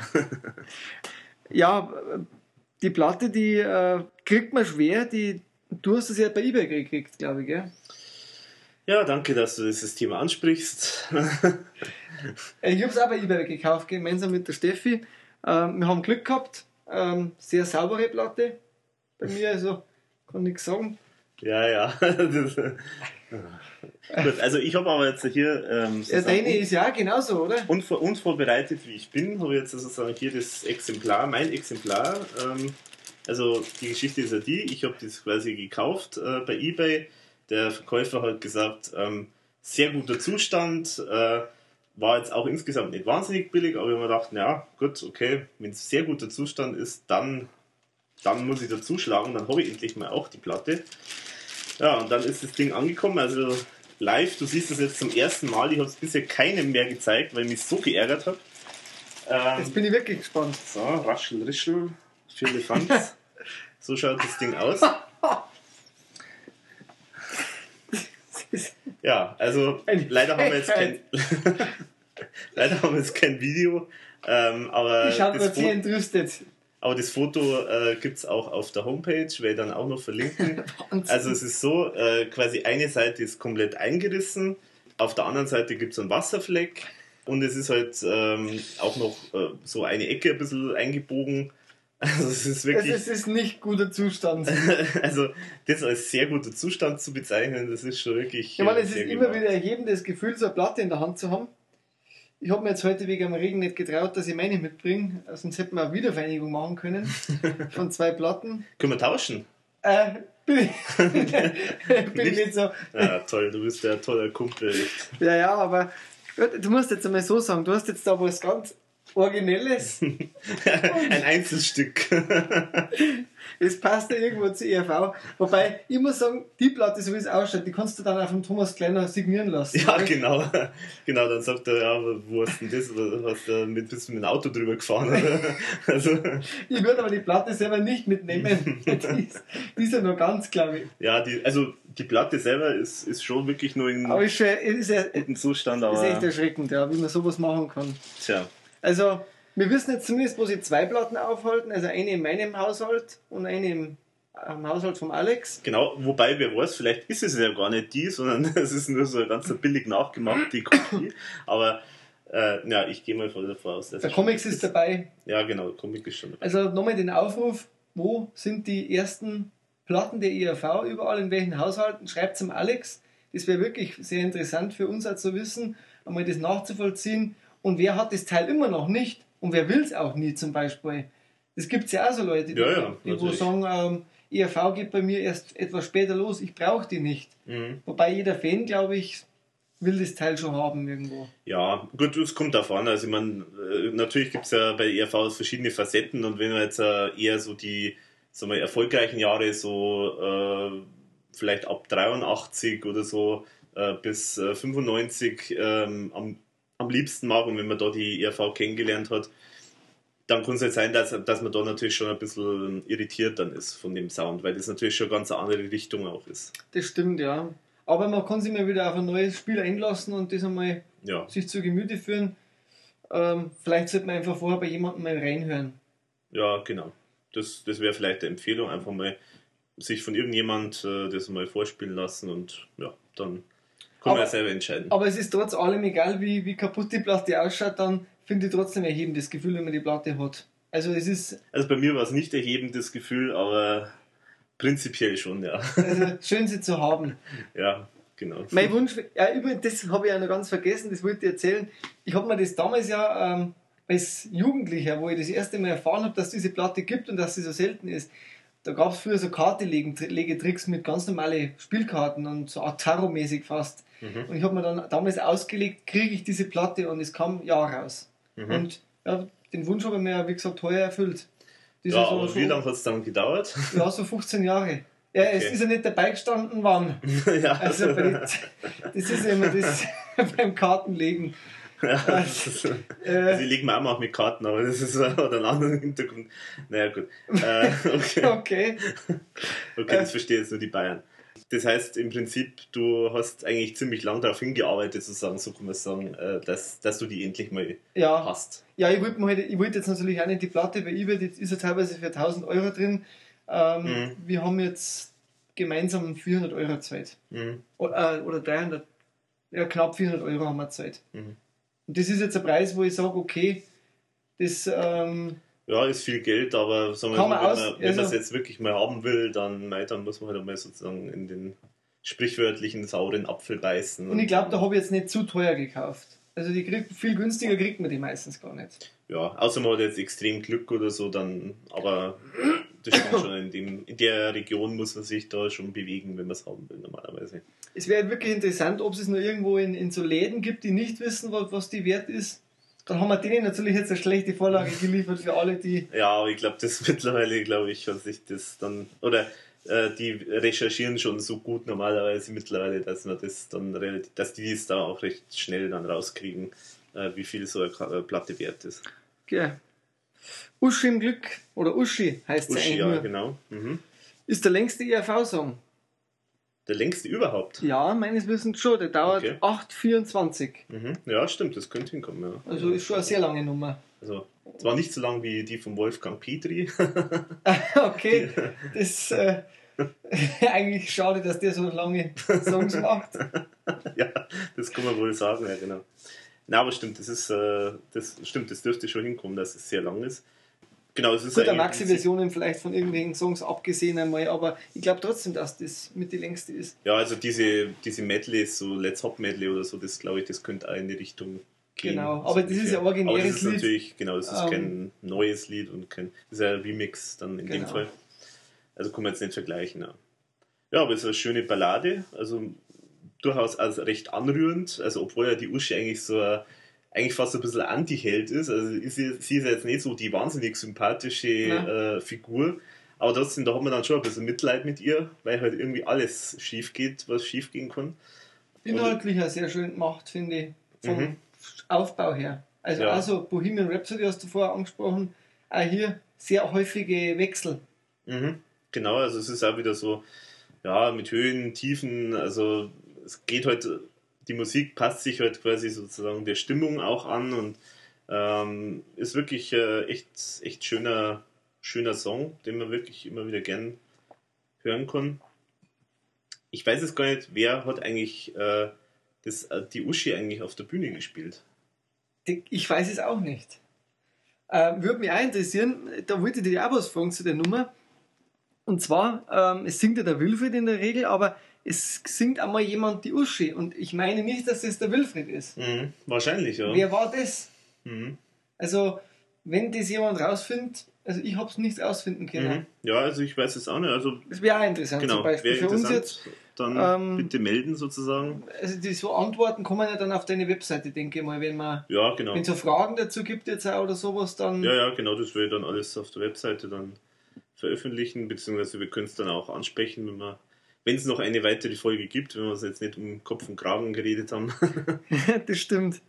Speaker 2: ja, die Platte, die äh, kriegt man schwer. Die, du hast es ja bei eBay gekriegt, glaube ich, gell?
Speaker 1: Ja, danke, dass du dieses Thema ansprichst.
Speaker 2: Äh, ich habe es auch bei eBay gekauft, gemeinsam mit der Steffi. Ähm, wir haben Glück gehabt. Ähm, sehr saubere Platte. Bei mir, also kann nichts sagen.
Speaker 1: Ja, ja. [laughs] Gut, also ich habe aber jetzt hier. Ähm,
Speaker 2: ja, deine ist ja genauso, oder?
Speaker 1: Unvor, unvorbereitet wie ich bin, habe ich jetzt sozusagen hier das Exemplar, mein Exemplar. Ähm, also die Geschichte ist ja die, ich habe das quasi gekauft äh, bei eBay. Der Verkäufer hat gesagt, ähm, sehr guter Zustand, äh, war jetzt auch insgesamt nicht wahnsinnig billig, aber ich habe mir gedacht, ja, gut, okay, wenn es sehr guter Zustand ist, dann, dann muss ich dazuschlagen, dann habe ich endlich mal auch die Platte. Ja, und dann ist das Ding angekommen, also live, du siehst es jetzt zum ersten Mal, ich habe es bisher keinem mehr gezeigt, weil ich mich so geärgert habe.
Speaker 2: Ähm, jetzt bin ich wirklich gespannt.
Speaker 1: So, Raschel, Rischel, für Elefanz. [laughs] so schaut das Ding aus. Ja, also leider haben wir jetzt kein, [laughs] leider haben wir jetzt kein Video. Ähm, aber
Speaker 2: ich habe sehr entrüstet.
Speaker 1: Aber das Foto äh, gibt es auch auf der Homepage, werde ich dann auch noch verlinken. [laughs] also es ist so, äh, quasi eine Seite ist komplett eingerissen, auf der anderen Seite gibt es einen Wasserfleck und es ist halt ähm, auch noch äh, so eine Ecke ein bisschen eingebogen [laughs]
Speaker 2: also es ist wirklich. Es ist nicht guter Zustand. [laughs]
Speaker 1: also das als sehr guter Zustand zu bezeichnen, das ist schon wirklich.
Speaker 2: Ich meine, es ist immer wieder erhebendes Gefühl, so eine Platte in der Hand zu haben. Ich habe mir jetzt heute wegen dem Regen nicht getraut, dass ich meine mitbringe, sonst hätten wir eine Wiedervereinigung machen können [laughs] von zwei Platten.
Speaker 1: Können wir tauschen?
Speaker 2: Äh, bin ich, [laughs] bin ich nicht so.
Speaker 1: Ja, toll, du bist ja ein toller Kumpel.
Speaker 2: Ja, ja, aber du musst jetzt einmal so sagen, du hast jetzt da was ganz Originelles. [laughs]
Speaker 1: Ein Einzelstück. [laughs]
Speaker 2: Es passt ja irgendwo zur ERV. Wobei, ich muss sagen, die Platte, so wie es ausschaut, die kannst du dann auch von Thomas Kleiner signieren lassen.
Speaker 1: Ja, oder? genau. Genau, dann sagt er, ja, wo hast denn das? Hast du mit, bist du mit dem Auto drüber gefahren? [laughs]
Speaker 2: also. Ich würde aber die Platte selber nicht mitnehmen. die, ist, die ist ja noch ganz, glaube ich.
Speaker 1: Ja, die, also die Platte selber ist, ist schon wirklich nur in
Speaker 2: aber ist, ist, ist,
Speaker 1: guten Zustand. Aber
Speaker 2: ist echt erschreckend, ja, wie man sowas machen kann.
Speaker 1: Tja.
Speaker 2: Also, wir wissen jetzt zumindest, wo sie zwei Platten aufhalten. Also eine in meinem Haushalt und eine im, im Haushalt von Alex.
Speaker 1: Genau, wobei wer weiß, vielleicht ist es ja gar nicht die, sondern [laughs] es ist nur so ganz billig nachgemachte Kopie. Aber äh, ja, ich gehe mal voll davon aus.
Speaker 2: Der Comics ist, ist dabei.
Speaker 1: Ja, genau, der Comic ist schon dabei.
Speaker 2: Also nochmal den Aufruf, wo sind die ersten Platten der IAV überall, in welchen Haushalten? Schreibt es dem Alex. Das wäre wirklich sehr interessant für uns auch zu wissen, einmal das nachzuvollziehen und wer hat das Teil immer noch nicht und wer will es auch nie zum Beispiel. Das gibt es ja auch so Leute, die,
Speaker 1: ja, ja,
Speaker 2: die wo sagen, ähm, ERV geht bei mir erst etwas später los, ich brauche die nicht. Mhm. Wobei jeder Fan, glaube ich, will das Teil schon haben irgendwo.
Speaker 1: Ja, gut, es kommt davon. Also ich meine, äh, natürlich gibt es ja bei ERV verschiedene Facetten und wenn man jetzt äh, eher so die sagen wir, erfolgreichen Jahre so äh, vielleicht ab 83 oder so äh, bis 95 äh, ähm, am am liebsten mag und wenn man da die ERV kennengelernt hat, dann kann es halt sein, dass, dass man da natürlich schon ein bisschen irritiert dann ist von dem Sound, weil das natürlich schon ganz eine andere Richtung auch ist.
Speaker 2: Das stimmt, ja. Aber man kann sich mal wieder auf ein neues Spiel einlassen und das einmal
Speaker 1: Ja,
Speaker 2: sich zu Gemüte führen. Ähm, vielleicht sollte man einfach vorher bei jemandem mal reinhören.
Speaker 1: ja genau. Das, das wäre vielleicht eine Empfehlung, einfach mal sich von irgendjemand äh, das mal vorspielen lassen und ja, dann kann man
Speaker 2: Aber-
Speaker 1: ja selber entscheiden.
Speaker 2: Aber es ist trotz allem egal, wie, wie kaputt die Platte ausschaut, dann finde ich trotzdem erhebendes Gefühl, wenn man die Platte hat. Also es ist
Speaker 1: Also bei mir war es nicht erhebendes Gefühl, aber prinzipiell schon, ja.
Speaker 2: also [laughs] schön, sie zu haben.
Speaker 1: Ja, genau.
Speaker 2: Mein Wunsch, ja, übrigens, das habe ich ja noch ganz vergessen, das wollte ich erzählen. Ich habe mir das damals ja ähm, als Jugendlicher, wo ich das erste Mal erfahren habe, dass es diese Platte gibt und dass sie so selten ist, da gab es früher so Kartenlegetricks mit ganz normalen Spielkarten und so Ataro-mäßig fast.
Speaker 1: Mhm.
Speaker 2: Und ich habe mir dann damals ausgelegt, kriege ich diese Platte und es kam ja raus.
Speaker 1: Mhm.
Speaker 2: Und ja, den Wunsch habe ich mir ja, wie gesagt, heuer erfüllt. Das
Speaker 1: Ja, aber
Speaker 2: so,
Speaker 1: wie lange hat es dann gedauert?
Speaker 2: Ja, so 15 Jahre. Ja, es
Speaker 1: Okay.
Speaker 2: ist ja nicht dabei gestanden, wann. [laughs]
Speaker 1: ja,
Speaker 2: Also bei, das ist ja immer das [laughs] beim Kartenlegen.
Speaker 1: ja, das [laughs] ist-
Speaker 2: Äh,
Speaker 1: also ich lege mir auch mal mit Karten, aber das ist äh, hat einen anderen Hintergrund. Naja, gut. Äh, okay,
Speaker 2: okay.
Speaker 1: okay, das verstehe jetzt nur die Bayern. Das heißt im Prinzip, du hast eigentlich ziemlich lang darauf hingearbeitet, sozusagen, so kann man sagen, äh, dass, dass du die endlich mal
Speaker 2: Ja,
Speaker 1: hast.
Speaker 2: ja ich wollte halt, ich wollte jetzt natürlich auch nicht die Platte bei eBay, die ist ja teilweise für 1000 Euro drin. Ähm,
Speaker 1: Mhm.
Speaker 2: Wir haben jetzt gemeinsam 400 Euro Zeit.
Speaker 1: Mhm.
Speaker 2: Oder, oder 300, ja knapp 400 Euro haben wir Zeit.
Speaker 1: Mhm.
Speaker 2: Und das ist jetzt ein Preis, wo ich sage, okay, das, ähm,
Speaker 1: Ja, ist viel Geld, aber sagen wir
Speaker 2: Kann
Speaker 1: so,
Speaker 2: man
Speaker 1: wenn
Speaker 2: aus-
Speaker 1: man wenn man es
Speaker 2: also-
Speaker 1: jetzt wirklich mal haben will, dann, dann muss man halt einmal sozusagen in den sprichwörtlichen sauren Apfel beißen.
Speaker 2: und ich glaube, da habe ich jetzt nicht zu teuer gekauft. Also die kriegt, viel günstiger kriegt man die meistens gar nicht.
Speaker 1: Ja, außer man hat jetzt extrem Glück oder so, dann, aber das stimmt schon, in, dem, in der Region muss man sich da schon bewegen, wenn man es haben will, normalerweise.
Speaker 2: Es wäre wirklich interessant, ob es nur irgendwo in, in so Läden gibt, die nicht wissen, was die wert ist. Dann haben wir denen natürlich jetzt eine schlechte Vorlage geliefert für alle, die.
Speaker 1: Ja, aber ich glaube, das [laughs] mittlerweile, glaube ich, hat sich das dann, oder äh, die recherchieren schon so gut normalerweise mittlerweile, dass man das dann relativ, dass die es da auch recht schnell dann rauskriegen, äh, wie viel so eine äh, Platte wert ist.
Speaker 2: Ja. Uschi im Glück, oder Uschi heißt sie
Speaker 1: Uschi,
Speaker 2: eigentlich
Speaker 1: ja,
Speaker 2: nur,
Speaker 1: genau. Mhm.
Speaker 2: ist der längste ERV-Song.
Speaker 1: Der längste überhaupt.
Speaker 2: Ja, meines Wissens schon. Der dauert
Speaker 1: Okay.
Speaker 2: 8,24.
Speaker 1: Mhm. Ja, stimmt, das könnte hinkommen, ja.
Speaker 2: Also ist schon eine sehr lange Nummer.
Speaker 1: Also, zwar nicht so lang wie die von Wolfgang Petri. [laughs]
Speaker 2: okay, das äh, [laughs] eigentlich schade, dass der so lange Songs macht. [laughs]
Speaker 1: ja, das kann man wohl sagen, ja, genau. Na, aber stimmt, das ist, äh, das stimmt, das dürfte schon hinkommen, dass es sehr lang ist. Genau, es ist
Speaker 2: Gut, Maxi-Versionen vielleicht von irgendwelchen Songs abgesehen einmal, aber ich glaube trotzdem, dass das mit die längste ist.
Speaker 1: Ja, also diese, diese Medleys, so Let's Hop Medley oder so, das glaube ich, das könnte auch in die Richtung gehen.
Speaker 2: Genau,
Speaker 1: so
Speaker 2: aber das ist ja originäres
Speaker 1: Aber das ist
Speaker 2: Lied.
Speaker 1: natürlich, genau, das ist
Speaker 2: Ähm,
Speaker 1: kein neues Lied und kein, das ist ja ein Remix dann in dem
Speaker 2: Genau.
Speaker 1: Fall. Also kann man jetzt nicht vergleichen. Ja, ja aber es ist eine schöne Ballade, also durchaus als recht anrührend, also obwohl ja die Uschi eigentlich so ein, eigentlich fast ein bisschen Anti-Held ist, also sie, sie ist ja jetzt nicht so die wahnsinnig sympathische äh, Figur, aber trotzdem, da hat man dann schon ein bisschen Mitleid mit ihr, weil halt irgendwie alles schief geht, was schief gehen kann.
Speaker 2: Inhaltlich auch sehr schön gemacht, finde ich, vom
Speaker 1: Mhm.
Speaker 2: Aufbau her. Also
Speaker 1: Ja.
Speaker 2: also Bohemian Rhapsody hast du vorher angesprochen, auch hier sehr häufige Wechsel.
Speaker 1: Mhm. Genau, also es ist auch wieder so, ja, mit Höhen, Tiefen, also es geht halt, die Musik passt sich halt quasi sozusagen der Stimmung auch an und ähm, ist wirklich äh, echt, echt schöner, schöner Song, den man wirklich immer wieder gern hören kann. Ich weiß jetzt gar nicht, wer hat eigentlich äh, das, äh, die Uschi eigentlich auf der Bühne gespielt.
Speaker 2: Ich weiß es auch nicht. Äh, würde mich auch interessieren, da wollte ich dir auch was fragen zu der Nummer. Und zwar, ähm, es singt ja der Wilfried in der Regel, aber es singt einmal jemand die Uschi. Und ich meine nicht, dass das der Wilfried ist.
Speaker 1: Mhm, wahrscheinlich, ja.
Speaker 2: Wer war das?
Speaker 1: Mhm.
Speaker 2: Also, wenn das jemand rausfindet, also ich habe es nicht rausfinden können.
Speaker 1: Mhm. Ja, also ich weiß es auch nicht. Also
Speaker 2: Das wäre auch interessant
Speaker 1: Genau,
Speaker 2: zum Beispiel für uns jetzt.
Speaker 1: Dann
Speaker 2: ähm,
Speaker 1: bitte melden sozusagen.
Speaker 2: Also die so Antworten kommen ja dann auf deine Webseite, denke ich mal, wenn man
Speaker 1: Ja, genau.
Speaker 2: wenn es so Fragen dazu gibt jetzt auch oder sowas, dann
Speaker 1: Ja, ja, genau, das will dann alles auf der Webseite dann veröffentlichen, beziehungsweise wir können es dann auch ansprechen, wenn wir, wenn es noch eine weitere Folge gibt, wenn wir es jetzt nicht um Kopf und Kragen geredet haben. [laughs]
Speaker 2: das stimmt.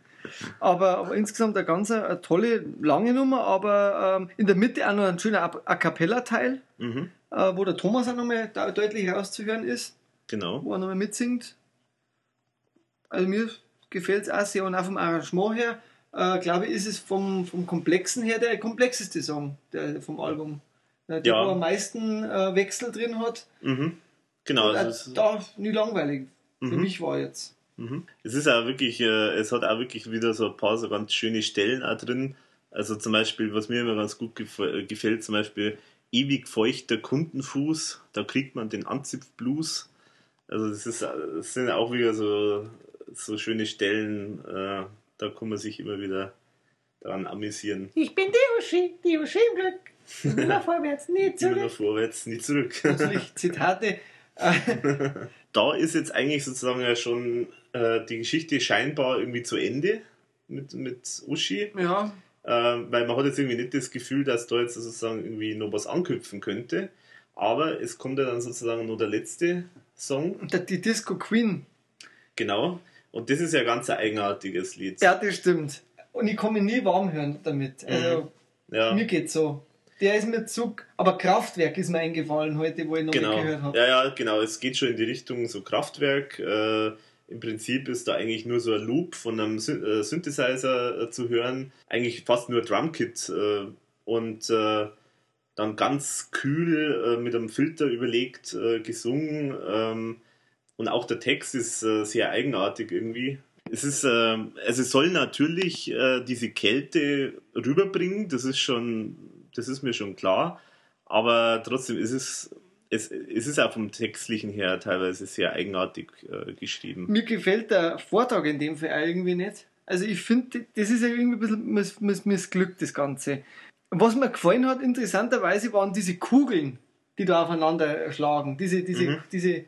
Speaker 2: Aber, aber insgesamt eine ganz eine tolle, lange Nummer, aber ähm, in der Mitte auch noch ein schöner A Cappella-Teil,
Speaker 1: Mhm.
Speaker 2: äh, wo der Thomas auch nochmal da, deutlich rauszuhören ist,
Speaker 1: Genau.
Speaker 2: wo er nochmal mitsingt. Also mir gefällt es auch sehr und auch vom Arrangement her, äh, glaube ich, ist es vom, vom Komplexen her der komplexeste Song der, vom Album. Äh, Der,
Speaker 1: Ja.
Speaker 2: wo am meisten äh, Wechsel drin hat.
Speaker 1: Mhm. Genau.
Speaker 2: Äh,
Speaker 1: es,
Speaker 2: da nie langweilig. Für
Speaker 1: Mhm.
Speaker 2: mich war jetzt.
Speaker 1: mhm. es ist auch wirklich, äh, es hat auch wirklich wieder so ein paar so ganz schöne Stellen auch drin. Also zum Beispiel, was mir immer ganz gut gef äh, gefällt, zum Beispiel ewig feuchter Kundenfuß, da kriegt man den Anzipf-Blues. Also das, ist, äh, das sind auch wieder so, so schöne Stellen, äh, da kann man sich immer wieder daran amüsieren.
Speaker 2: Ich bin die Uschi, die Uschi im Glück. Immer vorwärts, nie
Speaker 1: Immer nur vorwärts, nie zurück.
Speaker 2: Natürlich Zitate. [laughs]
Speaker 1: Da ist jetzt eigentlich sozusagen ja schon äh, die Geschichte scheinbar irgendwie zu Ende mit, mit Uschi,
Speaker 2: ja,
Speaker 1: ähm, weil man hat jetzt irgendwie nicht das Gefühl, dass da jetzt sozusagen irgendwie noch was anknüpfen könnte. Aber es kommt ja dann sozusagen noch der letzte Song,
Speaker 2: die Disco Queen.
Speaker 1: genau. Und das ist ja ganz ein eigenartiges Lied.
Speaker 2: Ja, das stimmt. Und ich mich nie warm hören damit. Also,
Speaker 1: Ja,
Speaker 2: mir geht's so. Der ist mir zu. Aber Kraftwerk ist mir eingefallen heute, wo ich noch
Speaker 1: genau.
Speaker 2: gehört habe.
Speaker 1: Ja, ja, genau. Es geht schon in die Richtung so Kraftwerk. Äh, Im Prinzip ist da eigentlich nur so ein Loop von einem Syn äh, Synthesizer äh, zu hören. Eigentlich fast nur Drumkit. Äh, und äh, dann ganz kühl äh, mit einem Filter überlegt gesungen. Ähm, und auch der Text ist sehr eigenartig irgendwie. Es ist, äh, also es soll natürlich äh, diese Kälte rüberbringen, das ist schon, das ist mir schon klar. Aber trotzdem ist es, es, es ist auch vom Textlichen her teilweise sehr eigenartig äh, geschrieben.
Speaker 2: Mir gefällt der Vortrag in dem Fall auch irgendwie nicht. Also ich finde, das ist ja irgendwie ein bisschen miss, miss, missglückt, das Ganze. Was mir gefallen hat, interessanterweise, waren diese Kugeln, die da aufeinander schlagen. Diese, diese,
Speaker 1: Mhm.
Speaker 2: diese,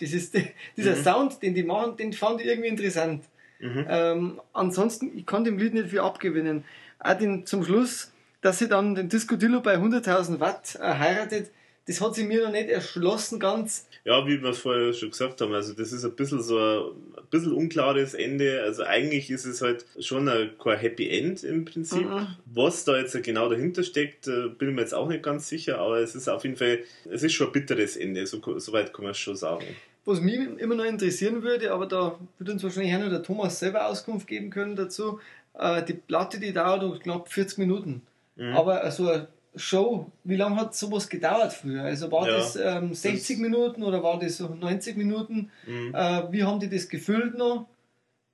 Speaker 2: dieses, dieser
Speaker 1: Mhm.
Speaker 2: Sound, den die machen, den fand ich irgendwie interessant.
Speaker 1: Mhm.
Speaker 2: Ähm, ansonsten, ich kann dem Lied nicht viel abgewinnen. Auch den, zum Schluss, dass sie dann den Disco Dillo bei 100.000 Watt äh, heiratet, das hat sie mir noch nicht erschlossen ganz.
Speaker 1: Ja, wie wir es vorher schon gesagt haben, also das ist ein bisschen so ein, ein bisschen unklares Ende. Also eigentlich ist es halt schon ein, kein Happy End im Prinzip.
Speaker 2: Mhm.
Speaker 1: Was da jetzt genau dahinter steckt, äh, bin ich mir jetzt auch nicht ganz sicher, aber es ist auf jeden Fall, es ist schon ein bitteres Ende, so, soweit kann man es schon sagen.
Speaker 2: Was mich immer noch interessieren würde, aber da wird uns wahrscheinlich auch noch der Thomas selber Auskunft geben können dazu. Äh, die Platte, die dauert knapp 40 Minuten.
Speaker 1: Mhm.
Speaker 2: Aber so eine Show, wie lange hat sowas gedauert früher? Also war
Speaker 1: Ja,
Speaker 2: das ähm, 60 Minuten oder war das so 90 Minuten?
Speaker 1: Mhm.
Speaker 2: Äh, wie haben die das gefüllt noch?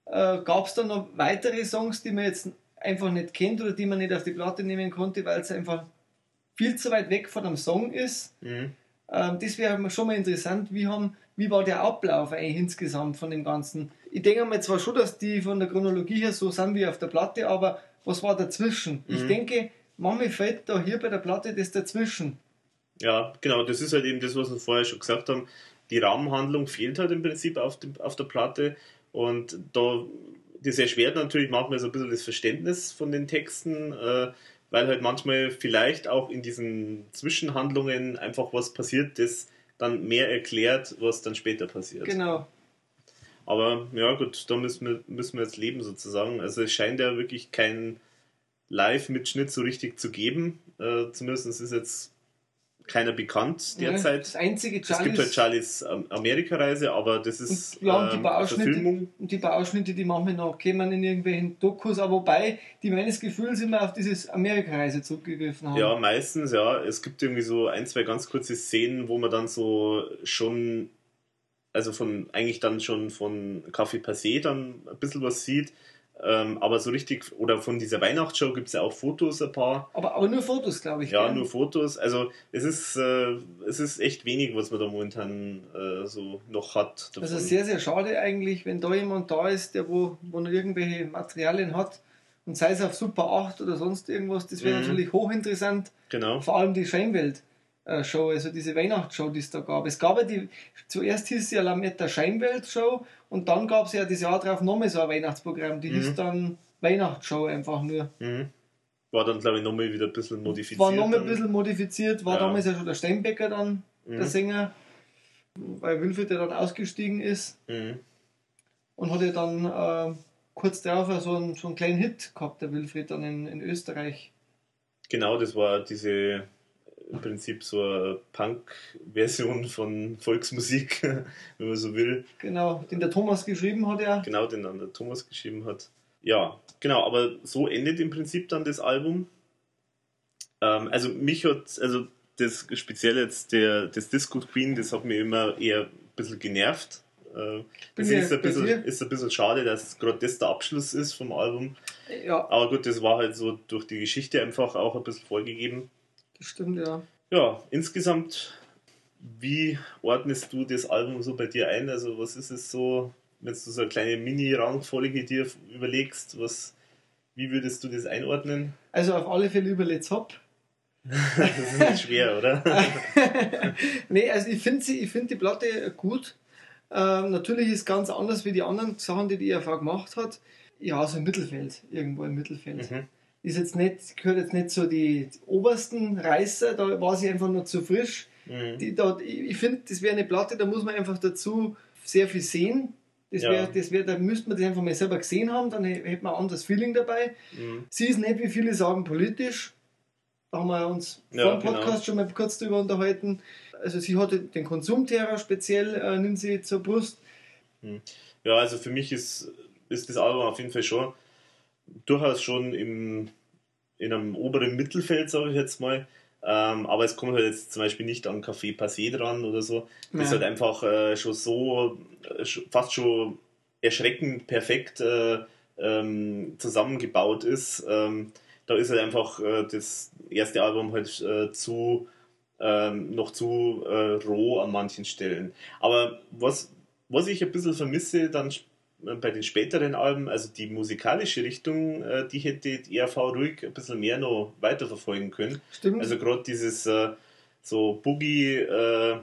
Speaker 2: Äh, Gab es da noch weitere Songs, die man jetzt einfach nicht kennt oder die man nicht auf die Platte nehmen konnte, weil es einfach viel zu weit weg von einem Song ist?
Speaker 1: Mhm.
Speaker 2: Ähm, das wäre schon mal interessant, wie, haben, wie war der Ablauf eigentlich insgesamt von dem Ganzen? Ich denke mal zwar schon, dass die von der Chronologie her so sind wie auf der Platte, aber was war dazwischen? Ich
Speaker 1: Mhm.
Speaker 2: denke, manchmal fällt da hier bei der Platte das dazwischen.
Speaker 1: Ja, genau, das ist halt eben das, was wir vorher schon gesagt haben. Die Rahmenhandlung fehlt halt im Prinzip auf, dem, auf der Platte und da, das erschwert natürlich manchmal so ein bisschen das Verständnis von den Texten, äh, weil halt manchmal vielleicht auch in diesen Zwischenhandlungen einfach was passiert, das dann mehr erklärt, was dann später passiert.
Speaker 2: Genau.
Speaker 1: Aber ja gut, da müssen wir, müssen wir jetzt leben sozusagen. Also es scheint ja wirklich keinen Live-Mitschnitt so richtig zu geben. Äh, zumindest ist jetzt keiner bekannt derzeit.
Speaker 2: das einzige
Speaker 1: es gibt halt Charlies ähm, Amerikareise, aber das ist
Speaker 2: Und, ja, und die
Speaker 1: ähm,
Speaker 2: Bauausschnitte,
Speaker 1: Verfilmung.
Speaker 2: und die Bauausschnitte, die manchmal noch kommen in irgendwelchen Dokus, aber wobei die meines Gefühls immer auf dieses Amerikareise zurückgegriffen haben.
Speaker 1: Ja, meistens, ja. Es gibt irgendwie so ein, zwei ganz kurze Szenen, wo man dann so schon, also von, eigentlich dann schon von Café Passé dann ein bisschen was sieht. Ähm, aber so richtig, oder von dieser Weihnachtsshow gibt es ja auch Fotos ein paar.
Speaker 2: Aber, aber nur Fotos, glaube ich.
Speaker 1: Ja,
Speaker 2: gell?
Speaker 1: nur Fotos. Also es ist, äh, es ist echt wenig, was man da momentan äh, so noch hat. davon.
Speaker 2: Also sehr, sehr schade eigentlich, wenn da jemand da ist, der wo, wo noch irgendwelche Materialien hat und sei es auf Super 8 oder sonst irgendwas, das wäre
Speaker 1: Mhm.
Speaker 2: natürlich hochinteressant.
Speaker 1: genau.
Speaker 2: Vor allem die Scheinwelt-Show, also diese Weihnachtsshow, die es da gab. Es gab ja die, zuerst hieß sie ja Lametta Scheinwelt-Show und dann gab es ja das Jahr drauf nochmal so ein Weihnachtsprogramm, die
Speaker 1: Mhm.
Speaker 2: hieß dann Weihnachtsshow einfach nur.
Speaker 1: Mhm. War dann, glaube ich, nochmal wieder ein bisschen modifiziert.
Speaker 2: War nochmal ein bisschen modifiziert, war
Speaker 1: Ja.
Speaker 2: damals ja schon der Steinbecker dann, der
Speaker 1: Mhm.
Speaker 2: Sänger, weil Wilfried ja dann ausgestiegen ist.
Speaker 1: Mhm.
Speaker 2: und hat ja dann äh, kurz darauf so einen, so einen kleinen Hit gehabt, der Wilfried, dann in, in Österreich.
Speaker 1: Genau, das war diese im Prinzip so eine Punk-Version von Volksmusik, [laughs] wenn man so will.
Speaker 2: Genau, den der Thomas geschrieben hat, ja.
Speaker 1: Genau, den dann der Thomas geschrieben hat. Ja, genau, aber so endet im Prinzip dann das Album. Ähm, also mich hat, also das speziell jetzt der, das Disco Queen, das hat mir immer eher ein bisschen genervt. Äh, das ist ein, bisschen, ist ein bisschen schade, dass gerade das der Abschluss ist vom Album.
Speaker 2: Ja.
Speaker 1: Aber gut, das war halt so durch die Geschichte einfach auch ein bisschen vorgegeben.
Speaker 2: Das stimmt, ja.
Speaker 1: Ja, insgesamt, wie ordnest du das Album so bei dir ein? Also, was ist es so, wenn du so eine kleine Mini-Rangfolge dir überlegst, was, wie würdest du das einordnen?
Speaker 2: Also, auf alle Fälle über Let's Hop. [laughs]
Speaker 1: das ist nicht schwer, oder? [laughs]
Speaker 2: nee, also ich finde find die Platte gut. Ähm, natürlich ist es ganz anders wie die anderen Sachen, die die ERV gemacht hat. Ja, so im Mittelfeld, irgendwo im Mittelfeld. Mhm. Ist jetzt nicht, gehört jetzt nicht so die obersten Reißer, da war sie einfach nur zu frisch. Mhm. Die, da, ich finde, das wäre eine Platte, da muss man einfach dazu sehr viel sehen. Das wäre, ja. das wär, da müsste man das einfach mal selber gesehen haben, dann hätte man ein anderes Feeling dabei. Mhm. Sie ist nicht, wie viele sagen, politisch. Da haben wir uns ja, vor dem genau. Podcast genau. schon mal kurz drüber unterhalten. Also sie hatte den Konsumterror speziell, äh, nimmt sie zur Brust.
Speaker 1: Hm. Ja, also für mich ist, ist das Album auf jeden Fall schon durchaus schon im, in einem oberen Mittelfeld, sage ich jetzt mal. Ähm, aber es kommt halt jetzt zum Beispiel nicht an Café Passé dran oder so. Das ist halt einfach äh, schon so, äh, fast schon erschreckend perfekt äh, ähm, zusammengebaut ist. Ähm, da ist halt einfach äh, das erste Album halt äh, zu ähm, noch zu äh, roh an manchen Stellen. Aber was, was ich ein bisschen vermisse, dann bei den späteren Alben, also die musikalische Richtung, äh, die hätte die ERV ruhig ein bisschen mehr noch weiterverfolgen können.
Speaker 2: Stimmt.
Speaker 1: Also gerade dieses äh, so Boogie, äh,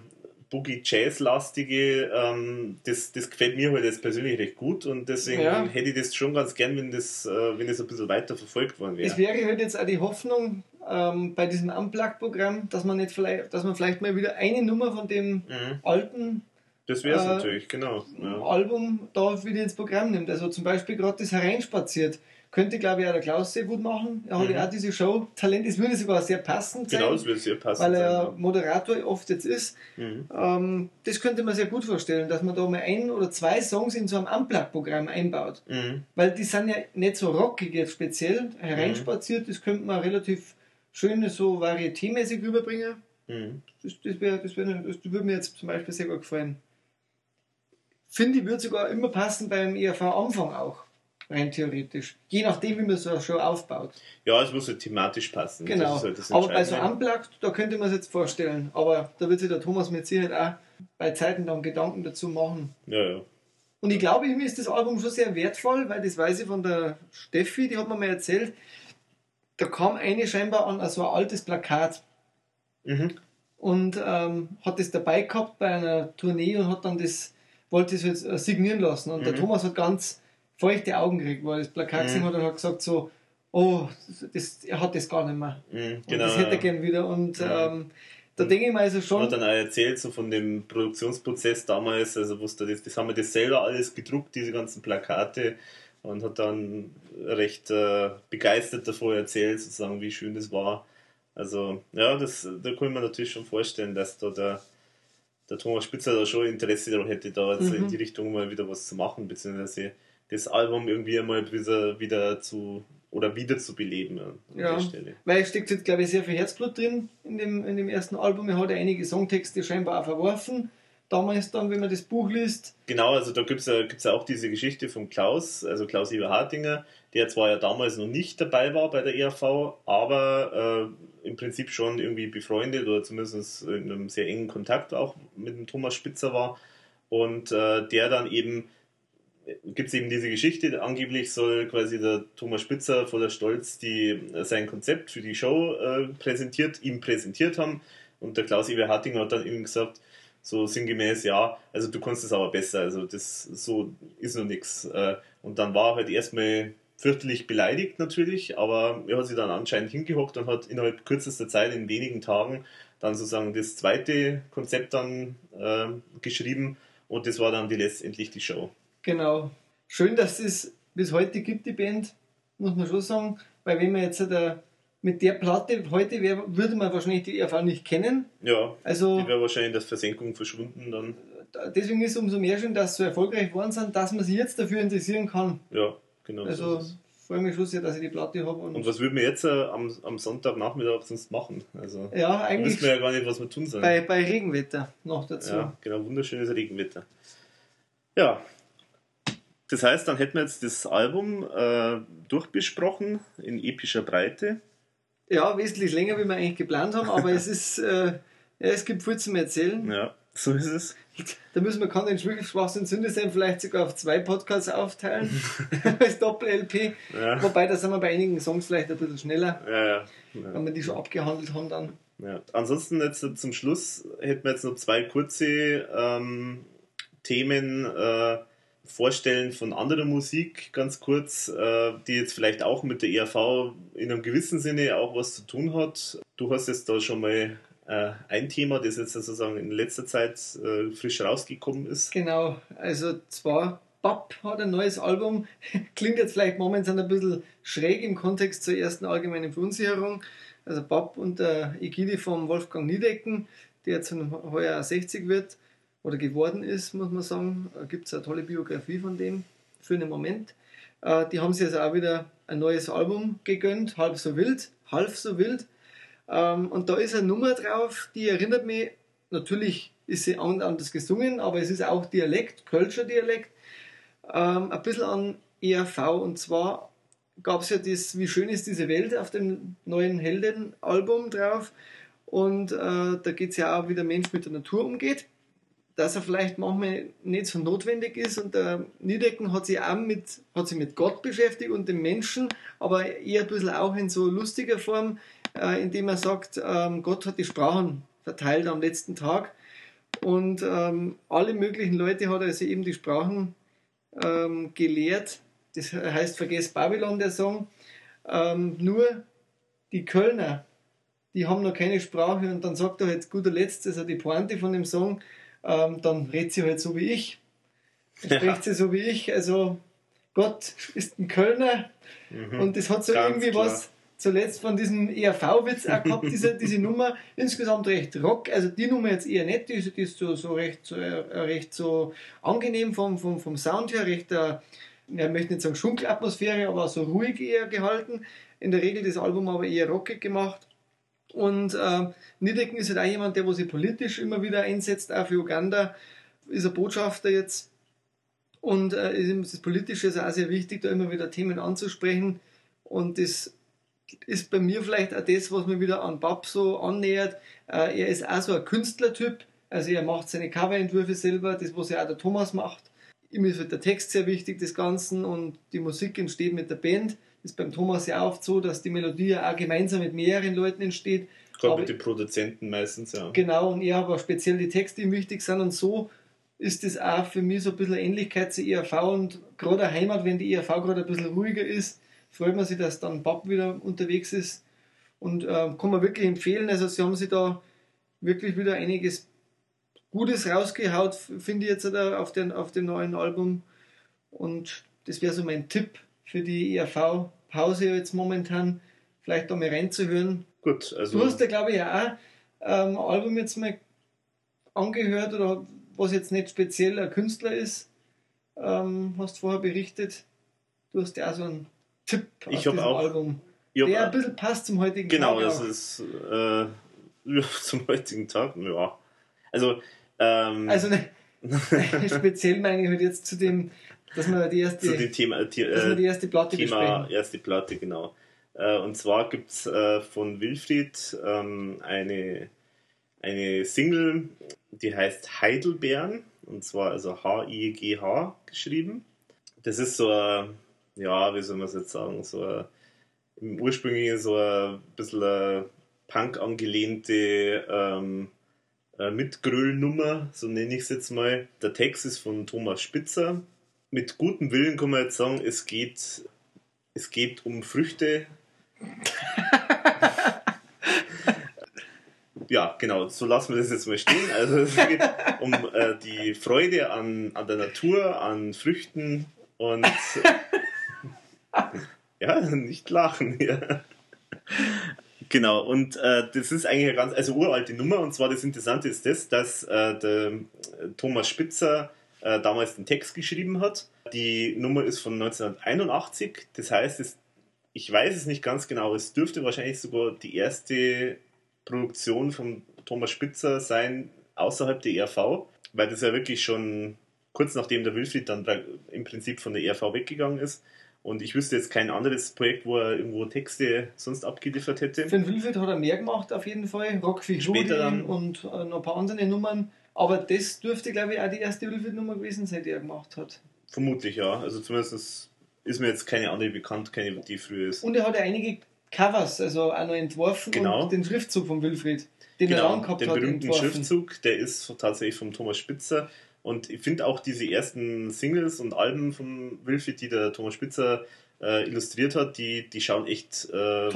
Speaker 1: Boogie-Jazz-lastige, ähm, das, das gefällt mir halt jetzt persönlich recht gut und deswegen ja. hätte ich das schon ganz gern, wenn das, äh, wenn das ein bisschen weiter verfolgt worden wäre.
Speaker 2: Es wäre halt jetzt auch die Hoffnung ähm, bei diesem Unplugged-Programm, dass man nicht vielleicht, dass man vielleicht mal wieder eine Nummer von dem mhm. alten
Speaker 1: das wäre es äh, natürlich, genau.
Speaker 2: Ja. Album da wieder ins Programm nimmt. Also zum Beispiel gerade das Hereinspaziert könnte, glaube ich, auch der Klaus sehr gut machen. Er hat mhm. ja auch diese Show. Talent, es würde sogar sehr passend
Speaker 1: sein. Genau, es würde sehr passend
Speaker 2: Weil er sein, Moderator oft jetzt ist. Mhm. Ähm, das könnte man sehr gut vorstellen, dass man da mal ein oder zwei Songs in so einem Unplugged-Programm einbaut. Mhm. Weil die sind ja nicht so rockig jetzt speziell. Hereinspaziert, das könnte man relativ schön so varietémäßig rüberbringen. Mhm. Das, das, wär, das, wär, das würde mir jetzt zum Beispiel sehr gut gefallen. Finde ich, würde sogar immer passen beim ERV-Anfang auch rein theoretisch. Je nachdem, wie man so eine Show aufbaut.
Speaker 1: Ja, es muss halt thematisch passen.
Speaker 2: Genau. Halt aber bei so Unplugged, da könnte man es jetzt vorstellen. Aber da wird sich der Thomas mit Sicherheit auch bei Zeiten dann Gedanken dazu machen.
Speaker 1: Ja, ja.
Speaker 2: Und ich glaube, ihm ist das Album schon sehr wertvoll, weil das weiß ich von der Steffi, die hat mir mal erzählt, da kam eine scheinbar an so ein altes Plakat. Mhm. Und ähm, hat das dabei gehabt bei einer Tournee und hat dann das, wollte es jetzt äh, signieren lassen. Und mhm. der Thomas hat ganz feuchte Augen gekriegt, weil das Plakat mhm. gesehen hat und hat gesagt so, oh, das, er hat das gar nicht mehr. Mhm, genau, das hätte er gern wieder. Und ja. ähm, da denke ich mir also schon.
Speaker 1: Er hat dann auch erzählt, so von dem Produktionsprozess damals, also wusste das, das haben wir das selber alles gedruckt, diese ganzen Plakate, und hat dann recht äh, begeistert davor erzählt, sozusagen, wie schön das war. Also, ja, das, da kann man natürlich schon vorstellen, dass da der, der Thomas Spitzer da schon Interesse daran hätte, da jetzt mhm. in die Richtung mal wieder was zu machen, beziehungsweise das Album irgendwie einmal wieder, wieder zu oder wieder zu beleben an
Speaker 2: ja, der Stelle. Weil es steckt jetzt, glaube ich, sehr viel Herzblut drin in dem, in dem ersten Album. Er hat ja einige Songtexte scheinbar auch verworfen. Damals dann, wenn man das Buch liest.
Speaker 1: Genau, also da gibt es ja, gibt's ja auch diese Geschichte von Klaus, also Klaus Eberhardinger, der zwar ja damals noch nicht dabei war bei der ERV, aber äh, im Prinzip schon irgendwie befreundet oder zumindest in einem sehr engen Kontakt auch mit dem Thomas Spitzer war. Und äh, der dann eben gibt es eben diese Geschichte, angeblich soll quasi der Thomas Spitzer voller Stolz die, äh, sein Konzept für die Show äh, präsentiert, ihm präsentiert haben. Und der Klaus Eber Hartinger hat dann eben gesagt, so sinngemäß, ja, also du kannst es aber besser, also das so ist noch nichts. Äh, und dann war halt erstmal fürchterlich beleidigt natürlich, aber er hat sich dann anscheinend hingehockt und hat innerhalb kürzester Zeit, in wenigen Tagen, dann sozusagen das zweite Konzept dann äh, geschrieben und das war dann die letztendlich die Show.
Speaker 2: Genau. Schön, dass es bis heute gibt, die Band, muss man schon sagen. Weil wenn man jetzt der, mit der Platte heute wär, würde man wahrscheinlich die ERV nicht kennen.
Speaker 1: Ja,
Speaker 2: Also
Speaker 1: die wäre wahrscheinlich in der Versenkung verschwunden dann.
Speaker 2: deswegen ist es umso mehr schön, dass sie so erfolgreich geworden sind, dass man sich jetzt dafür interessieren kann.
Speaker 1: Ja, genau. so
Speaker 2: Also mich schon sehr, dass ich die Platte habe. Und,
Speaker 1: Und was würden wir jetzt äh, am, am Sonntagnachmittag sonst machen? Also,
Speaker 2: ja, eigentlich
Speaker 1: wissen wir ja gar nicht, was wir tun sollen.
Speaker 2: bei, bei Regenwetter noch dazu.
Speaker 1: Ja, genau, wunderschönes Regenwetter. Ja, das heißt, dann hätten wir jetzt das Album äh, durchbesprochen in epischer Breite.
Speaker 2: Ja, wesentlich länger, wie wir eigentlich geplant haben, aber [laughs] es ist, äh, ja, es gibt viel zum Erzählen.
Speaker 1: Ja, so ist es. [laughs]
Speaker 2: Da müssen wir kann den Schwachsinn Sünde sein, vielleicht sogar auf zwei Podcasts aufteilen, [laughs] [laughs] als Doppel-LP.
Speaker 1: Ja,
Speaker 2: Wobei, da sind wir bei einigen Songs vielleicht ein bisschen schneller,
Speaker 1: ja, ja.
Speaker 2: wenn wir die schon abgehandelt haben dann.
Speaker 1: ja. Ansonsten jetzt zum Schluss hätten wir jetzt noch zwei kurze ähm, Themen. Äh, vorstellen von anderer Musik, ganz kurz, äh, die jetzt vielleicht auch mit der ERV in einem gewissen Sinne auch was zu tun hat. Du hast jetzt da schon mal ein Thema, das jetzt sozusagen in letzter Zeit äh, frisch rausgekommen ist.
Speaker 2: Genau, also zwar Bab hat ein neues Album, [laughs] klingt jetzt vielleicht momentan ein bisschen schräg im Kontext zur ersten allgemeinen Verunsicherung. Also Bab unter Ägide von Wolfgang Niedecken, der jetzt heuer 60 wird oder geworden ist, muss man sagen. Gibt es eine tolle Biografie von dem für einen Moment. Äh, Die haben sich also auch wieder ein neues Album gegönnt, halb so wild, halb so wild. Ähm, Und da ist eine Nummer drauf, die erinnert mich, natürlich ist sie an- anders gesungen, aber es ist auch Dialekt, Kölscher Dialekt, ähm, ein bisschen an ERV. Und zwar gab es ja das Wie schön ist diese Welt auf dem neuen Helden-Album drauf. Und äh, da geht es ja auch, wie der Mensch mit der Natur umgeht. Dass er vielleicht manchmal nicht so notwendig ist. Und der Niedecken hat sich auch mit, hat sich mit Gott beschäftigt und dem Menschen, aber eher ein bisschen auch in so lustiger Form, äh, indem er sagt, ähm, Gott hat die Sprachen verteilt am letzten Tag. Und ähm, alle möglichen Leute hat er also eben die Sprachen ähm, gelehrt. Das heißt, vergesst Babylon, der Song. Ähm, nur die Kölner, die haben noch keine Sprache und dann sagt er jetzt guter Letzt, also die Pointe von dem Song, ähm, dann redet sie halt so wie ich. Dann
Speaker 1: Ja.
Speaker 2: spricht sie so wie ich. Also Gott ist ein Kölner
Speaker 1: Mhm.
Speaker 2: und das hat so irgendwie
Speaker 1: klar.
Speaker 2: was zuletzt von diesem ERV-Witz auch gehabt, [laughs] diese, diese Nummer. Insgesamt recht rock, also die Nummer jetzt eher nicht, die ist, die ist so, so, recht, so äh, recht so angenehm vom, vom, vom Sound her, recht, äh, ich möchte nicht sagen Schunkelatmosphäre, aber so ruhig eher gehalten. In der Regel das Album aber eher rockig gemacht. Und äh, Niedecken ist halt auch jemand, der wo sich politisch immer wieder einsetzt, auch für Uganda, ist ein Botschafter jetzt. Und äh, das Politische ist auch sehr wichtig, da immer wieder Themen anzusprechen. Und das ist bei mir vielleicht auch das, was mir wieder an Bab so annähert. Äh, er ist auch so ein Künstlertyp. Also er macht seine Coverentwürfe selber, das was ja auch der Thomas macht. Ihm ist halt der Text sehr wichtig des Ganzen und die Musik entsteht mit der Band. Das ist beim Thomas ja oft so, dass die Melodie ja auch gemeinsam mit mehreren Leuten entsteht.
Speaker 1: Gerade
Speaker 2: aber-
Speaker 1: mit den Produzenten meistens, ja.
Speaker 2: Genau, und er aber speziell die Texte, die ihm wichtig sind. Und so ist das auch für mich so ein bisschen Ähnlichkeit zur ERV. Und gerade Heimat, wenn die ERV gerade ein bisschen ruhiger ist, freut man sich, dass dann Bab wieder unterwegs ist. Und äh, kann man wirklich empfehlen. Also, sie haben sich da wirklich wieder einiges Gutes rausgehaut, finde ich jetzt da auf, den, auf dem neuen Album. Und das wäre so mein Tipp für die ERV-Pause jetzt momentan, vielleicht da mal reinzuhören.
Speaker 1: Gut, also
Speaker 2: Du hast ja, glaube ich, ja auch ähm, ein Album jetzt mal angehört oder was jetzt nicht speziell ein Künstler ist. Ähm, hast vorher berichtet. Du hast ja auch so einen Tipp
Speaker 1: Ich
Speaker 2: auf
Speaker 1: hab
Speaker 2: diesem
Speaker 1: auch-
Speaker 2: Album,
Speaker 1: ich hab-
Speaker 2: der ein bisschen passt zum heutigen
Speaker 1: Genau,
Speaker 2: Tag.
Speaker 1: das
Speaker 2: auch.
Speaker 1: ist äh, [laughs] zum heutigen Tag, ja. Also, ähm,
Speaker 2: Also ne, [laughs] speziell meine ich halt jetzt zu dem, dass wir die erste,
Speaker 1: zu dem Thema, äh,
Speaker 2: dass wir
Speaker 1: äh,
Speaker 2: die erste Platte
Speaker 1: Thema
Speaker 2: besprechen.
Speaker 1: erste Platte, genau. Äh, und zwar gibt es äh, von Wilfried ähm, eine, eine Single, die heißt Heidelbeeren, und zwar also H-I-G-H geschrieben. Das ist so ein, ja, wie soll man es jetzt sagen, so ein, im Ursprünglichen so ein bisschen eine Punk angelehnte ähm, äh, Mitgröl-Nummer, so nenne ich es jetzt mal. Der Text ist von Thomas Spitzer. Mit gutem Willen kann man jetzt sagen, es geht, es geht um Früchte. [laughs] ja, genau, so lassen wir das jetzt mal stehen. Also es geht um äh, die Freude an, an der Natur, an Früchten und [laughs] Ja, nicht lachen, ja. Genau, und äh, das ist eigentlich eine ganz also uralte Nummer. Und zwar das Interessante ist das, dass äh, der Thomas Spitzer äh, damals den Text geschrieben hat. Die Nummer ist von 1981. Das heißt, es, ich weiß es nicht ganz genau, es dürfte wahrscheinlich sogar die erste Produktion von Thomas Spitzer sein außerhalb der ERV, weil das ja wirklich schon kurz nachdem der Wilfried dann im Prinzip von der ERV weggegangen ist. Und ich wüsste jetzt kein anderes Projekt, wo er irgendwo Texte sonst abgeliefert hätte.
Speaker 2: Für den Wilfried hat er mehr gemacht, auf jeden Fall. Rock Später dann. und äh, noch ein paar andere Nummern. Aber das dürfte, glaube ich, auch die erste Wilfried-Nummer gewesen sein, die er gemacht hat.
Speaker 1: Vermutlich, ja. Also zumindest ist mir jetzt keine andere bekannt, keine, die früher ist.
Speaker 2: Und er hat ja einige Covers, also auch noch entworfen genau. und den Schriftzug von Wilfried, den
Speaker 1: genau, er lang gehabt den hat. Den berühmten entworfen. Schriftzug, der ist tatsächlich von Thomas Spitzer. Und ich finde auch diese ersten Singles und Alben von Wilfried, die der Thomas Spitzer äh, illustriert hat, die, die schauen echt äh,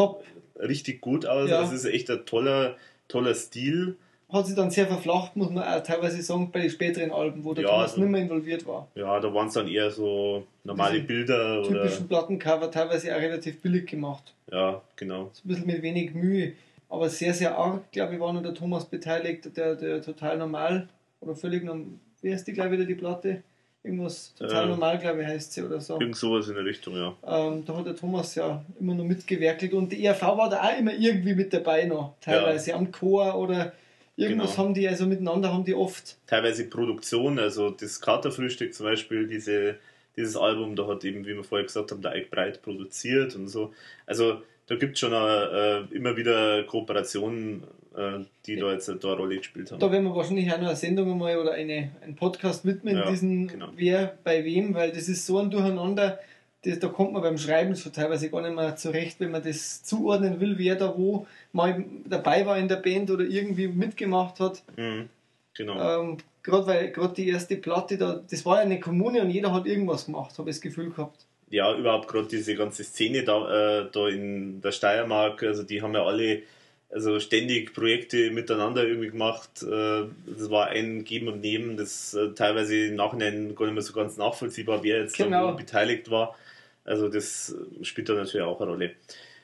Speaker 1: richtig gut aus. Ja. Das ist echt ein toller, toller Stil.
Speaker 2: Hat sich dann sehr verflacht, muss man auch teilweise sagen, bei den späteren Alben, wo der ja, Thomas also, nicht mehr involviert war.
Speaker 1: Ja, da waren es dann eher so normale Diese Bilder.
Speaker 2: Typischen oder Plattencover, teilweise auch relativ billig gemacht.
Speaker 1: Ja, genau.
Speaker 2: So ein bisschen mit wenig Mühe. Aber sehr, sehr arg, glaube ich, war nur der Thomas beteiligt, der, der total normal oder völlig normal wie heißt die gleich wieder die Platte? Irgendwas total äh, normal, glaube ich, heißt sie oder so.
Speaker 1: Irgend sowas in der Richtung, ja.
Speaker 2: Ähm, da hat der Thomas ja immer noch mitgewerkelt und die ERV war da auch immer irgendwie mit dabei noch, teilweise ja. am Chor oder irgendwas genau. haben die, also miteinander haben die oft.
Speaker 1: Teilweise Produktion, also das Katerfrühstück zum Beispiel, diese, dieses Album, da hat eben, wie wir vorher gesagt haben, der Eik Breit produziert und so. Also da gibt es schon äh, immer wieder Kooperationen, äh, die da jetzt eine Rolle gespielt haben.
Speaker 2: Da werden wir wahrscheinlich auch noch eine Sendung mal oder eine, einen Podcast widmen, ja, diesen genau. wer bei wem, weil das ist so ein Durcheinander, das, da kommt man beim Schreiben schon teilweise gar nicht mehr zurecht, wenn man das zuordnen will, wer da wo mal dabei war in der Band oder irgendwie mitgemacht hat. Mhm, genau. Ähm, gerade weil gerade die erste Platte da, das war ja eine Kommune und jeder hat irgendwas gemacht, habe ich das Gefühl gehabt
Speaker 1: ja, überhaupt gerade diese ganze Szene da, äh, da in der Steiermark, also die haben ja alle also ständig Projekte miteinander irgendwie gemacht. Äh, das war ein Geben und Nehmen, das äh, teilweise im Nachhinein gar nicht mehr so ganz nachvollziehbar, wer jetzt genau. beteiligt war. Also das spielt da natürlich auch eine Rolle.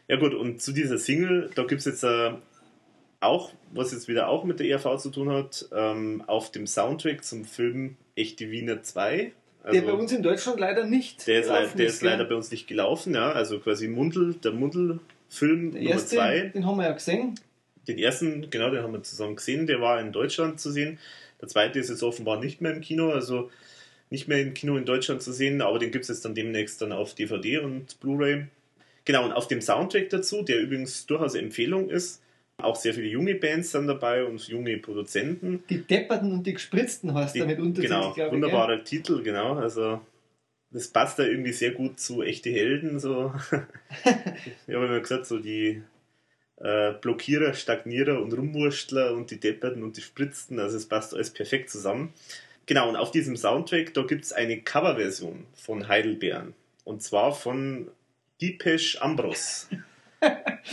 Speaker 1: Ja gut, und zu dieser Single, da gibt es jetzt äh, auch, was jetzt wieder auch mit der ERV zu tun hat, ähm, auf dem Soundtrack zum Film Echte Wiener 2
Speaker 2: also, der bei uns in Deutschland leider nicht.
Speaker 1: Der ist, ist der ist leider bei uns nicht gelaufen, ja. Also quasi Mundel, der Mundel-Film
Speaker 2: Nummer 2. Den haben wir ja gesehen.
Speaker 1: Den ersten, genau, den haben wir zusammen gesehen. Der war in Deutschland zu sehen. Der zweite ist jetzt offenbar nicht mehr im Kino, also nicht mehr im Kino in Deutschland zu sehen, aber den gibt es jetzt dann demnächst dann auf DVD und Blu-ray. Genau, und auf dem Soundtrack dazu, der übrigens durchaus Empfehlung ist, auch sehr viele junge Bands sind dabei und junge Produzenten.
Speaker 2: Die Depperten und die Gespritzten heißt damit
Speaker 1: Untertitel, Genau, glaube wunderbarer ich, Titel, genau. Also das passt da irgendwie sehr gut zu echte Helden. So. [laughs] ich habe immer gesagt, so die äh, Blockierer, Stagnierer und Rumwurstler und die Depperten und die Spritzten, also es passt alles perfekt zusammen. Genau, und auf diesem Soundtrack, da gibt es eine Coverversion von Heidelbeeren. Und zwar von Deepesh Ambros.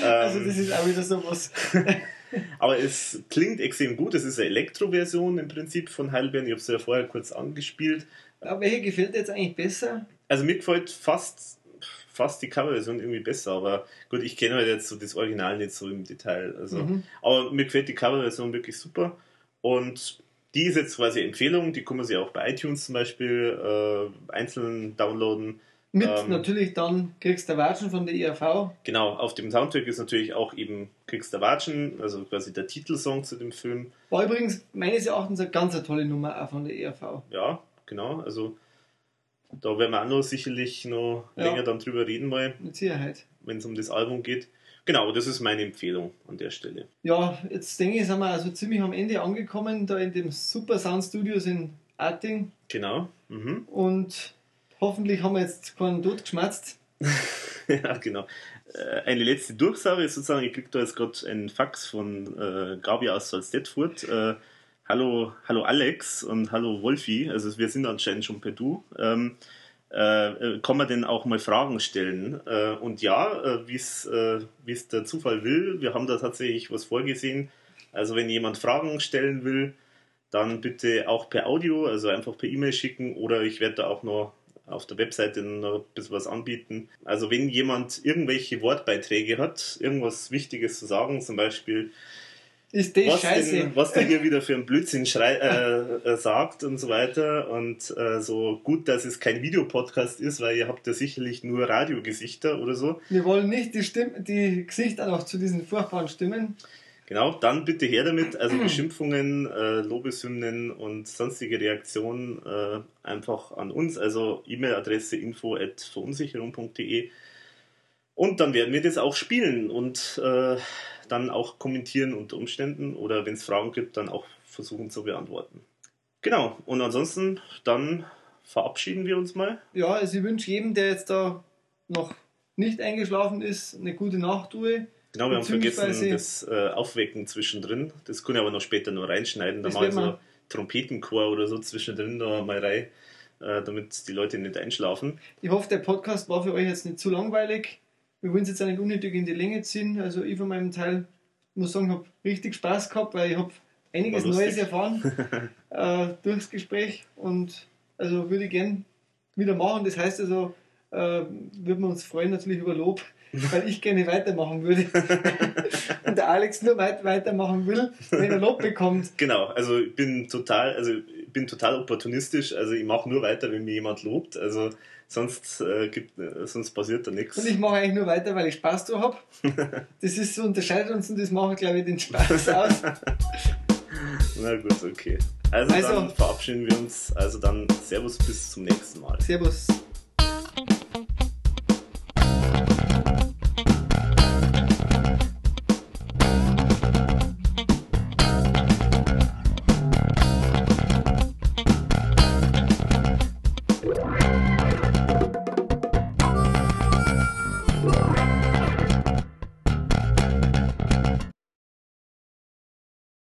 Speaker 2: Also das ist auch wieder so was. [laughs]
Speaker 1: Aber es klingt extrem gut. Es ist eine Elektro-Version im Prinzip von Heidelbeeren. Ich habe es ja vorher kurz angespielt.
Speaker 2: Aber welche gefällt dir jetzt eigentlich besser?
Speaker 1: Also mir gefällt fast, fast die Coverversion irgendwie besser. Aber gut, ich kenne halt jetzt so das Original nicht so im Detail. Also, mhm. Aber mir gefällt die Coverversion wirklich super. Und die ist jetzt quasi Empfehlung. Die kann man sich auch bei iTunes zum Beispiel äh, einzeln downloaden.
Speaker 2: Mit ähm, natürlich dann Kriegst der Watschen von der ERV.
Speaker 1: Genau, auf dem Soundtrack ist natürlich auch eben Kriegst der Watschen, also quasi der Titelsong zu dem Film.
Speaker 2: War übrigens meines Erachtens eine ganz eine tolle Nummer auch von der ERV.
Speaker 1: Ja, genau, also da werden wir auch noch sicherlich noch ja. länger dann drüber reden mal.
Speaker 2: Mit Sicherheit.
Speaker 1: Wenn es um das Album geht. Genau, das ist meine Empfehlung an der Stelle.
Speaker 2: Ja, jetzt denke ich, sind wir also ziemlich am Ende angekommen, da in dem Super Sound Studios in Arting.
Speaker 1: Genau. Mhm.
Speaker 2: Und Hoffentlich haben wir jetzt keinen Tod geschmerzt. [laughs]
Speaker 1: ja, genau. Äh, eine letzte Durchsage ist sozusagen, ich kriege da jetzt gerade einen Fax von äh, Gabi aus Salzdetfurt. Äh, hallo, hallo Alex und hallo Wolfi, also wir sind anscheinend schon per Du. Ähm, äh, kann man denn auch mal Fragen stellen? Äh, und ja, äh, wie es der Zufall will, wir haben da tatsächlich was vorgesehen. Also wenn jemand Fragen stellen will, dann bitte auch per Audio, also einfach per E-Mail schicken oder ich werde da auch noch auf der Webseite noch ein bisschen was anbieten. Also wenn jemand irgendwelche Wortbeiträge hat, irgendwas Wichtiges zu sagen, zum Beispiel
Speaker 2: ist das
Speaker 1: was,
Speaker 2: scheiße.
Speaker 1: denn, was der hier wieder für einen Blödsinn schrei äh, äh, sagt und so weiter. Und äh, so gut, dass es kein Videopodcast ist, weil ihr habt ja sicherlich nur Radiogesichter oder so.
Speaker 2: Wir wollen nicht die, Stimm die Gesichter noch zu diesen furchtbaren Stimmen.
Speaker 1: Genau, dann bitte her damit. Also [clears throat] Beschimpfungen, äh, Lobeshymnen und sonstige Reaktionen äh, einfach an uns. Also E-Mail-Adresse info at verunsicherung.de. Und dann werden wir das auch spielen und äh, dann auch kommentieren unter Umständen oder wenn es Fragen gibt, dann auch versuchen zu beantworten. Genau, und ansonsten dann verabschieden wir uns mal.
Speaker 2: Ja, also ich wünsche jedem, der jetzt da noch nicht eingeschlafen ist, eine gute Nachtruhe.
Speaker 1: Genau, wir haben vergessen das äh, Aufwecken zwischendrin. Das kann ich aber noch später noch reinschneiden. Da
Speaker 2: Das
Speaker 1: mal
Speaker 2: werden
Speaker 1: so
Speaker 2: wir-
Speaker 1: Trompetenchor oder so zwischendrin da mal rein, äh, damit die Leute nicht einschlafen.
Speaker 2: Ich hoffe, der Podcast war für euch jetzt nicht zu langweilig. Wir wollen es jetzt auch nicht unnötig in die Länge ziehen. Also ich von meinem Teil muss sagen, habe richtig Spaß gehabt, weil ich habe einiges. Neues erfahren [laughs] äh, durchs Gespräch und also würde ich gern wieder machen. Das heißt also, äh, würden wir uns freuen natürlich über Lob, weil ich gerne weitermachen würde [laughs] und der Alex nur weit weitermachen will, wenn er Lob bekommt.
Speaker 1: Genau, also ich bin total, also bin total opportunistisch. Also ich mache nur weiter, wenn mir jemand lobt. Also sonst äh, gibt, äh, sonst passiert da nichts.
Speaker 2: Und ich mache eigentlich nur weiter, weil ich Spaß da habe. [laughs] Das ist so unterscheidet uns und das macht, glaube ich, den Spaß aus. [laughs]
Speaker 1: Na gut, okay. Also,
Speaker 2: Also-
Speaker 1: dann verabschieden wir uns. Also dann Servus bis zum nächsten Mal.
Speaker 2: Servus.